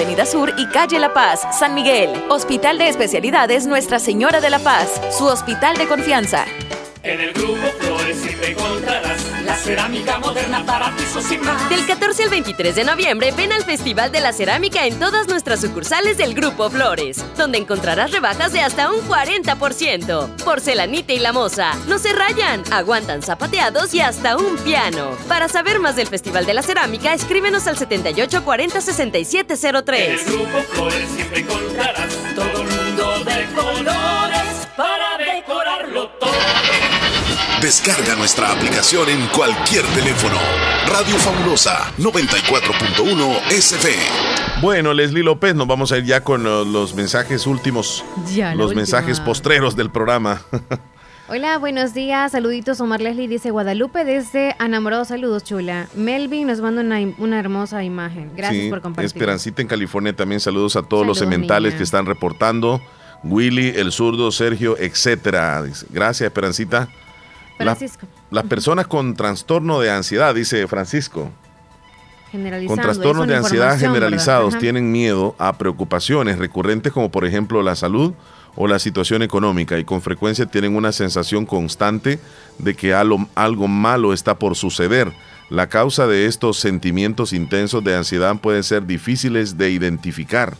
Avenida Sur y Calle La Paz, San Miguel. Hospital de Especialidades Nuestra Señora de la Paz, su hospital de confianza. En el grupo Flores siempre encontrarás la cerámica moderna para pisos sin más. Del 14 al 23 de noviembre ven al Festival de la Cerámica en todas nuestras sucursales del Grupo Flores, donde encontrarás rebajas de hasta un 40%. Porcelanita y la moza no se rayan, aguantan zapateados y hasta un piano. Para saber más del Festival de la Cerámica, escríbenos al 7840 6703. En el grupo Flores siempre encontrarás todo el mundo de colores Descarga nuestra aplicación en cualquier teléfono. Radio Fabulosa 94.1 SF. Bueno, Leslie López, nos vamos a ir ya con uh, los mensajes últimos, Ya, los última. mensajes postreros del programa. Hola, buenos días. Saluditos. Omar Leslie dice Guadalupe desde Enamorado. Saludos, chula. Melvin nos manda una, una hermosa imagen. Gracias Sí, por compartir. Esperancita en California también saludos a todos los sementales que están reportando. Willy, el zurdo, Sergio, etcétera. Gracias, Esperancita. La- las personas con trastorno de ansiedad, dice Francisco, con trastornos de ansiedad generalizados tienen miedo a preocupaciones recurrentes como por ejemplo la salud o la situación económica y con frecuencia tienen una sensación constante de que algo, algo malo está por suceder. La causa de estos sentimientos intensos de ansiedad pueden ser difíciles de identificar.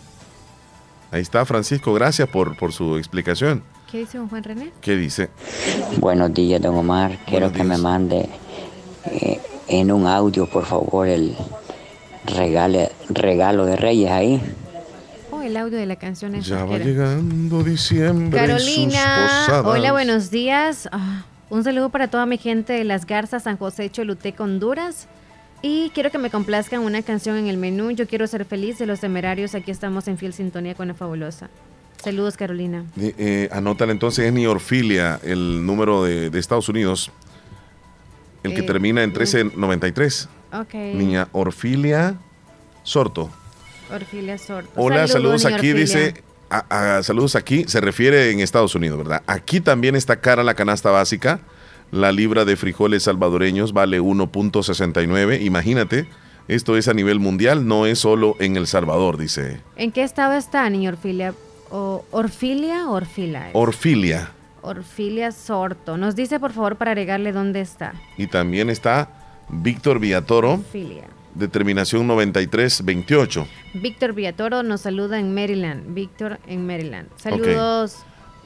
Ahí está Francisco, gracias por, por su explicación. ¿Qué dice don Juan René? ¿Qué dice? Buenos días, don Omar. Quiero que me mande eh, en un audio, por favor, el regale- regalo de Reyes ahí. Oh, el audio de la canción es Ya va llegando diciembre. sus Carolina, hola, buenos días. Ah, un saludo para toda mi gente de Las Garzas, San José, Choluteca, Honduras. Y quiero que me complazcan una canción en el menú. Yo quiero ser feliz de los temerarios. Aquí estamos en fiel sintonía con la fabulosa. Saludos, Carolina. Eh, eh, anótala entonces, es Niorfilia, el número de, de Estados Unidos, el que Eh, termina en mm. 1393. Ok. Niña Orfilia Sorto. Orfilia Sorto. Hola, saludos, aquí, dice, a- a- saludos aquí, se refiere en Estados Unidos, ¿verdad? Aquí también está cara la canasta básica, la libra de frijoles salvadoreños vale 1.69, imagínate, esto es a nivel mundial, no es solo en El Salvador, dice ¿En qué estado está, niña Orfilia? O, ¿Orfilia o Orfila? Orfilia. Orfilia Sorto. Nos dice, por favor, para agregarle dónde está. Y también está Víctor Villatoro, Orfilia. determinación 9328. Víctor Villatoro nos saluda en Maryland. Víctor en Maryland. Saludos.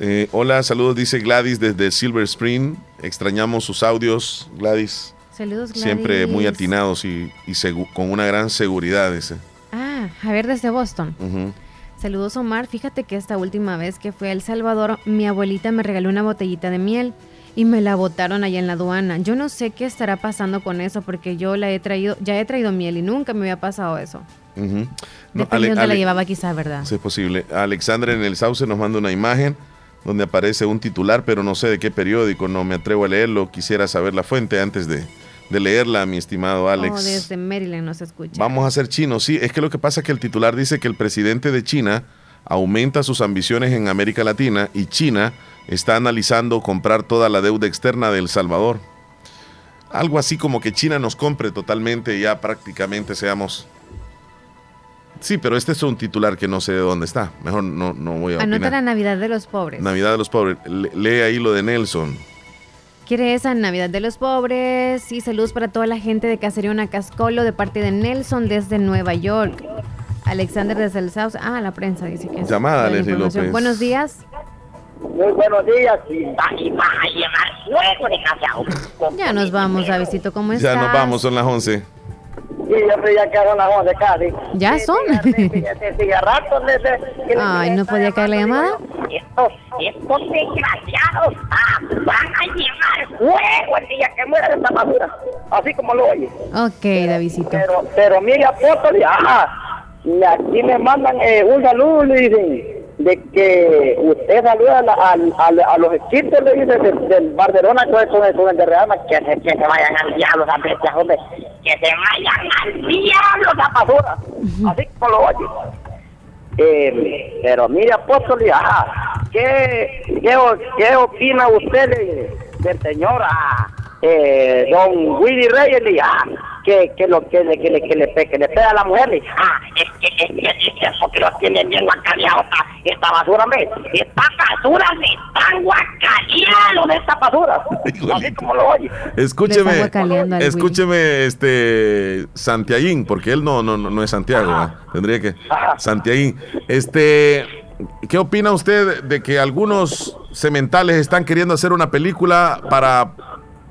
Eh, hola, saludos, dice Gladys desde Silver Spring. Extrañamos sus audios, Gladys. Saludos, Gladys. Siempre muy atinados y, con una gran seguridad. Dice. Ah, Javier desde Boston. Ujú. Saludos, Omar. Fíjate que esta última vez que fui a El Salvador, mi abuelita me regaló una botellita de miel y me la botaron allá en la aduana. Yo no sé qué estará pasando con eso porque yo la he traído, ya he traído miel y nunca me había pasado eso. Ujú. No, Depende Ale- la llevaba quizás, ¿verdad? Sí, es posible. Alexandra en el Sauce nos manda una imagen donde aparece un titular, pero no sé de qué periódico, no me atrevo a leerlo. Quisiera saber la fuente antes de, de leerla, mi estimado Alex. Oh, desde Maryland nos escucha. Vamos a ser chinos, sí. Es que lo que pasa es que el titular dice que el presidente de China aumenta sus ambiciones en América Latina y China está analizando comprar toda la deuda externa de El Salvador. Algo así como que China nos compre totalmente y ya prácticamente seamos... Sí, pero este es un titular que no sé de dónde está. Mejor no, no voy a Anota opinar. la Navidad de los pobres. Navidad de los pobres. Le- lee ahí lo de Nelson. ¿Quiere esa Navidad de los pobres? Y saludos para toda la gente de Cacería Una Cascolo de parte de Nelson desde Nueva York. Alexander desde el South. Ah, la prensa dice que es. Llamada, Leslie. López. Buenos días. Muy buenos días. Ya nos vamos, Davidito, ¿cómo estás? Ya nos vamos, son las 11. Sí, yo ya quedaron las 11 casi. ¿Ya son? Rato desde... Ay, ¿no podía caer la llamada? Estos, estos desgraciados ah, van a llevar fuego el día que muera esta basura. Así como lo oye. Ok, Davidito. Pero, pero mire, apóstol, ah, y aquí me mandan eh, un saludo, le dicen, de que usted saluda a, la- al- a los equipos, le dicen, del, Barcelona con el, con el, de Real que, se- que se vayan al diablo, esa bestia, hombre, que se vayan al diablo, esa basura. Así como lo oye. Eh, pero mire, apóstol, ah, ¿qué, qué, qué opina usted de- del señor ah, eh, don Willy Reyes? ah, que, que lo que le, que le, que le, pe- que le pega a la mujer, le- ah, es que, es que, es que eso que lo tienen bien guacareado esta, esta basura, hombre, esta basura se están guacareando de esta basura, así como lo oye. Escúcheme, escúcheme, este, Santiaguín, porque él no, no, no no es Santiago, ¿verdad? tendría que, Santiaguín, este, ¿qué opina usted de que algunos cementales están queriendo hacer una película para,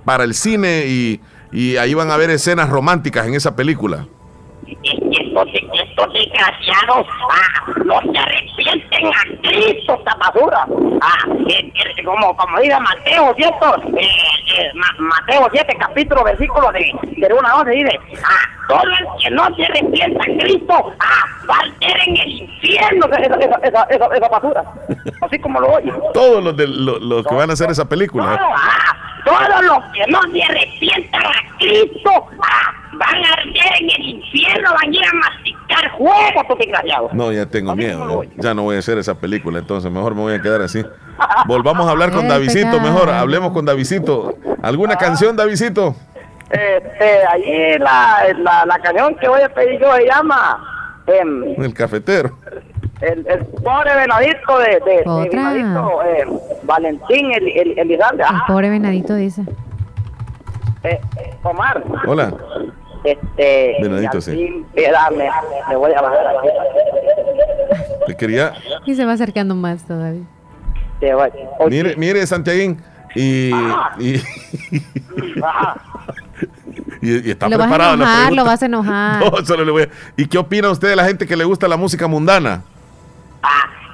para el cine y, y ahí van a ver escenas románticas en esa película? Estos, estos desgraciados ah, no se arrepienten a Cristo esta basura. Ah, eh, eh, como, como diga Mateo, ¿cierto? Eh, eh, Ma- Mateo 7, capítulo, versículo de, de 1 a 11, dice, ah, todo el que no se arrepienta a Cristo, ah, va a arder en el infierno esa, esa, esa, esa, esa basura. Así como lo oye. Todos los, de, lo- los que van a hacer esa película. ¿eh? Ah, todos los que no se arrepientan a Cristo ah, van a arder en el infierno, van a ir a masticar fuego, estos desgraciados. No, ya tengo miedo. Ya, ya no voy a hacer esa película, entonces mejor me voy a quedar así. Volvamos a hablar con El Davidito, mejor. Hablemos con Davidito. ¿Alguna canción, Davidito? Este, allí la, la, la canción que voy a pedir yo se llama em, El cafetero. el, el pobre venadito de, de, de venadito, em, Valentín el, el. El Ah, pobre venadito dice. eh, eh, Omar, Hola. Este, Venadito, sí. espérame, me voy a bajar aquí. Te quería. Y se va acercando más todavía. Te voy- Mire, mire, Santiaguín. Y, y, y- y está lo vas a preparado la enojar, lo vas a enojar. No, solo le voy a- ¿Y qué opina usted de la gente que le gusta la música mundana?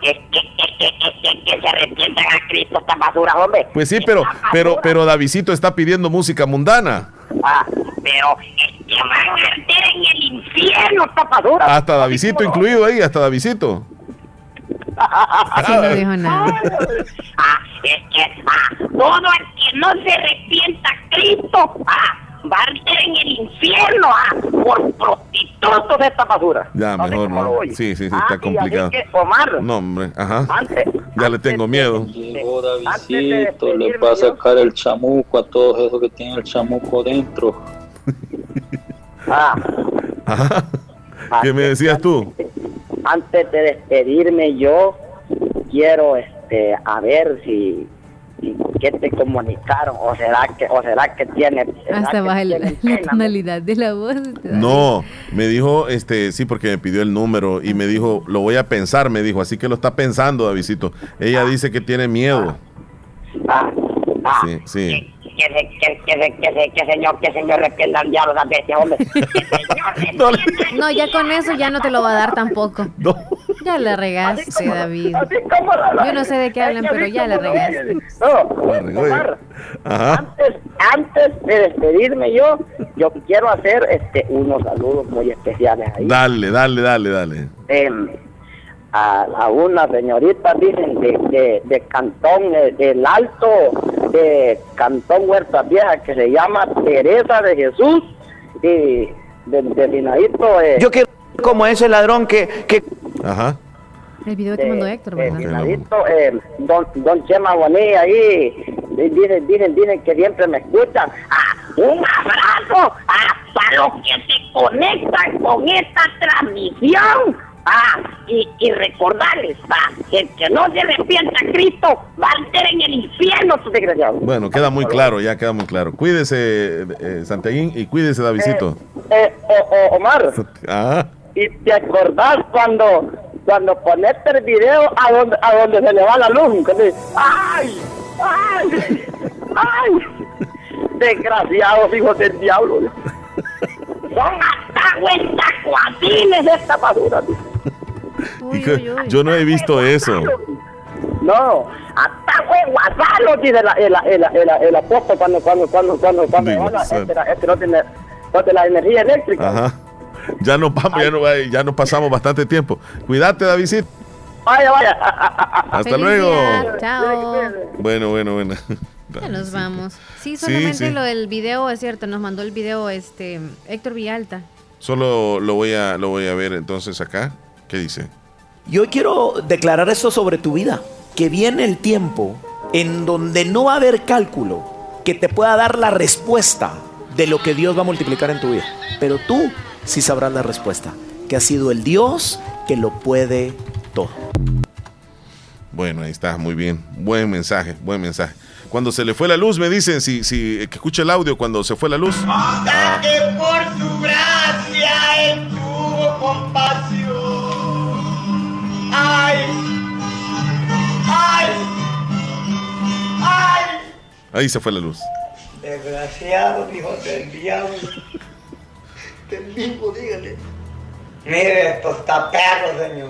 es que, es que, es que, que se arrepientan a Cristo esta basura, hombre. Pues sí, pero, pero, pero Davidito está pidiendo música mundana. Ah, pero es que van a arder en el infierno esta basura. Hasta Davidito incluido ahí, hasta Davidito. Sí, no dijo nada. Ah, es que ah, todo el que no se arrepienta a Cristo ah, va a arder en el infierno ah, por prostitutos de esta basura. Ya, mejor no. Sí, sí, sí, Ah, está así complicado. que, Omar, No, hombre, ajá. antes, Ya le tengo miedo. Llegó Davidito, le va a sacar el chamuco a todos esos que tienen el chamuco dentro. ah, Ajá. ¿Qué me decías tú? antes de despedirme yo quiero este a ver si, si qué te comunicaron o será que o será que tiene será Hasta que baja la, tiene la pena? tonalidad de la voz. No, me dijo, este, sí, porque me pidió el número y me dijo, lo voy a pensar, me dijo, así que lo está pensando, Davidito. Ella dice que tiene miedo. Ah, ah, Sí, sí. Que se, que, que, se, que, se, que señor que señor reprenda al diablo bestias hombre No, ya con eso ya no te lo va a dar tampoco. Ya la regaste, David. Yo no sé de qué hablan, pero ya la regaste. no, Omar, antes, antes de despedirme yo yo quiero hacer este unos saludos muy especiales ahí Dale, dale, dale, dale. em, a, a una señorita, dicen, de, de, de Cantón eh, del Alto, de Cantón Huerta Vieja, que se llama Teresa de Jesús, y de, de Vinadito, eh, Yo quiero como ese ladrón que, que Ajá. El video que mandó Héctor. Vinadito, eh, don, don Chema Bonilla ahí, di- dicen, dicen, dicen que siempre me escuchan. Ah, un abrazo para los que se conectan con esta transmisión. Ah, y, y recordarles ah, que el que no se arrepienta a Cristo va a estar en el infierno, su desgraciado. Bueno, queda muy claro, ya queda muy claro. Cuídese, eh, Santiaguín, y cuídese, Davidito. Eh, o- Omar, Ajá. ¿y te acordás cuando cuando ponete el video a donde, a donde se le va la luz, dice, ¡ay! ¡ay! ¡ay! Desgraciados hijos del diablo. Son hasta tacuatines esta basura. Hijo, yo no he visto eso. No, hasta fue guasalo, dice la, el, el, el, el apóstol cuando, cuando, cuando, cuando, cuando Digo, van a- guasalo. este, este no tiene, no tiene la energía eléctrica. Ajá. Ya nos vamos, ya, no, ya nos pasamos bastante tiempo. Cuídate, Davidcito. Vaya, vaya. Hasta Feliz luego. día, Chao. Bueno, bueno, bueno. Ya nos vamos. Sí, solamente sí. lo del video es cierto, nos mandó el video este Héctor Villalta. Solo lo voy a lo voy a ver entonces acá. ¿Qué dice? Yo quiero declarar esto sobre tu vida, que viene el tiempo en donde no va a haber cálculo que te pueda dar la respuesta de lo que Dios va a multiplicar en tu vida. Pero tú sí sabrás la respuesta, que ha sido el Dios que lo puede todo. Bueno, ahí está, muy bien. Buen mensaje, buen mensaje. Cuando se le fue la luz, me dicen si, si que escuche el audio cuando se fue la luz. Ah, que por su gracia él tuvo compasión. Ay, ay, ay. ahí se fue la luz. Desgraciado, hijo del diablo. Del mismo, dígale. Mire, estos taperros, señor.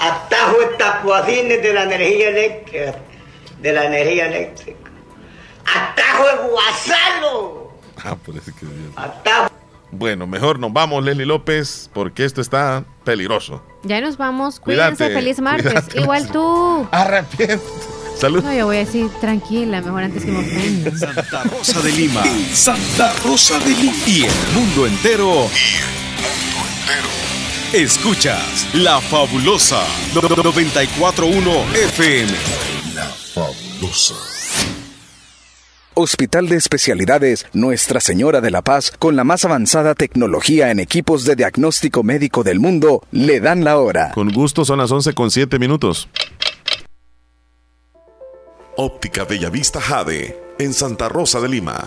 Atajo tacuacines de la energía eléctrica. De la energía eléctrica. Atajo de guasalo. Ah, por eso que Atajo. Bueno, mejor nos vamos, Leslie López, porque esto está peligroso. Ya nos vamos. Cuídense, Cuídate, feliz martes. cuídate. Igual tú. Arrepiente. Salud. No, yo voy a decir tranquila, mejor antes que me ofenda. Santa Rosa de Lima. Santa Rosa de Lima. Y el mundo entero. Escuchas La Fabulosa 941 FM. Fabulosa. Hospital de Especialidades Nuestra Señora de la Paz, con la más avanzada tecnología en equipos de diagnóstico médico del mundo, le dan la hora. Con gusto son las 11 con 7 minutos. Óptica Bellavista Jade, en Santa Rosa de Lima.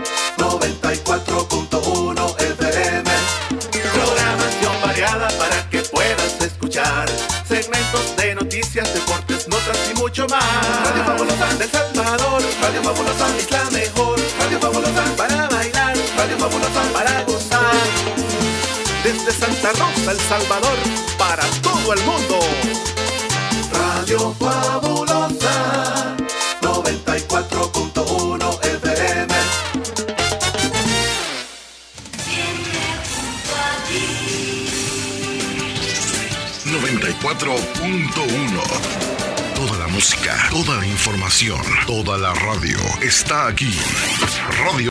noticias, deportes, notas y mucho más. Radio Fabulosa del Salvador, Radio Fabulosa es la mejor. Radio Fabulosa para bailar, Radio Fabulosa para gozar. Desde Santa Rosa, El Salvador, para todo el mundo. Radio Fabulosa. 94.1. Toda la música, toda la información, toda la radio está aquí. Radio